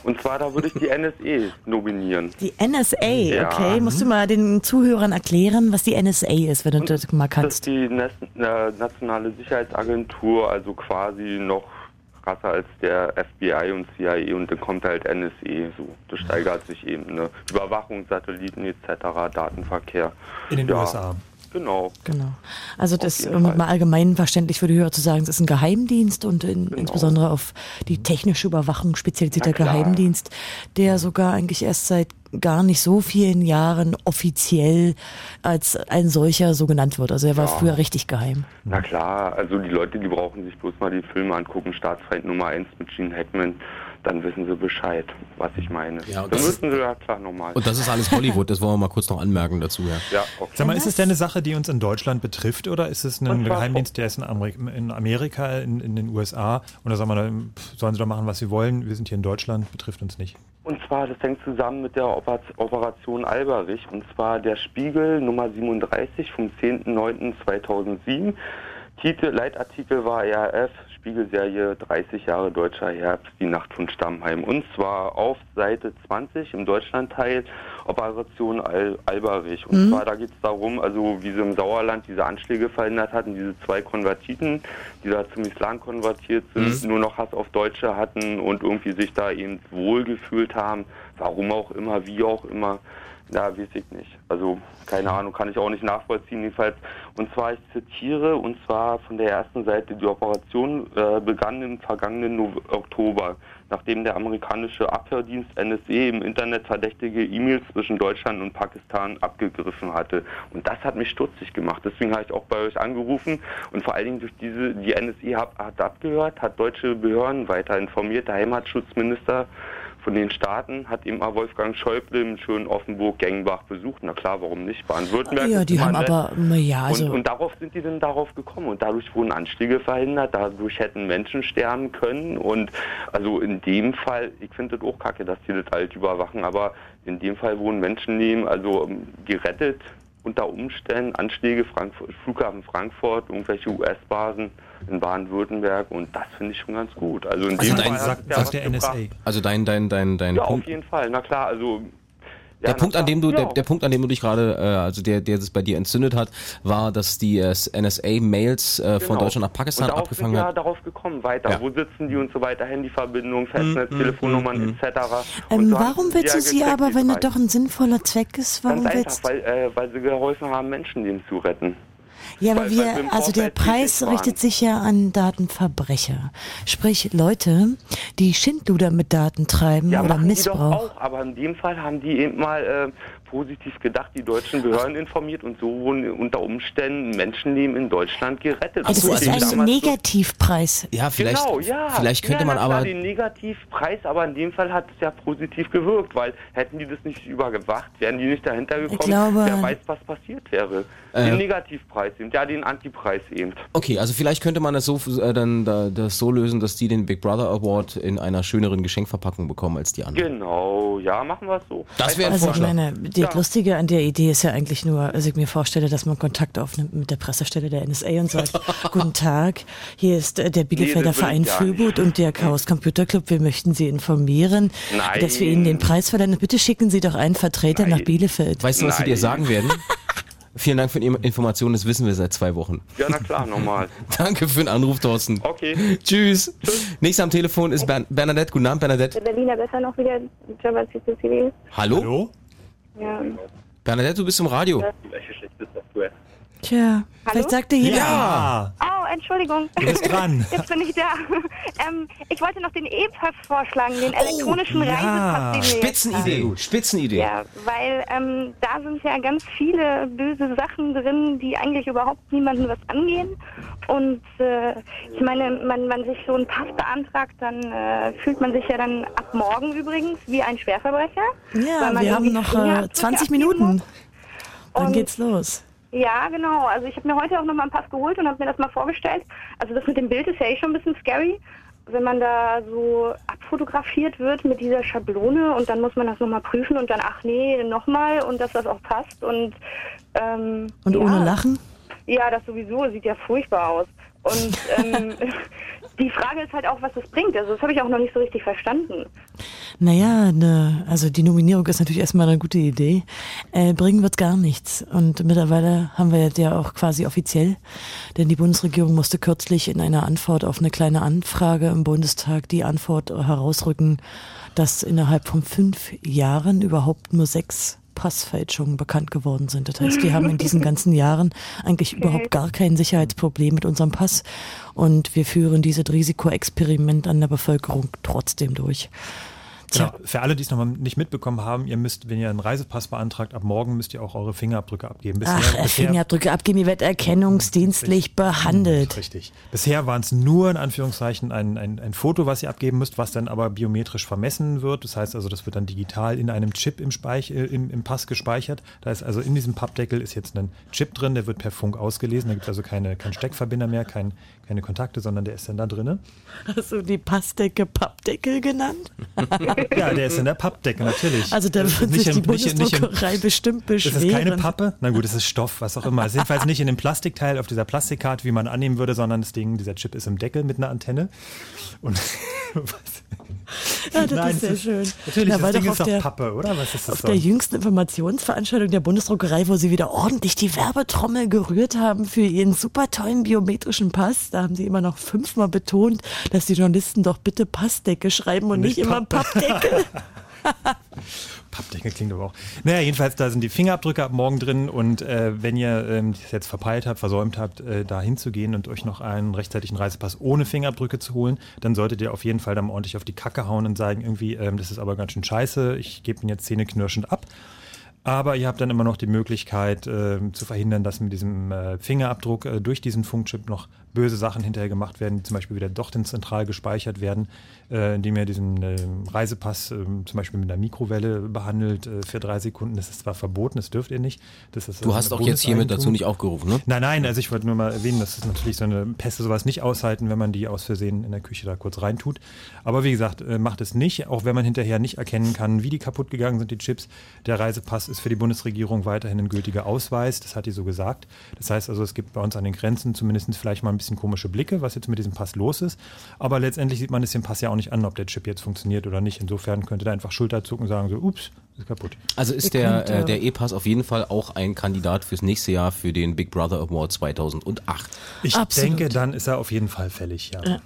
Und zwar, da würde ich die NSE nominieren.
Die NSA,
Ja.
okay. Musst du mal den Zuhörern erklären, was die NSA ist, wenn du das mal
Das
kannst.
ist die Nas äh, Nationale Sicherheitsagentur, also quasi noch krasser als der FBI und CIA und dann kommt halt NSE so. Das steigert sich eben, ne? Überwachung, Satelliten etc., Datenverkehr.
In den
ja,
USA.
Genau.
Genau. Also das, um mal allgemein verständlich für die Hörer zu sagen, es ist ein Geheimdienst und in, insbesondere auf die technische Überwachung spezialisierter
Genau.
Geheimdienst, der sogar eigentlich erst seit gar nicht so vielen Jahren offiziell als ein solcher so genannt wird. Also er war
Ja.
früher richtig geheim.
Na klar, also die Leute, die brauchen sich bloß mal die Filme angucken, Staatsfeind Nummer 1 mit Gene Hackman, dann wissen sie Bescheid, was ich meine.
Ja, und
dann
das ist-
müssen sie ja klar nochmal.
Und das ist alles Hollywood, das wollen wir mal kurz noch anmerken dazu, ja.
Ja, okay.
Sag mal, ist es denn eine Sache, die uns in Deutschland betrifft oder ist es ein Geheimdienst, der ist in, Amerik in Amerika, in, in den USA und da sagen wir, sollen sie doch machen, was sie wollen, wir sind hier in Deutschland, betrifft uns nicht.
Und zwar, das hängt zusammen mit der Oper- Operation Alberich. Und zwar der Spiegel Nummer 37 vom 10.09.2007. Titel, Leitartikel war RF, Spiegelserie 30 Jahre deutscher Herbst, die Nacht von Stammheim. Und zwar auf Seite 20 im Deutschlandteil Operation Al Alberich. Und
Mhm.
zwar, da geht es darum, also wie sie im Sauerland diese Anschläge verhindert hatten, diese zwei Konvertiten, die da zum Islam konvertiert sind,
Mhm.
nur noch Hass auf Deutsche hatten und irgendwie sich da eben wohlgefühlt haben. Warum auch immer, wie auch immer. Na, weiß ich nicht. Also, keine Ahnung, kann ich auch nicht nachvollziehen, jedenfalls. Und zwar, ich zitiere, und zwar von der ersten Seite, die Operation äh, begann im vergangenen no Oktober, nachdem der amerikanische Abhördienst NSE im Internet verdächtige E-Mails zwischen Deutschland und Pakistan abgegriffen hatte. Und das hat mich stutzig gemacht. Deswegen habe ich auch bei euch angerufen und vor allen Dingen durch diese, die NSE hat, hat abgehört, hat deutsche Behörden weiter informiert. Der Heimatschutzminister von den Staaten hat eben auch Wolfgang Schäuble im schönen Offenburg Gengenbach besucht. Na klar, warum nicht? Baden-Württemberg.
Ja,
ist
die haben
nett.
aber, ja, also
und, und darauf sind die dann darauf gekommen und dadurch wurden Anschläge verhindert, dadurch hätten Menschen sterben können und also in dem Fall, ich finde das auch kacke, dass die das alt überwachen, aber in dem Fall wurden Menschenleben also ähm, gerettet unter Umständen, Anschläge, Frankfurt, Flughafen Frankfurt, irgendwelche US-Basen in Baden-Württemberg und das finde ich schon ganz gut. Also in
Also
dem
dein-
Fall
sagt-
ja
sagt der
gebracht.
Also dein, dein, dein, dein
Ja,
Punkt.
auf jeden Fall, na klar, also
Der
Ja,
Punkt, an dem du, der, der Punkt, an dem du dich gerade, äh, also der, der es bei dir entzündet hat, war, dass die äh, NSA-Mails äh, von
Genau.
Deutschland nach Pakistan
und darauf
abgefangen
sind
hat.
darauf gekommen, weiter.
Ja.
Wo sitzen die und so weiter, Handyverbindung, Festnetz,
Mm,
Telefonnummern
mm,
etc.
ähm,
so
warum willst
ja
du sie aber, wenn das doch ein sinnvoller Zweck ist, warum
Ganz
willst
einfach, weil, äh, weil sie geholfen haben, Menschenleben zu retten.
Ja, aber
Weil- weil
wir, also der Preis richtet sich ja an Datenverbrecher. Sprich Leute, die Schindluder mit Daten treiben
Ja,
oder
machen die
Missbrauch.
doch auch, aber in dem Fall haben die eben mal äh, positiv gedacht, die deutschen Behörden informiert und so wurden unter Umständen Menschenleben in Deutschland gerettet.
Also das ist ein Negativpreis.
Ja, vielleicht,
genau, ja.
vielleicht könnte
ja,
man
na klar,
aber,
den Negativpreis, aber in dem Fall hat es ja positiv gewirkt, weil hätten die das nicht übergewacht, wären die nicht dahinter gekommen,
glaube-
wer weiß, was passiert wäre.
Äh,
den Negativpreis eben, ja, den Antipreis eben.
okay, also vielleicht könnte man das so, äh, dann da, das so lösen, dass die den Big Brother Award in einer schöneren Geschenkverpackung bekommen als die anderen.
Genau, ja, machen wir es so.
Das wäre ein
Also ich
Vorschlag.
meine, die
Ja.
Lustige an der Idee ist ja eigentlich nur, also ich mir vorstelle, dass man Kontakt aufnimmt mit der Pressestelle der NSA und sagt, guten Tag, hier ist äh, der Bielefelder
will
Verein Füllboot und der Chaos Computer Club, wir möchten Sie informieren,
Nein.
dass wir Ihnen den Preis verleihen. Bitte schicken Sie doch einen Vertreter nach Bielefeld.
Weißt du, was sie dir
Nein.
sagen werden? Vielen Dank für die Information, das wissen wir seit zwei Wochen.
Ja, na klar, normal.
Danke für den Anruf, Thorsten.
Okay.
Tschüss. Nächster am Telefon ist Bern Bernadette. Guten Abend, Bernadette.
Der Berliner besser noch wieder.
Hallo? Hallo?
Ja.
Bernadette, du bist im Radio.
Welche
Tja, vielleicht sagt dir jeder.
Ja.
Oh, Entschuldigung.
Du bist dran.
Jetzt bin ich da. ähm, ich wollte noch den E-Pass vorschlagen, den elektronischen
Oh, ja,
Reisepass,
Spitzenidee,
haben.
Spitzenidee.
Ja, weil ähm, da sind ja ganz viele böse Sachen drin, die eigentlich überhaupt niemanden was angehen. Und äh, ich meine, man, man sich so einen Pass beantragt, dann äh, fühlt man sich ja dann ab morgen übrigens wie ein Schwerverbrecher.
Ja,
weil man
wir haben noch äh,
Fingerabdrücke
20
abgeben
Minuten. Dann geht's los.
Ja, genau. Also ich habe mir heute auch nochmal einen Pass geholt und habe mir das mal vorgestellt. Also das mit dem Bild ist ja eh schon ein bisschen scary, wenn man da so abfotografiert wird mit dieser Schablone und dann muss man das nochmal prüfen und dann, ach nee, nochmal und dass das auch passt und ähm,
Und
ja.
ohne Lachen?
Ja, das sowieso sieht ja furchtbar aus. Und ähm, die Frage ist halt auch, was das bringt. Also das habe ich auch noch nicht so richtig verstanden.
Naja, ne, also die Nominierung ist natürlich erstmal eine gute Idee. Äh, bringen wird gar nichts. Und mittlerweile haben wir ja auch quasi offiziell, denn die Bundesregierung musste kürzlich in einer Antwort auf eine kleine Anfrage im Bundestag die Antwort herausrücken, dass innerhalb von fünf Jahren überhaupt nur sechs Passfälschungen bekannt geworden sind. Das heißt, wir haben in diesen ganzen Jahren eigentlich überhaupt gar kein Sicherheitsproblem mit unserem Pass und wir führen dieses Risikoexperiment an der Bevölkerung trotzdem durch.
Genau. Für alle, die es noch mal nicht mitbekommen haben, ihr müsst, wenn ihr einen Reisepass beantragt, ab morgen müsst ihr auch eure Fingerabdrücke abgeben.
Ach, äh, Fingerabdrücke abgeben, ihr werdet erkennungsdienstlich behandelt.
Richtig. Bisher waren es nur in Anführungszeichen ein, ein, ein Foto, was ihr abgeben müsst, was dann aber biometrisch vermessen wird. Das heißt also, das wird dann digital in einem Chip im, Speich, äh, im, im Pass gespeichert. Da ist also in diesem Pappdeckel ist jetzt ein Chip drin, der wird per Funk ausgelesen. Da gibt es also keine, kein Steckverbinder mehr, kein, keine Kontakte, sondern der ist dann da drin.
Hast du die Passdecke Pappdeckel genannt?
Ja, der ist in der Pappdecke, natürlich.
Also da wird sich
nicht
die
nicht im-
Bundesdruckerei bestimmt beschweren.
Das ist keine Pappe. Na gut, es ist Stoff, was auch immer. Es ist jedenfalls nicht in dem Plastikteil auf dieser Plastikkarte, wie man annehmen würde, sondern das Ding, dieser Chip ist im Deckel mit einer Antenne. Und
Ja, das
Nein,
ist sehr
ist-
schön.
natürlich, das
weil
Ding ist
der,
Pappe, oder? Was ist das
Auf der
sonst?
jüngsten Informationsveranstaltung der Bundesdruckerei, wo sie wieder ordentlich die Werbetrommel gerührt haben für ihren super tollen biometrischen Pass, da haben sie immer noch fünfmal betont, dass die Journalisten doch bitte Passdecke schreiben und nicht,
Nicht
immer
Pappe.
Pappdeckel
klingt aber auch. Naja, jedenfalls, da sind die Fingerabdrücke ab morgen drin und äh, wenn ihr ähm, das jetzt verpeilt habt, versäumt habt, äh, da hinzugehen und euch noch einen rechtzeitigen Reisepass ohne Fingerabdrücke zu holen, dann solltet ihr auf jeden Fall dann ordentlich auf die Kacke hauen und sagen, irgendwie, ähm, das ist aber ganz schön scheiße, ich gebe ihn jetzt zähneknirschend ab. Aber ihr habt dann immer noch die Möglichkeit ähm, zu verhindern, dass mit diesem äh, Fingerabdruck äh, durch diesen Funkchip noch böse Sachen hinterher gemacht werden, die zum Beispiel wieder doch zentral gespeichert werden, äh, indem ihr diesen äh, Reisepass äh, zum Beispiel mit einer Mikrowelle behandelt äh, für drei Sekunden. Das ist zwar verboten, das dürft ihr nicht. Das ist,
Du
äh,
hast auch jetzt hiermit dazu nicht aufgerufen, ne?
Nein, nein, also ich wollte nur mal erwähnen, dass es natürlich so eine Pässe sowas nicht aushalten, wenn man die aus Versehen in der Küche da kurz reintut. Aber wie gesagt, äh, macht es nicht, auch wenn man hinterher nicht erkennen kann, wie die kaputt gegangen sind, die Chips. Der Reisepass ist für die Bundesregierung weiterhin ein gültiger Ausweis, das hat die so gesagt. Das heißt also, es gibt bei uns an den Grenzen zumindest vielleicht mal ein bisschen komische Blicke, was jetzt mit diesem Pass los ist. Aber letztendlich sieht man es dem Pass ja auch nicht an, ob der Chip jetzt funktioniert oder nicht. Insofern könnte da einfach Schulter zucken und sagen so, ups, ist kaputt.
Also ist
Ihr
der,
könnt,
äh,
äh,
der E-Pass auf jeden Fall auch ein Kandidat fürs nächste Jahr für den Big Brother Award 2008.
Ich denke, dann ist er auf jeden Fall fällig, ja.
Ja.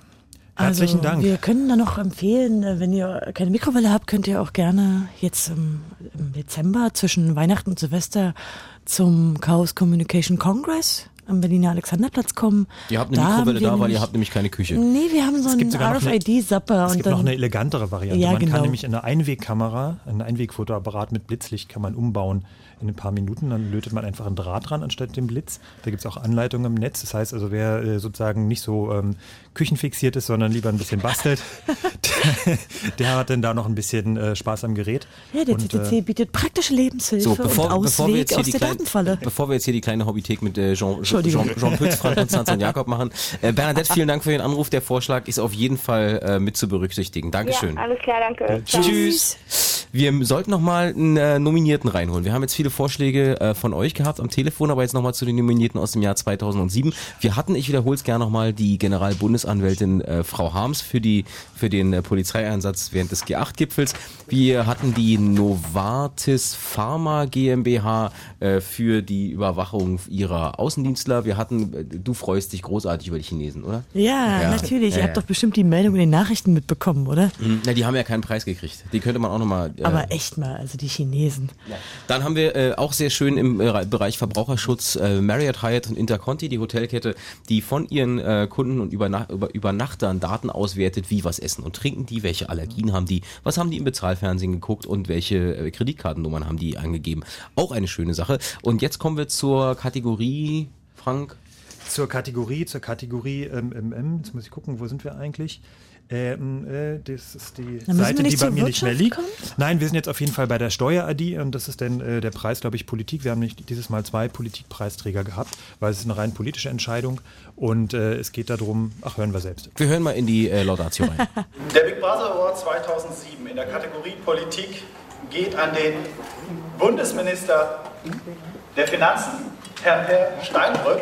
Herzlichen
also,
Dank.
Wir können da noch empfehlen, äh, wenn ihr keine Mikrowelle habt, könnt ihr auch gerne jetzt im, im Dezember zwischen Weihnachten und Silvester zum Chaos Communication Congress am Berliner Alexanderplatz kommen.
Ihr habt eine
Da
Mikrowelle da, weil ihr
nämlich-
habt nämlich keine Küche.
Nee, wir haben so
Es gibt
einen RFID-Zapper.
Es gibt
dann,
noch eine elegantere Variante.
Ja,
man
genau.
kann nämlich eine Einwegkamera, einen Einwegfotoapparat mit Blitzlicht kann man umbauen in ein paar Minuten. Dann lötet man einfach einen Draht dran anstatt dem Blitz. Da gibt es auch Anleitungen im Netz. Das heißt also, wer äh, sozusagen nicht so ähm, küchenfixiert ist, sondern lieber ein bisschen bastelt, der, der hat dann da noch ein bisschen äh, Spaß am Gerät.
Ja, der
Und,
TTC
äh,
bietet praktische Lebenshilfe
So, bevor,
und
bevor, wir
Ausweg
jetzt hier
aus
die
der
kleine,
Datenfalle.
bevor wir jetzt hier die kleine Hobbythek mit äh, Jean, Jean. Jean, Jean Pütz, Frank Konstanz und Jakob machen. Äh, Bernadette, vielen Dank für den Anruf. Der Vorschlag ist auf jeden Fall äh, mit zu berücksichtigen. Dankeschön.
Ja, alles klar, danke. Ciao.
Tschüss. Wir sollten noch mal einen äh, Nominierten reinholen. Wir haben jetzt viele Vorschläge äh, von euch gehabt am Telefon, aber jetzt noch mal zu den Nominierten aus dem Jahr 2007. Wir hatten, ich wiederhole es gerne noch mal, die Generalbundesanwältin äh, Frau Harms für die für den äh, Polizeieinsatz während des G8-Gipfels. Wir hatten die Novartis Pharma GmbH äh, für die Überwachung ihrer Außendienstler. Wir hatten, äh, du freust dich großartig über die Chinesen, oder?
Ja, natürlich.
Ja,
Ihr
ja.
habt doch bestimmt die Meldung in den Nachrichten mitbekommen, oder?
Mhm. Na, die haben ja keinen Preis gekriegt. Die könnte man auch nochmal
Aber echt mal, also die Chinesen.
Dann haben wir äh, auch sehr schön im äh, Bereich Verbraucherschutz äh, Marriott, Hyatt und Interconti, die Hotelkette, die von ihren äh, Kunden und Überna über Übernachtern Daten auswertet, wie was essen und trinken die, welche Allergien haben die, was haben die im Bezahlfernsehen geguckt und welche äh, Kreditkartennummern haben die angegeben. Auch eine schöne Sache. Und jetzt kommen wir zur Kategorie, Frank.
Zur Kategorie, zur Kategorie ähm, jetzt muss ich gucken, wo sind wir eigentlich? Ähm, äh, das ist die Seite, die bei mir nicht mehr
Wirtschaft
liegt.
kommen?
Nein, wir sind jetzt auf jeden Fall bei der Steuer-ID und das ist dann äh, der Preis, glaube ich, Politik. Wir haben nicht dieses Mal zwei Politikpreisträger gehabt, weil es ist eine rein politische Entscheidung und äh, es geht darum, ach, hören wir selbst.
Wir hören mal in die äh, Laudatio rein.
Der Big Brother Award 2007 in der Kategorie Politik geht an den Bundesminister der Finanzen, Herrn Per Steinbrück,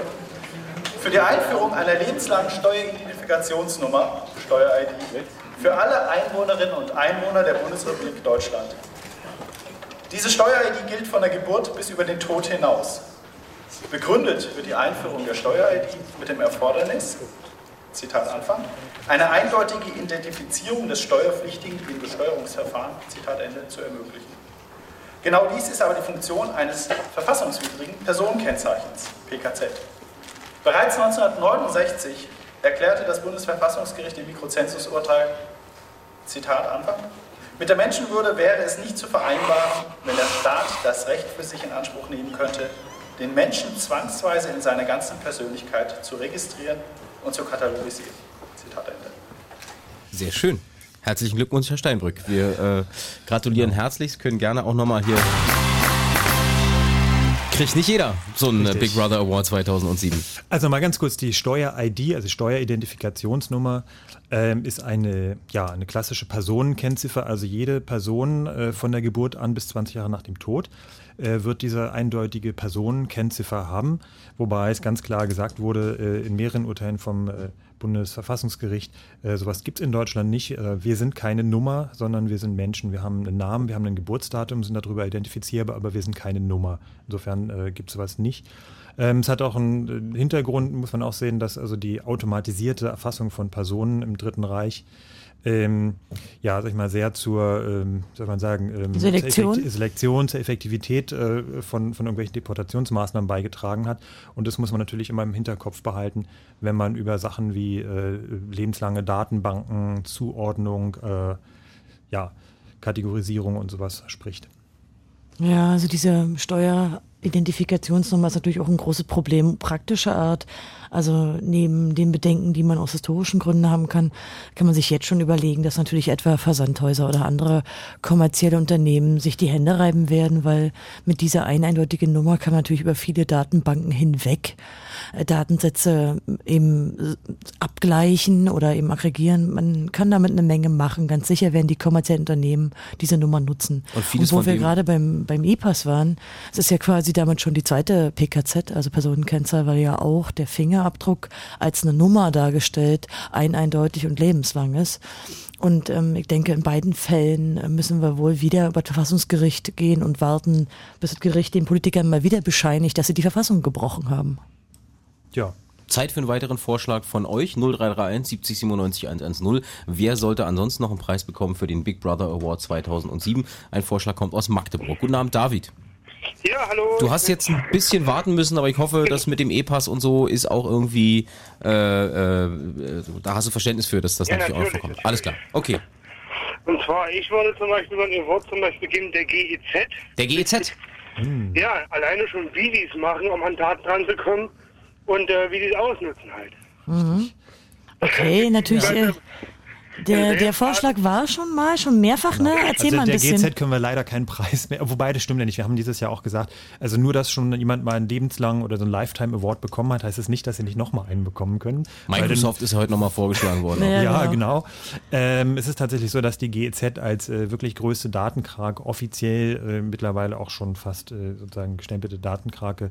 für die Einführung einer lebenslangen Steueridentifikationsnummer, Steuer-ID, für alle Einwohnerinnen und Einwohner der Bundesrepublik Deutschland. Diese Steuer-ID gilt von der Geburt bis über den Tod hinaus. Begründet wird die Einführung der Steuer-ID mit dem Erfordernis, Zitat Anfang, eine eindeutige Identifizierung des Steuerpflichtigen im Besteuerungsverfahren, Zitat Ende, zu ermöglichen. Genau dies ist aber die Funktion eines verfassungswidrigen Personenkennzeichens, PKZ. Bereits 1969 erklärte das Bundesverfassungsgericht im Mikrozensusurteil, Zitat Anfang, mit der Menschenwürde wäre es nicht zu vereinbaren, wenn der Staat das Recht für sich in Anspruch nehmen könnte, den Menschen zwangsweise in seiner ganzen Persönlichkeit zu registrieren und zu katalogisieren. Zitat Ende.
Sehr schön. Herzlichen Glückwunsch, Herr Steinbrück. Wir äh, gratulieren herzlichst, können gerne auch nochmal hier. Kriegt nicht jeder so einen äh, Big Brother Award 2007.
Also mal ganz kurz, die Steuer-ID, also Steueridentifikationsnummer, ähm, ist eine, ja, eine klassische Personenkennziffer. Also jede Person äh, von der Geburt an bis 20 Jahre nach dem Tod äh, wird diese eindeutige Personenkennziffer haben. Wobei es ganz klar gesagt wurde, äh, in mehreren Urteilen vom äh, Bundesverfassungsgericht, äh, sowas gibt es in Deutschland nicht. Äh, wir sind keine Nummer, sondern wir sind Menschen. Wir haben einen Namen, wir haben ein Geburtsdatum, sind darüber identifizierbar, aber wir sind keine Nummer. Insofern gibt es sowas nicht. Ähm, es hat auch einen Hintergrund, muss man auch sehen, dass also die automatisierte Erfassung von Personen im Dritten Reich ähm, ja, sag ich mal, sehr zur, ähm, soll man sagen, ähm,
Selektion?
Zur Effekti- Selektion, zur Effektivität äh, von, von irgendwelchen Deportationsmaßnahmen beigetragen hat. Und das muss man natürlich immer im Hinterkopf behalten, wenn man über Sachen wie äh, lebenslange Datenbanken, Zuordnung, äh, ja, Kategorisierung und sowas spricht.
Ja, also diese Steueridentifikationsnummer ist natürlich auch ein großes Problem praktischer Art. Also neben den Bedenken, die man aus historischen Gründen haben kann, kann man sich jetzt schon überlegen, dass natürlich etwa Versandhäuser oder andere kommerzielle Unternehmen sich die Hände reiben werden, weil mit dieser einen eindeutigen Nummer kann man natürlich über viele Datenbanken hinweg Datensätze eben äh, abgleichen oder eben aggregieren. Man kann damit eine Menge machen. Ganz sicher werden die kommerziellen Unternehmen diese Nummer nutzen.
Und vieles
wo wir gerade beim, beim E-Pass waren, es ist ja quasi damit schon die zweite PKZ, also Personenkennzahl, weil ja auch der Fingerabdruck als eine Nummer dargestellt, ein eindeutig und lebenslang ist. Und ähm, ich denke, in beiden Fällen äh, müssen wir wohl wieder über das Verfassungsgericht gehen und warten, bis das Gericht den Politikern mal wieder bescheinigt, dass sie die Verfassung gebrochen haben.
Ja.
Zeit für einen weiteren Vorschlag von euch 0331 70 97 110. Wer sollte ansonsten noch einen Preis bekommen für den Big Brother Award 2007? Ein Vorschlag kommt aus Magdeburg. Guten Abend, David.
Ja, hallo.
Du hast jetzt ein bisschen warten müssen, aber ich hoffe, dass mit dem E-Pass und so ist auch irgendwie, äh, äh, da hast du Verständnis für, dass das
Ja,
natürlich auch
natürlich,
vorkommt. Alles klar, okay.
Und zwar, ich würde zum Beispiel so ein Wort zum Beispiel geben, der GEZ.
Der GEZ?
Ja, alleine schon, wie die es machen, um an Daten ranzukommen und äh, wie die es ausnutzen halt.
Mhm. Okay, natürlich. Äh, der, der Vorschlag war schon mal, schon mehrfach, ne? Erzähl
also
mal ein
der
bisschen.
GZ können wir leider keinen Preis mehr, wobei das stimmt ja nicht. Wir haben dieses Jahr auch gesagt, also nur, dass schon jemand mal einen lebenslang oder so einen Lifetime Award bekommen hat, heißt es nicht, dass sie nicht nochmal einen bekommen können.
Microsoft ist heute nochmal vorgeschlagen worden.
Ja, genau. Ähm, es ist tatsächlich so, dass die GEZ als äh, wirklich größte Datenkrake offiziell äh, mittlerweile auch schon fast äh, sozusagen gestempelte Datenkrake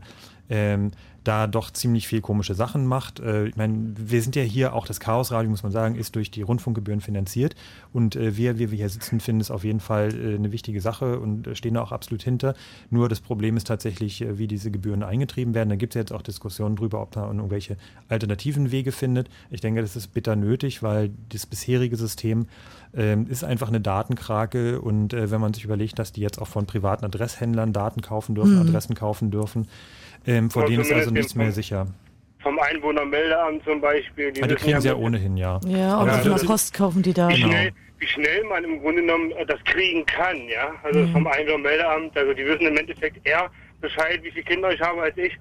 ähm, da doch ziemlich viel komische Sachen macht. Äh, ich meine, wir sind ja hier, auch das Chaosradio, muss man sagen, ist durch die Rundfunkgebühren Gebühren finanziert. Und äh, wir, wie wir hier sitzen, finden es auf jeden Fall äh, eine wichtige Sache und äh, stehen da auch absolut hinter. Nur das Problem ist tatsächlich, äh, wie diese Gebühren eingetrieben werden. Da gibt es jetzt auch Diskussionen darüber, ob man irgendwelche alternativen Wege findet. Ich denke, das ist bitter nötig, weil das bisherige System ähm, ist einfach eine Datenkrake und äh, wenn man sich überlegt, dass die jetzt auch von privaten Adresshändlern Daten kaufen dürfen,
Mhm.
Adressen kaufen dürfen, ähm, vor denen ist also nichts mehr
vom-
sicher.
Vom Einwohnermeldeamt zum Beispiel.
Ah, die kriegen sie ja ohnehin, ja.
Ja, und
Aber
auf der Post kaufen die da.
wie, schnell, wie schnell man im Grunde genommen äh, das kriegen kann, ja. Also
Mhm.
vom Einwohnermeldeamt, also die wissen im Endeffekt eher Bescheid, wie viele Kinder ich habe als ich.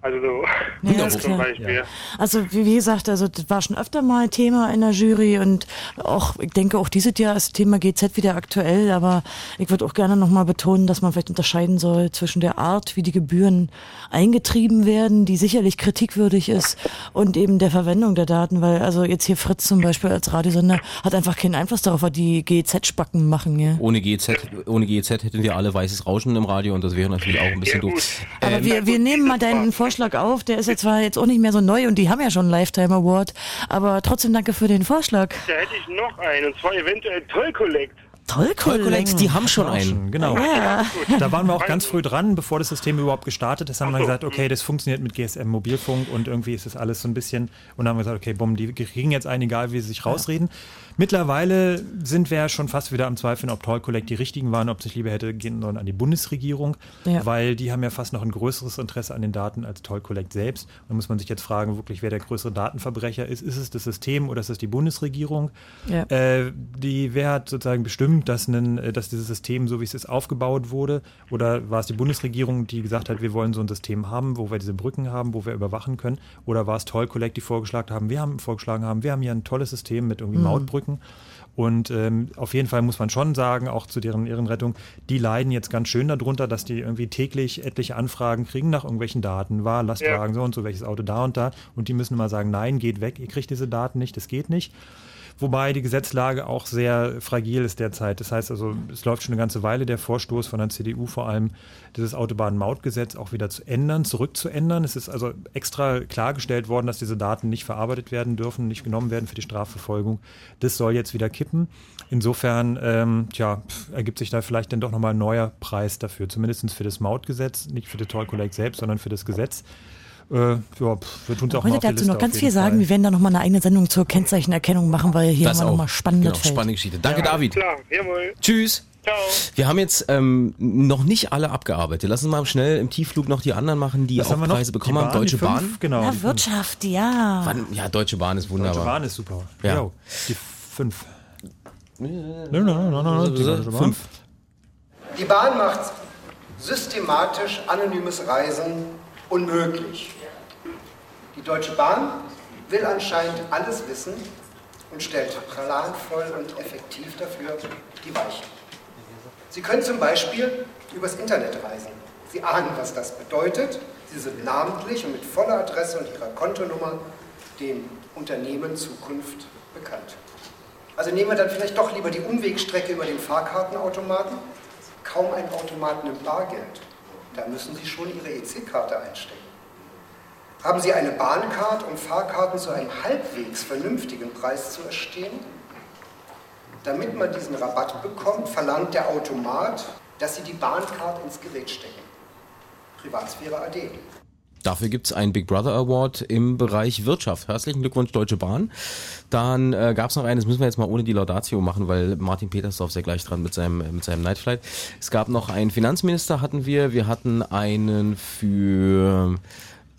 Also so
Ja,
zum. Beispiel.
Also wie, gesagt, also das war schon öfter mal Thema in der Jury und auch, ich denke auch dieses Jahr ist Thema GZ wieder aktuell, aber ich würde auch gerne nochmal betonen, dass man vielleicht unterscheiden soll zwischen der Art, wie die Gebühren eingetrieben werden, die sicherlich kritikwürdig ist, und eben der Verwendung der Daten, weil also jetzt hier Fritz zum Beispiel als Radiosender hat einfach keinen Einfluss darauf, was die GZ-Spacken machen, ja.
Ohne GZ, ohne GZ hätten wir alle weißes Rauschen im Radio und das wäre natürlich auch ein bisschen doof.
Aber
Ähm,
wir, wir nehmen mal deinen Vorschlag auf. Der ist jetzt zwar jetzt auch nicht mehr so neu und die haben ja schon einen Lifetime Award, aber trotzdem danke für den Vorschlag.
Da hätte ich noch einen, und zwar eventuell Toll Collect.
Toll,
Collect, die haben schon
Auch
einen.
Genau.
Ja.
Da waren wir auch ganz früh dran, bevor das System überhaupt gestartet ist, haben wir gesagt, okay, das funktioniert mit GSM Mobilfunk und irgendwie ist das alles so ein bisschen und dann haben wir gesagt, okay, bumm, die kriegen jetzt einen, egal wie sie sich rausreden. Mittlerweile sind wir ja schon fast wieder am Zweifeln, ob Toll Collect die richtigen waren, ob sich lieber hätte gehen sollen an die Bundesregierung,
Ja.
weil die haben ja fast noch ein größeres Interesse an den Daten als Toll Collect selbst. Da muss man sich jetzt fragen, wirklich, wer der größere Datenverbrecher ist. Ist es das System oder ist es die Bundesregierung?
Ja.
Äh, die, wer hat sozusagen bestimmt, dass, ein, äh, dass dieses System, so wie es ist, aufgebaut wurde? Oder war es die Bundesregierung, die gesagt hat, wir wollen so ein System haben, wo wir diese Brücken haben, wo wir überwachen können? Oder war es Toll Collect, die vorgeschlagen haben, wir haben vorgeschlagen haben, wir haben hier ein tolles System mit irgendwie
Mhm.
Mautbrücken. Und ähm, auf jeden Fall muss man schon sagen, auch zu deren Ehrenrettung, die leiden jetzt ganz schön darunter, dass die irgendwie täglich etliche Anfragen kriegen nach irgendwelchen Daten. War Lastwagen so und so, welches Auto da und da. Und die müssen immer sagen, nein, geht weg, ihr kriegt diese Daten nicht, das geht nicht. Wobei die Gesetzlage auch sehr fragil ist derzeit. Das heißt also, es läuft schon eine ganze Weile der Vorstoß von der CDU vor allem, dieses Autobahnmautgesetz auch wieder zu ändern, zurückzuändern. Es ist also extra klargestellt worden, dass diese Daten nicht verarbeitet werden dürfen, nicht genommen werden für die Strafverfolgung. Das soll jetzt wieder kippen. Insofern, ähm, tja, ergibt sich da vielleicht dann doch nochmal ein neuer Preis dafür, zumindest für das Mautgesetz, nicht für die Toll Collect selbst, sondern für das Gesetz. Äh, ja, pf, wir tun es
Ich
auch mal
wollte dazu
Liste
noch ganz viel sagen.
Fall.
Wir werden da nochmal eine eigene Sendung zur Kennzeichenerkennung machen, weil hier
Das
haben wir nochmal spannendes
Genau,
Feld.
spannende Geschichte. Danke, David.
Klar, jawohl.
Tschüss.
Ciao.
Wir haben jetzt ähm, noch nicht alle abgearbeitet. Lass uns mal schnell im Tiefflug noch die anderen machen, die
Was
auch? Preise bekommen haben.
Bahn,
Deutsche
fünf?
Bahn.
Genau.
Ja. Wirtschaft, ja.
Wann, ja, Deutsche Bahn ist wunderbar.
Deutsche Bahn ist super.
Ja.
Jo, die fünf. Nein, nein, nein, nein, die.
Fünf.
Die Bahn macht systematisch anonymes Reisen unmöglich. Die Deutsche Bahn will anscheinend alles wissen und stellt planvoll und effektiv dafür die Weichen. Sie können zum Beispiel übers Internet reisen. Sie ahnen, was das bedeutet. Sie sind namentlich und mit voller Adresse und ihrer Kontonummer dem Unternehmen Zukunft bekannt. Also nehmen wir dann vielleicht doch lieber die Umwegstrecke über den Fahrkartenautomaten. Kaum ein Automat nimmt Bargeld. Da müssen Sie schon Ihre EC-Karte einstecken. Haben Sie eine Bahncard, um Fahrkarten zu einem halbwegs vernünftigen Preis zu erstehen? Damit man diesen Rabatt bekommt, verlangt der Automat, dass Sie die Bahncard ins Gerät stecken. Privatsphäre AD.
Dafür gibt's einen Big Brother Award im Bereich Wirtschaft. Herzlichen Glückwunsch, Deutsche Bahn. Dann äh, gab's noch einen, das müssen wir jetzt mal ohne die Laudatio machen, weil Martin Petersdorf sehr gleich dran mit seinem, mit seinem Night Flight. Es gab noch einen Finanzminister, hatten wir. Wir hatten einen für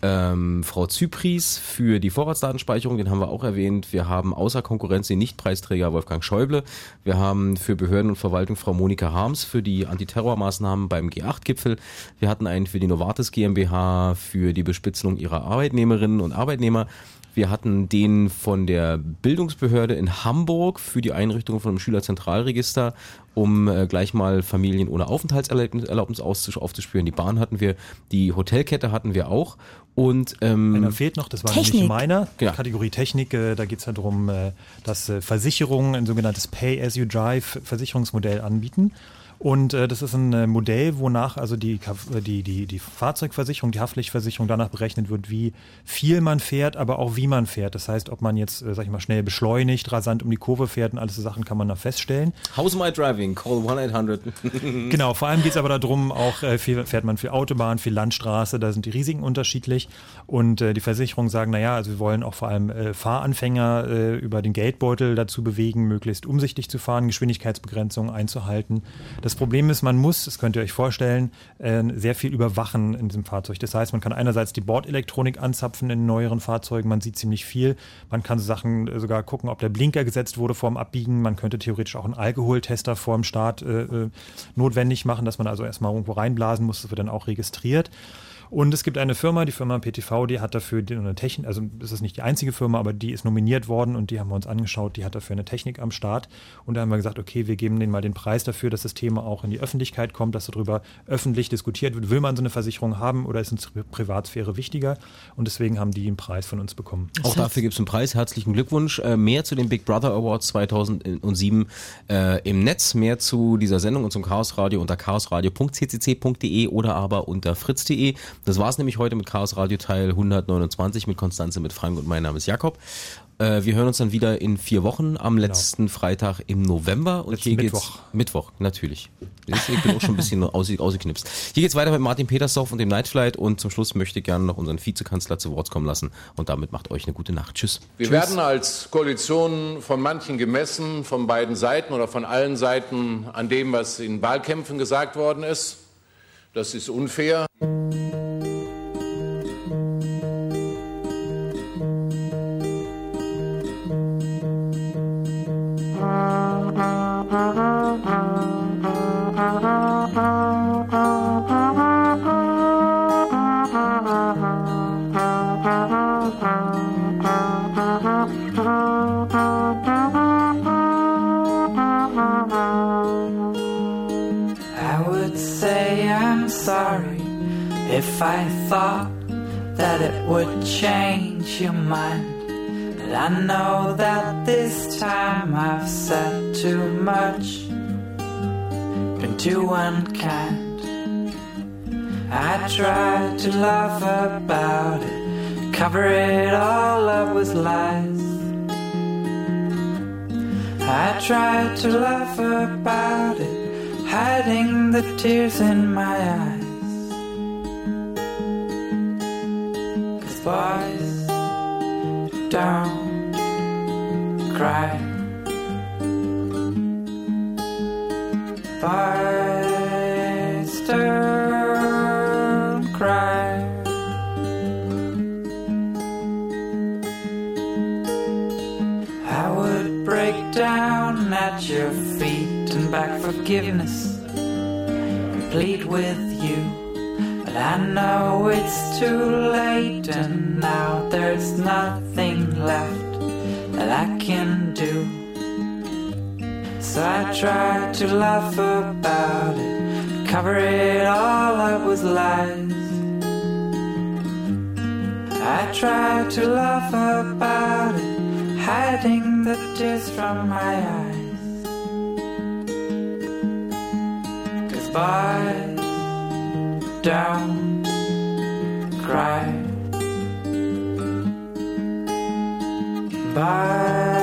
ähm, Frau Zypries für die Vorratsdatenspeicherung, den haben wir auch erwähnt. Wir haben außer Konkurrenz den Nichtpreisträger Wolfgang Schäuble. Wir haben für Behörden und Verwaltung Frau Monika Harms für die Antiterrormaßnahmen beim G8-Gipfel. Wir hatten einen für die Novartis GmbH für die Bespitzelung ihrer Arbeitnehmerinnen und Arbeitnehmer. Wir hatten den von der Bildungsbehörde in Hamburg für die Einrichtung von einem Schülerzentralregister, um äh, gleich mal Familien ohne Aufenthaltserlaubnis aufzuspüren. Die Bahn hatten wir, die Hotelkette hatten wir auch. Und ähm,
Einer fehlt noch, das war
Technik.
nämlich meiner.
Ja.
Kategorie Technik, äh, da geht es ja darum, äh, dass äh, Versicherungen ein sogenanntes Pay-as-you-drive Versicherungsmodell anbieten. Und äh, das ist ein äh, Modell, wonach also die, äh, die, die, die Fahrzeugversicherung, die Haftpflichtversicherung danach berechnet wird, wie viel man fährt, aber auch wie man fährt. Das heißt, ob man jetzt, äh, sag ich mal, schnell beschleunigt, rasant um die Kurve fährt und alles so Sachen kann man da feststellen.
How's my driving? Call 1-800.
Genau, vor allem geht es aber darum, auch äh, viel, fährt man viel Autobahn, viel Landstraße, da sind die Risiken unterschiedlich. Und äh, die Versicherungen sagen, naja, also wir wollen auch vor allem äh, Fahranfänger äh, über den Geldbeutel dazu bewegen, möglichst umsichtig zu fahren, Geschwindigkeitsbegrenzungen einzuhalten. Das Problem ist, man muss, das könnt ihr euch vorstellen, äh, sehr viel überwachen in diesem Fahrzeug. Das heißt, man kann einerseits die Bordelektronik anzapfen in neueren Fahrzeugen, man sieht ziemlich viel. Man kann Sachen äh, sogar gucken, ob der Blinker gesetzt wurde vorm Abbiegen. Man könnte theoretisch auch einen Alkoholtester vorm Start äh, äh, notwendig machen, dass man also erstmal irgendwo reinblasen muss. Das wird dann auch registriert. Und es gibt eine Firma, die Firma PTV, die hat dafür eine Technik, also das ist nicht die einzige Firma, aber die ist nominiert worden und die haben wir uns angeschaut, die hat dafür eine Technik am Start. Und da haben wir gesagt, okay, wir geben denen mal den Preis dafür, dass das Thema auch in die Öffentlichkeit kommt, dass darüber öffentlich diskutiert wird. Will man so eine Versicherung haben oder ist uns Pri- Privatsphäre wichtiger? Und deswegen haben die einen Preis von uns bekommen.
Auch dafür gibt es einen Preis. Herzlichen Glückwunsch. Äh, mehr zu den Big Brother Awards 2007 äh, im Netz. Mehr zu dieser Sendung und zum Chaos Radio unter chaosradio.ccc.de oder aber unter fritz.de. Das war's nämlich heute mit Chaos Radio Teil 129 mit Konstanze, mit Frank und mein Name ist Jakob. Äh, wir hören uns dann wieder in vier Wochen am letzten Freitag im November. Und
Letzten
hier geht's
Mittwoch.
Mittwoch, natürlich. Ich bin auch schon ein bisschen aus, ausgeknipst. Hier geht's weiter mit Martin Petersdorf und dem Nightflight und zum Schluss möchte ich gerne noch unseren Vizekanzler zu Wort kommen lassen und damit macht euch eine gute Nacht. Tschüss.
Wir
Tschüss.
werden als Koalition von manchen gemessen, von beiden Seiten oder von allen Seiten an dem, was in Wahlkämpfen gesagt worden ist. Das ist unfair.
I sorry if I thought that it would change your mind. But I know that this time I've said too much, been too unkind. I tried to laugh about it, cover it all up with lies. I tried to laugh about it, hiding the tears in my eyes. Cause boys don't cry. Boys don't cry. I would break down at your feet and beg forgiveness plead with you. But I know it's too late, and now there's nothing left that I can do. So I tried to laugh about it, cover it all up with lies. I tried to laugh about it, hiding the tears from my eyes. lies down, cry. Bye.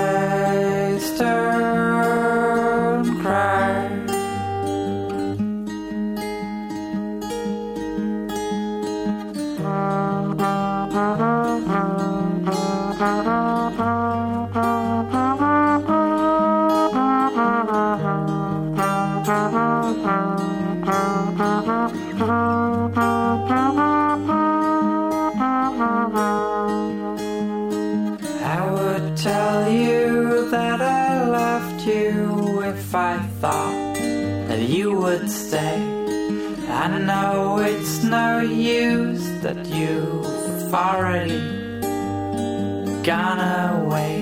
Gone away.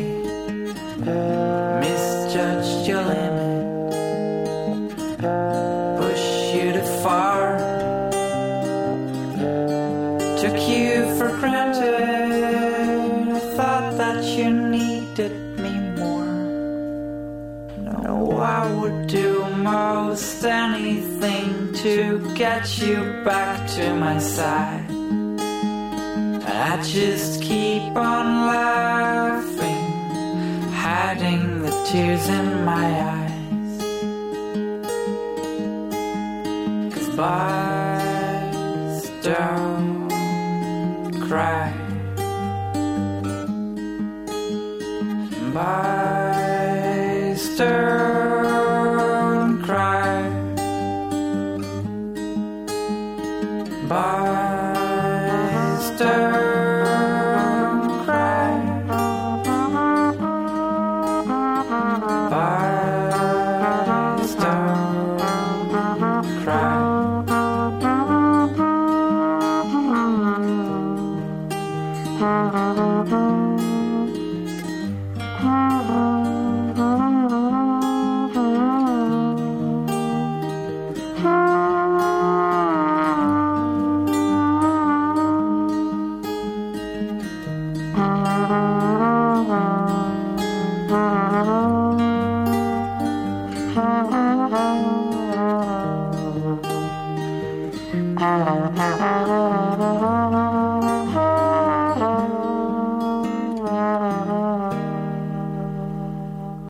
Misjudged your limit, pushed you too far, took you for granted. I thought that you needed me more. No, I would do most anything to get you back to my side. I just on laughing, hiding the tears in my eyes.